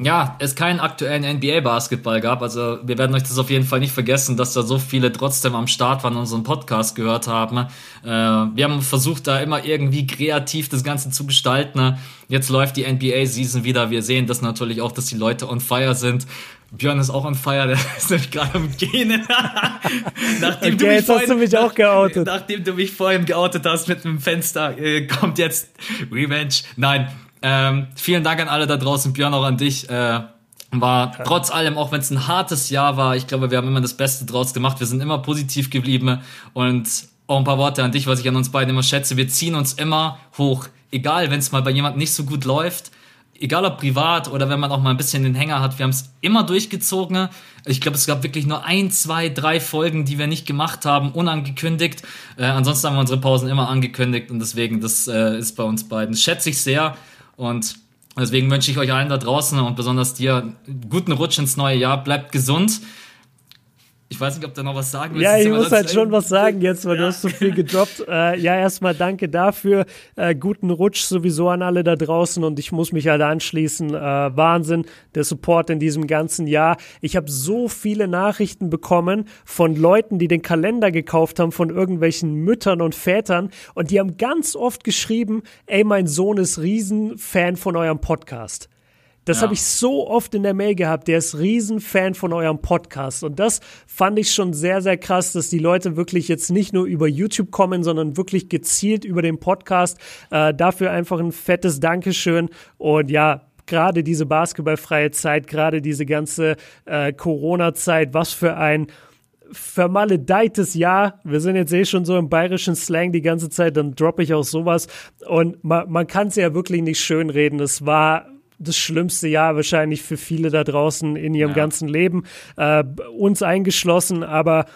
ja, es keinen aktuellen NBA-Basketball gab. Also wir werden euch das auf jeden Fall nicht vergessen, dass da so viele trotzdem am Start waren und unseren Podcast gehört haben. Äh, wir haben versucht, da immer irgendwie kreativ das Ganze zu gestalten. Jetzt läuft die NBA-Season wieder. Wir sehen das natürlich auch, dass die Leute on fire sind. Björn ist auch on fire, der ist nämlich gerade am Gehen. nachdem okay, du mich jetzt vorhin, hast du mich auch geoutet. Nachdem du mich vorhin geoutet hast mit einem Fenster, äh, kommt jetzt Revenge. Nein, ähm, vielen Dank an alle da draußen, Björn, auch an dich. Äh, war trotz allem, auch wenn es ein hartes Jahr war, ich glaube, wir haben immer das Beste draus gemacht. Wir sind immer positiv geblieben und auch ein paar Worte an dich, was ich an uns beiden immer schätze. Wir ziehen uns immer hoch, egal wenn es mal bei jemandem nicht so gut läuft. Egal ob privat oder wenn man auch mal ein bisschen den Hänger hat, wir haben es immer durchgezogen. Ich glaube, es gab wirklich nur ein, zwei, drei Folgen, die wir nicht gemacht haben, unangekündigt. Äh, ansonsten haben wir unsere Pausen immer angekündigt und deswegen, das äh, ist bei uns beiden. Schätze ich sehr. Und deswegen wünsche ich euch allen da draußen und besonders dir guten Rutsch ins neue Jahr. Bleibt gesund. Ich weiß nicht, ob du noch was sagen willst. Ja, ich muss halt schon was sagen jetzt, weil ja. du hast so viel gedroppt. Äh, ja, erstmal danke dafür. Äh, guten Rutsch sowieso an alle da draußen und ich muss mich halt anschließen. Äh, Wahnsinn, der Support in diesem ganzen Jahr. Ich habe so viele Nachrichten bekommen von Leuten, die den Kalender gekauft haben, von irgendwelchen Müttern und Vätern und die haben ganz oft geschrieben, ey, mein Sohn ist Riesenfan von eurem Podcast. Das ja. habe ich so oft in der Mail gehabt. Der ist Riesenfan von eurem Podcast. Und das fand ich schon sehr, sehr krass, dass die Leute wirklich jetzt nicht nur über YouTube kommen, sondern wirklich gezielt über den Podcast. Äh, dafür einfach ein fettes Dankeschön. Und ja, gerade diese basketballfreie Zeit, gerade diese ganze äh, Corona-Zeit, was für ein vermaledeites Jahr. Wir sind jetzt eh schon so im bayerischen Slang die ganze Zeit, dann droppe ich auch sowas. Und man, man kann es ja wirklich nicht schönreden. Es war das schlimmste Jahr wahrscheinlich für viele da draußen in ihrem ja. ganzen Leben, äh, uns eingeschlossen, aber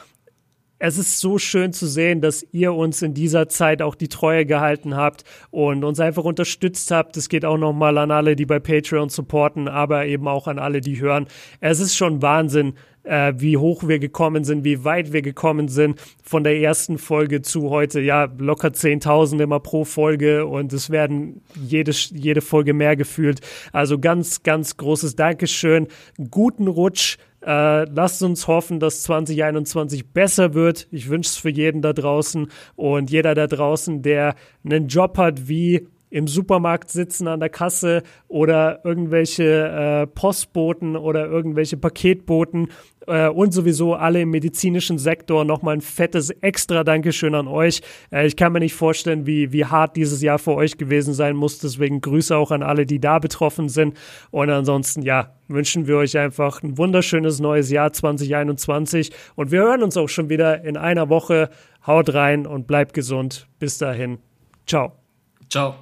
es ist so schön zu sehen, dass ihr uns in dieser Zeit auch die Treue gehalten habt und uns einfach unterstützt habt. Das geht auch nochmal an alle, die bei Patreon supporten, aber eben auch an alle, die hören. Es ist schon Wahnsinn, äh, wie hoch wir gekommen sind, wie weit wir gekommen sind von der ersten Folge zu heute. Ja, locker 10.000 immer pro Folge und es werden jede, jede Folge mehr gefühlt. Also ganz, ganz großes Dankeschön. Guten Rutsch. Äh, lasst uns hoffen, dass 2021 besser wird. Ich wünsche es für jeden da draußen und jeder da draußen, der einen Job hat wie im Supermarkt sitzen an der Kasse oder irgendwelche äh, Postboten oder irgendwelche Paketboten äh, und sowieso alle im medizinischen Sektor nochmal ein fettes extra Dankeschön an euch. Äh, ich kann mir nicht vorstellen, wie, wie hart dieses Jahr für euch gewesen sein muss. Deswegen Grüße auch an alle, die da betroffen sind. Und ansonsten, ja, wünschen wir euch einfach ein wunderschönes neues Jahr 2021. Und wir hören uns auch schon wieder in einer Woche. Haut rein und bleibt gesund. Bis dahin. Ciao. Ciao.